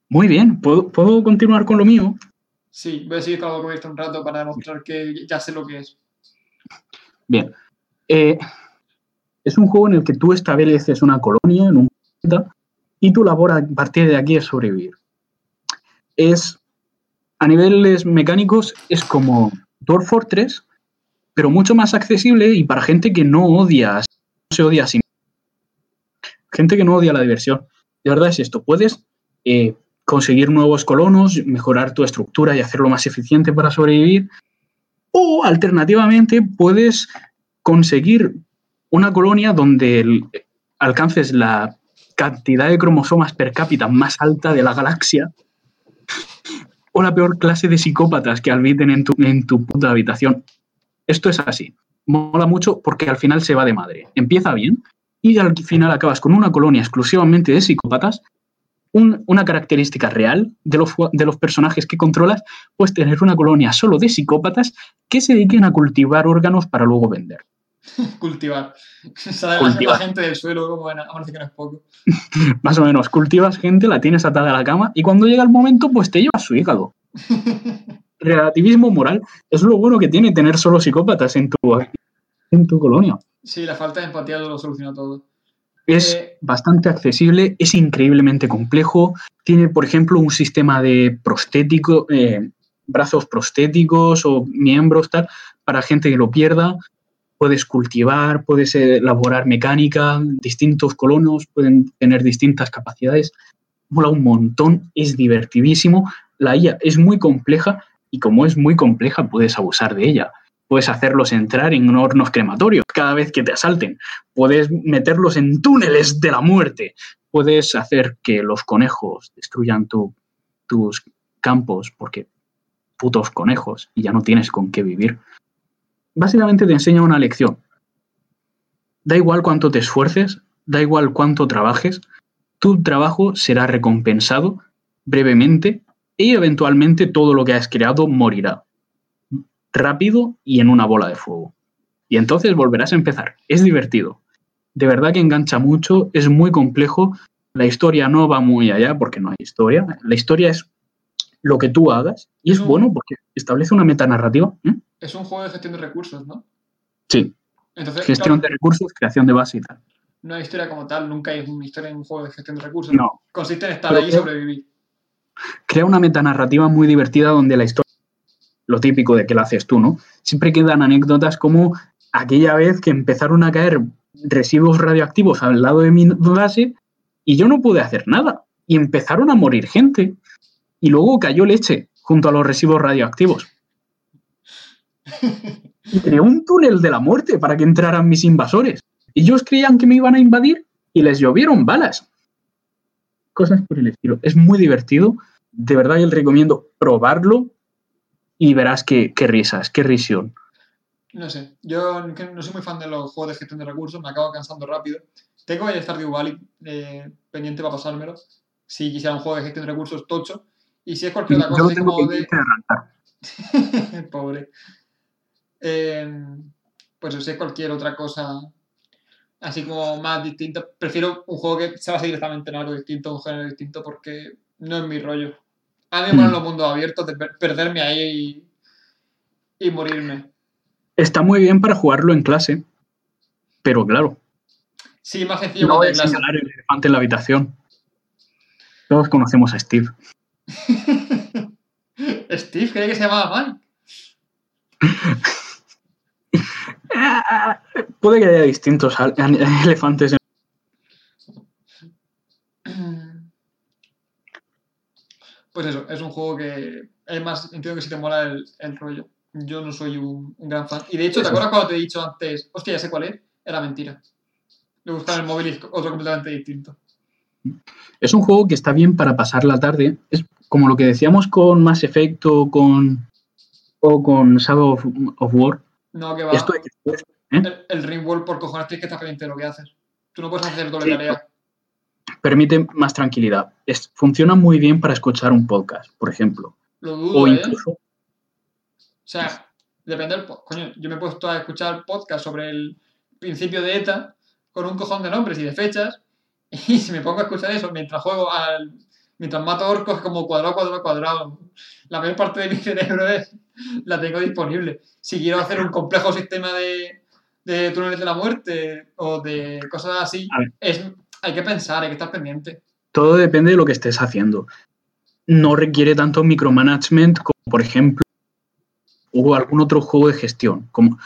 Muy bien, ¿puedo, ¿puedo continuar con lo mío? Sí, voy a seguir con que he visto un rato para demostrar que ya sé lo que es. Bien. Eh, es un juego en el que tú estableces una colonia en un planeta y tu labor a partir de aquí es sobrevivir. Es, a niveles mecánicos, es como Dwarf Fortress, pero mucho más accesible y para gente que no odia, no se odia a sí misma. Gente que no odia la diversión. De verdad es esto, puedes eh, conseguir nuevos colonos, mejorar tu estructura y hacerlo más eficiente para sobrevivir. O alternativamente puedes conseguir una colonia donde alcances la cantidad de cromosomas per cápita más alta de la galaxia o la peor clase de psicópatas que habiten en tu, en tu puta habitación. Esto es así. Mola mucho porque al final se va de madre. Empieza bien y al final acabas con una colonia exclusivamente de psicópatas. Un- una característica real de los, de los personajes que controlas, pues tener una colonia solo de psicópatas que se dediquen a cultivar órganos para luego vender. Cultivar. Sale Cultivar. la gente del suelo como Amanece que no es poco. Más o menos, cultivas gente, la tienes atada a la cama y cuando llega el momento, pues te llevas su hígado. Relativismo moral es lo bueno que tiene tener solo psicópatas en tu, en tu colonia. Sí, la falta de empatía lo soluciona todo. Es Eh, bastante accesible, es increíblemente complejo. Tiene, por ejemplo, un sistema de prostético, eh, brazos prostéticos o miembros, tal, para gente que lo pierda. Puedes cultivar, puedes elaborar mecánica, distintos colonos pueden tener distintas capacidades. Mola un montón, es divertidísimo. La IA es muy compleja y como es muy compleja, puedes abusar de ella. Puedes hacerlos entrar en hornos crematorios cada vez que te asalten. Puedes meterlos en túneles de la muerte. Puedes hacer que los conejos destruyan tu- tus campos porque putos conejos y ya no tienes con qué vivir. Básicamente te enseña una lección. Da igual cuánto te esfuerces, da igual cuánto trabajes, tu trabajo será recompensado brevemente y eventualmente todo lo que has creado morirá rápido y en una bola de fuego. Y entonces volverás a empezar. Es divertido. De verdad que engancha mucho, es muy complejo. La historia no va muy allá porque no hay historia. La historia es lo que tú hagas y es No. bueno porque establece una metanarrativa. ¿eh? Es un juego de gestión de recursos, ¿no? Sí, Entonces, gestión claro, de recursos, creación de base y tal. no hay historia como tal, nunca hay una historia en un juego de gestión de recursos. No, Consiste en estar Pero ahí y sobrevivir. crea una metanarrativa muy divertida donde la historia, lo típico de que la haces tú, ¿no? Siempre quedan anécdotas como aquella vez que empezaron a caer residuos radioactivos al lado de mi base y yo no pude hacer nada. Y empezaron a morir gente. Y luego cayó leche junto a los residuos radioactivos. Y creó un túnel de la muerte para que entraran mis invasores. Ellos creían que me iban a invadir y les llovieron balas. Cosas por el estilo. Es muy divertido. De verdad, yo les recomiendo probarlo y verás qué, qué risas, qué risión. No sé, yo no soy muy fan de los juegos de gestión de recursos, me acabo cansando rápido. Tengo el Stardew Valley eh, pendiente para pasármelo, si quisiera un juego de gestión de recursos tocho. Y si es cualquier otra cosa, lo así tengo como de... Pobre. Eh, pues si es cualquier otra cosa así como más distinta, prefiero un juego que se base directamente en algo distinto, un género distinto, porque no es mi rollo. A mí me molan Mm. los mundos abiertos, de per- perderme ahí y, y morirme. Está muy bien para jugarlo en clase, pero claro, Sí, más sencillo no es clase. el elefante en la habitación. Todos conocemos a Steve. Steve, creía que se llamaba Mike. Puede que haya distintos elefantes. en- Pues eso, es un juego que es más, entiendo que si te mola el, el rollo. Yo no soy un, un gran fan. Y de hecho, ¿te acuerdas cuando te he dicho antes, hostia, ya sé cuál es? Era mentira. Le gustaba el móvil y es otro completamente distinto. Es un juego que está bien para pasar la tarde. Es como lo que decíamos con Mass Effect o con, o con Shadow of, of War. No, que va. Esto que puedes- El, el Ringworld por cojones tienes que estar pendiente de lo que haces. Tú no puedes hacer doble Sí. tarea. Permite más tranquilidad. Es- funciona muy bien para escuchar un podcast, por ejemplo. Lo dudo, O ¿eh? incluso O sea, depende del... Coño, yo me he puesto a escuchar podcast sobre el principio de ETA con un cojón de nombres y de fechas y si me pongo a escuchar eso mientras juego al... Mientras mato orcos como cuadrado, cuadrado, cuadrado. La mayor parte de mi cerebro es, la tengo disponible. Si quiero hacer un complejo sistema de, de túneles de la muerte o de cosas así, es, hay que pensar, hay que estar pendiente. todo depende de lo que estés haciendo. No requiere tanto micromanagement como, por ejemplo, o algún otro juego de gestión. Como,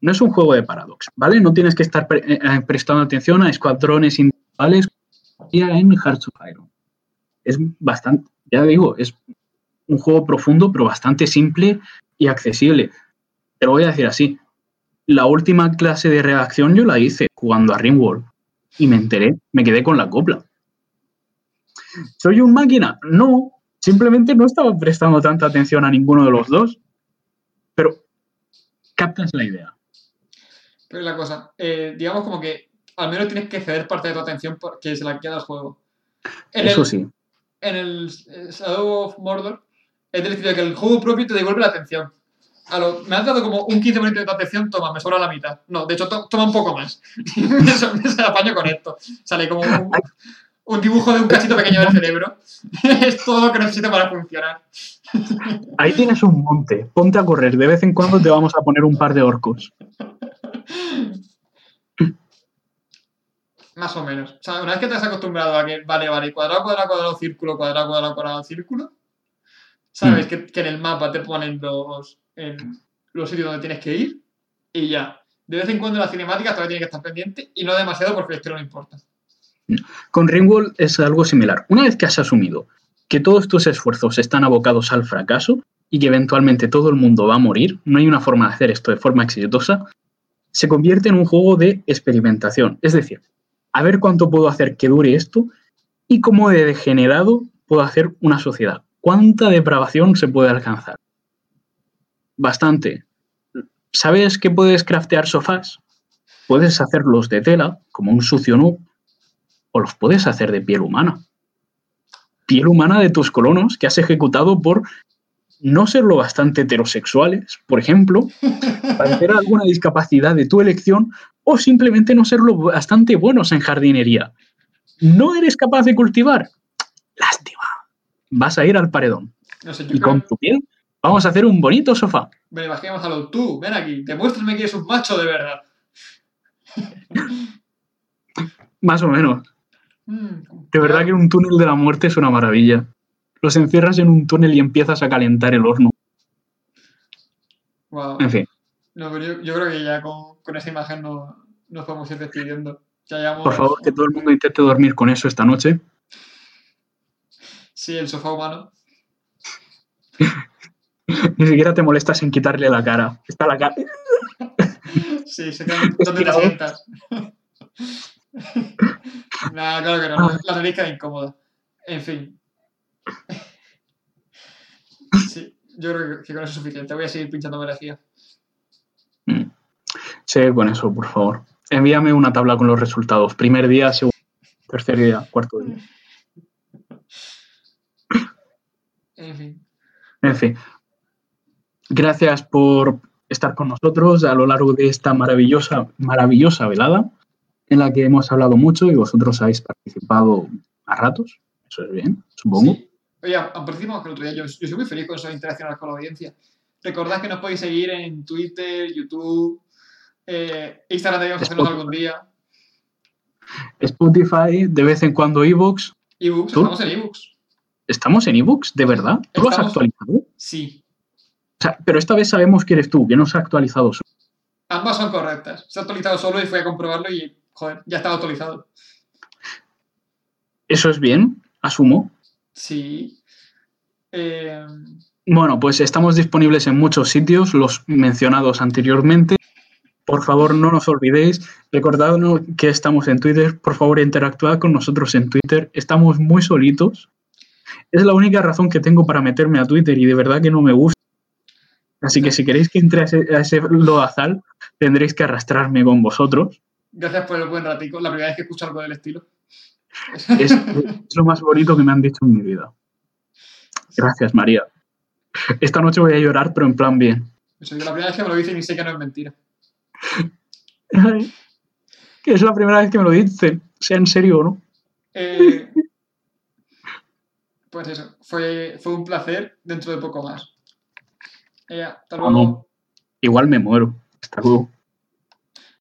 no es un juego de Paradox, ¿vale? No tienes que estar pre- eh, prestando atención a escuadrones individuales en Hearts of Iron. Es bastante, ya digo, es un juego profundo, pero bastante simple y accesible. Te lo voy a decir así. La última clase de redacción yo la hice jugando a Ringworld y me enteré, me quedé con la copla. ¿Soy un máquina? No, simplemente no estaba prestando tanta atención a ninguno de los dos. Pero captas la idea. Pero la cosa, eh, digamos como que al menos tienes que ceder parte de tu atención porque se la queda al juego. En Eso el, sí. En el eh, Shadow of Mordor es del estilo de que el juego propio te devuelve la atención. A lo- me has dado como un 15% de tu atención, toma, me sobra la mitad. No, de hecho, to- toma un poco más. me, so- me se apaño con esto. Sale como un, un dibujo de un cachito pequeño del cerebro. es todo lo que necesito para funcionar. Ahí tienes un monte. Ponte a correr. De vez en cuando te vamos a poner un par de orcos. Más o menos. O sea, una vez que te has acostumbrado a que, vale, vale, cuadrado, cuadrado, cuadrado, círculo, cuadrado, cuadrado, cuadrado, círculo, sabes que, que en el mapa te ponen los, en los sitios donde tienes que ir y ya. De vez en cuando la cinemática todavía tiene que estar pendiente y no demasiado porque historia no importa. Con Ringworld es algo similar. Una vez que has asumido que todos tus esfuerzos están abocados al fracaso y que eventualmente todo el mundo va a morir, no hay una forma de hacer esto de forma exitosa, se convierte en un juego de experimentación. Es decir, a ver cuánto puedo hacer que dure esto y cómo de degenerado puedo hacer una sociedad. ¿Cuánta depravación se puede alcanzar? Bastante. ¿Sabes que puedes craftear sofás? Puedes hacerlos de tela, como un sucio no, o los puedes hacer de piel humana. Piel humana de tus colonos que has ejecutado por no ser lo bastante heterosexuales, por ejemplo, padecer alguna discapacidad de tu elección o simplemente no ser lo bastante buenos en jardinería. ¿No eres capaz de cultivar? Lástima. Vas a ir al paredón. No sé, yo Y creo- con tu piel vamos a hacer un bonito sofá. Ven, imaginemos a lo tú, ven aquí, demuéstrame que eres un macho de verdad. Más o menos. Mm, De verdad que un túnel de la muerte es una maravilla. Los encierras en un túnel y empiezas a calentar el horno. Wow. En fin, No, pero yo, yo creo que ya con, con esa imagen no, nos podemos ir despidiendo. Ya llevamos- por favor, que todo el mundo intente dormir con eso esta noche. Sí, el sofá humano. Ni siquiera te molestas en quitarle la cara. Está la cara. Sí, se quedan donde te sientas. Nada, claro que no. La nariz queda incómoda. En fin. Sí, yo creo que, que con eso es suficiente. Voy a seguir pinchando energía. Mm. Sí, con eso, por favor. Envíame una tabla con los resultados. Primer día, segundo, tercer día, cuarto día. En fin. En fin. Gracias por estar con nosotros a lo largo de esta maravillosa, maravillosa velada en la que hemos hablado mucho y vosotros habéis participado a ratos. Eso es bien, supongo. Sí. Oye, a- participamos que el otro día. Yo, yo soy muy feliz con esas interacciones con la audiencia. Recordad que nos podéis seguir en Twitter, YouTube, eh, Instagram debemos Spotify. algún día. Spotify, de vez en cuando ebooks. ebooks, estamos en ebooks. ¿Estamos en ebooks? ¿De verdad? ¿Tú lo has actualizado? Sí. O sea, pero esta vez sabemos que eres tú, que no se ha actualizado. solo. Ambas son correctas. Se ha actualizado solo y fui a comprobarlo y, joder, ya estaba actualizado. Eso es bien, asumo. Sí. Eh, Bueno, pues estamos disponibles en muchos sitios, los mencionados anteriormente. Por favor, no nos olvidéis. Recordadnos que estamos en Twitter. Por favor, interactuad con nosotros en Twitter. Estamos muy solitos. Es la única razón que tengo para meterme a Twitter y de verdad que no me gusta. Así que si queréis que entre a ese, a ese lodazal, tendréis que arrastrarme con vosotros. gracias por el buen ratico. La primera vez que escucho algo del estilo. Es, es lo más bonito que me han dicho en mi vida. Gracias, María. Esta noche voy a llorar, pero en plan bien. Eso, yo la primera vez que me lo dicen y sé que no es mentira. Es la primera vez que me lo dicen, sea en serio o no. Eh, pues eso, fue, fue un placer dentro de poco más. Hasta luego. Vamos. Igual me muero. Hasta luego.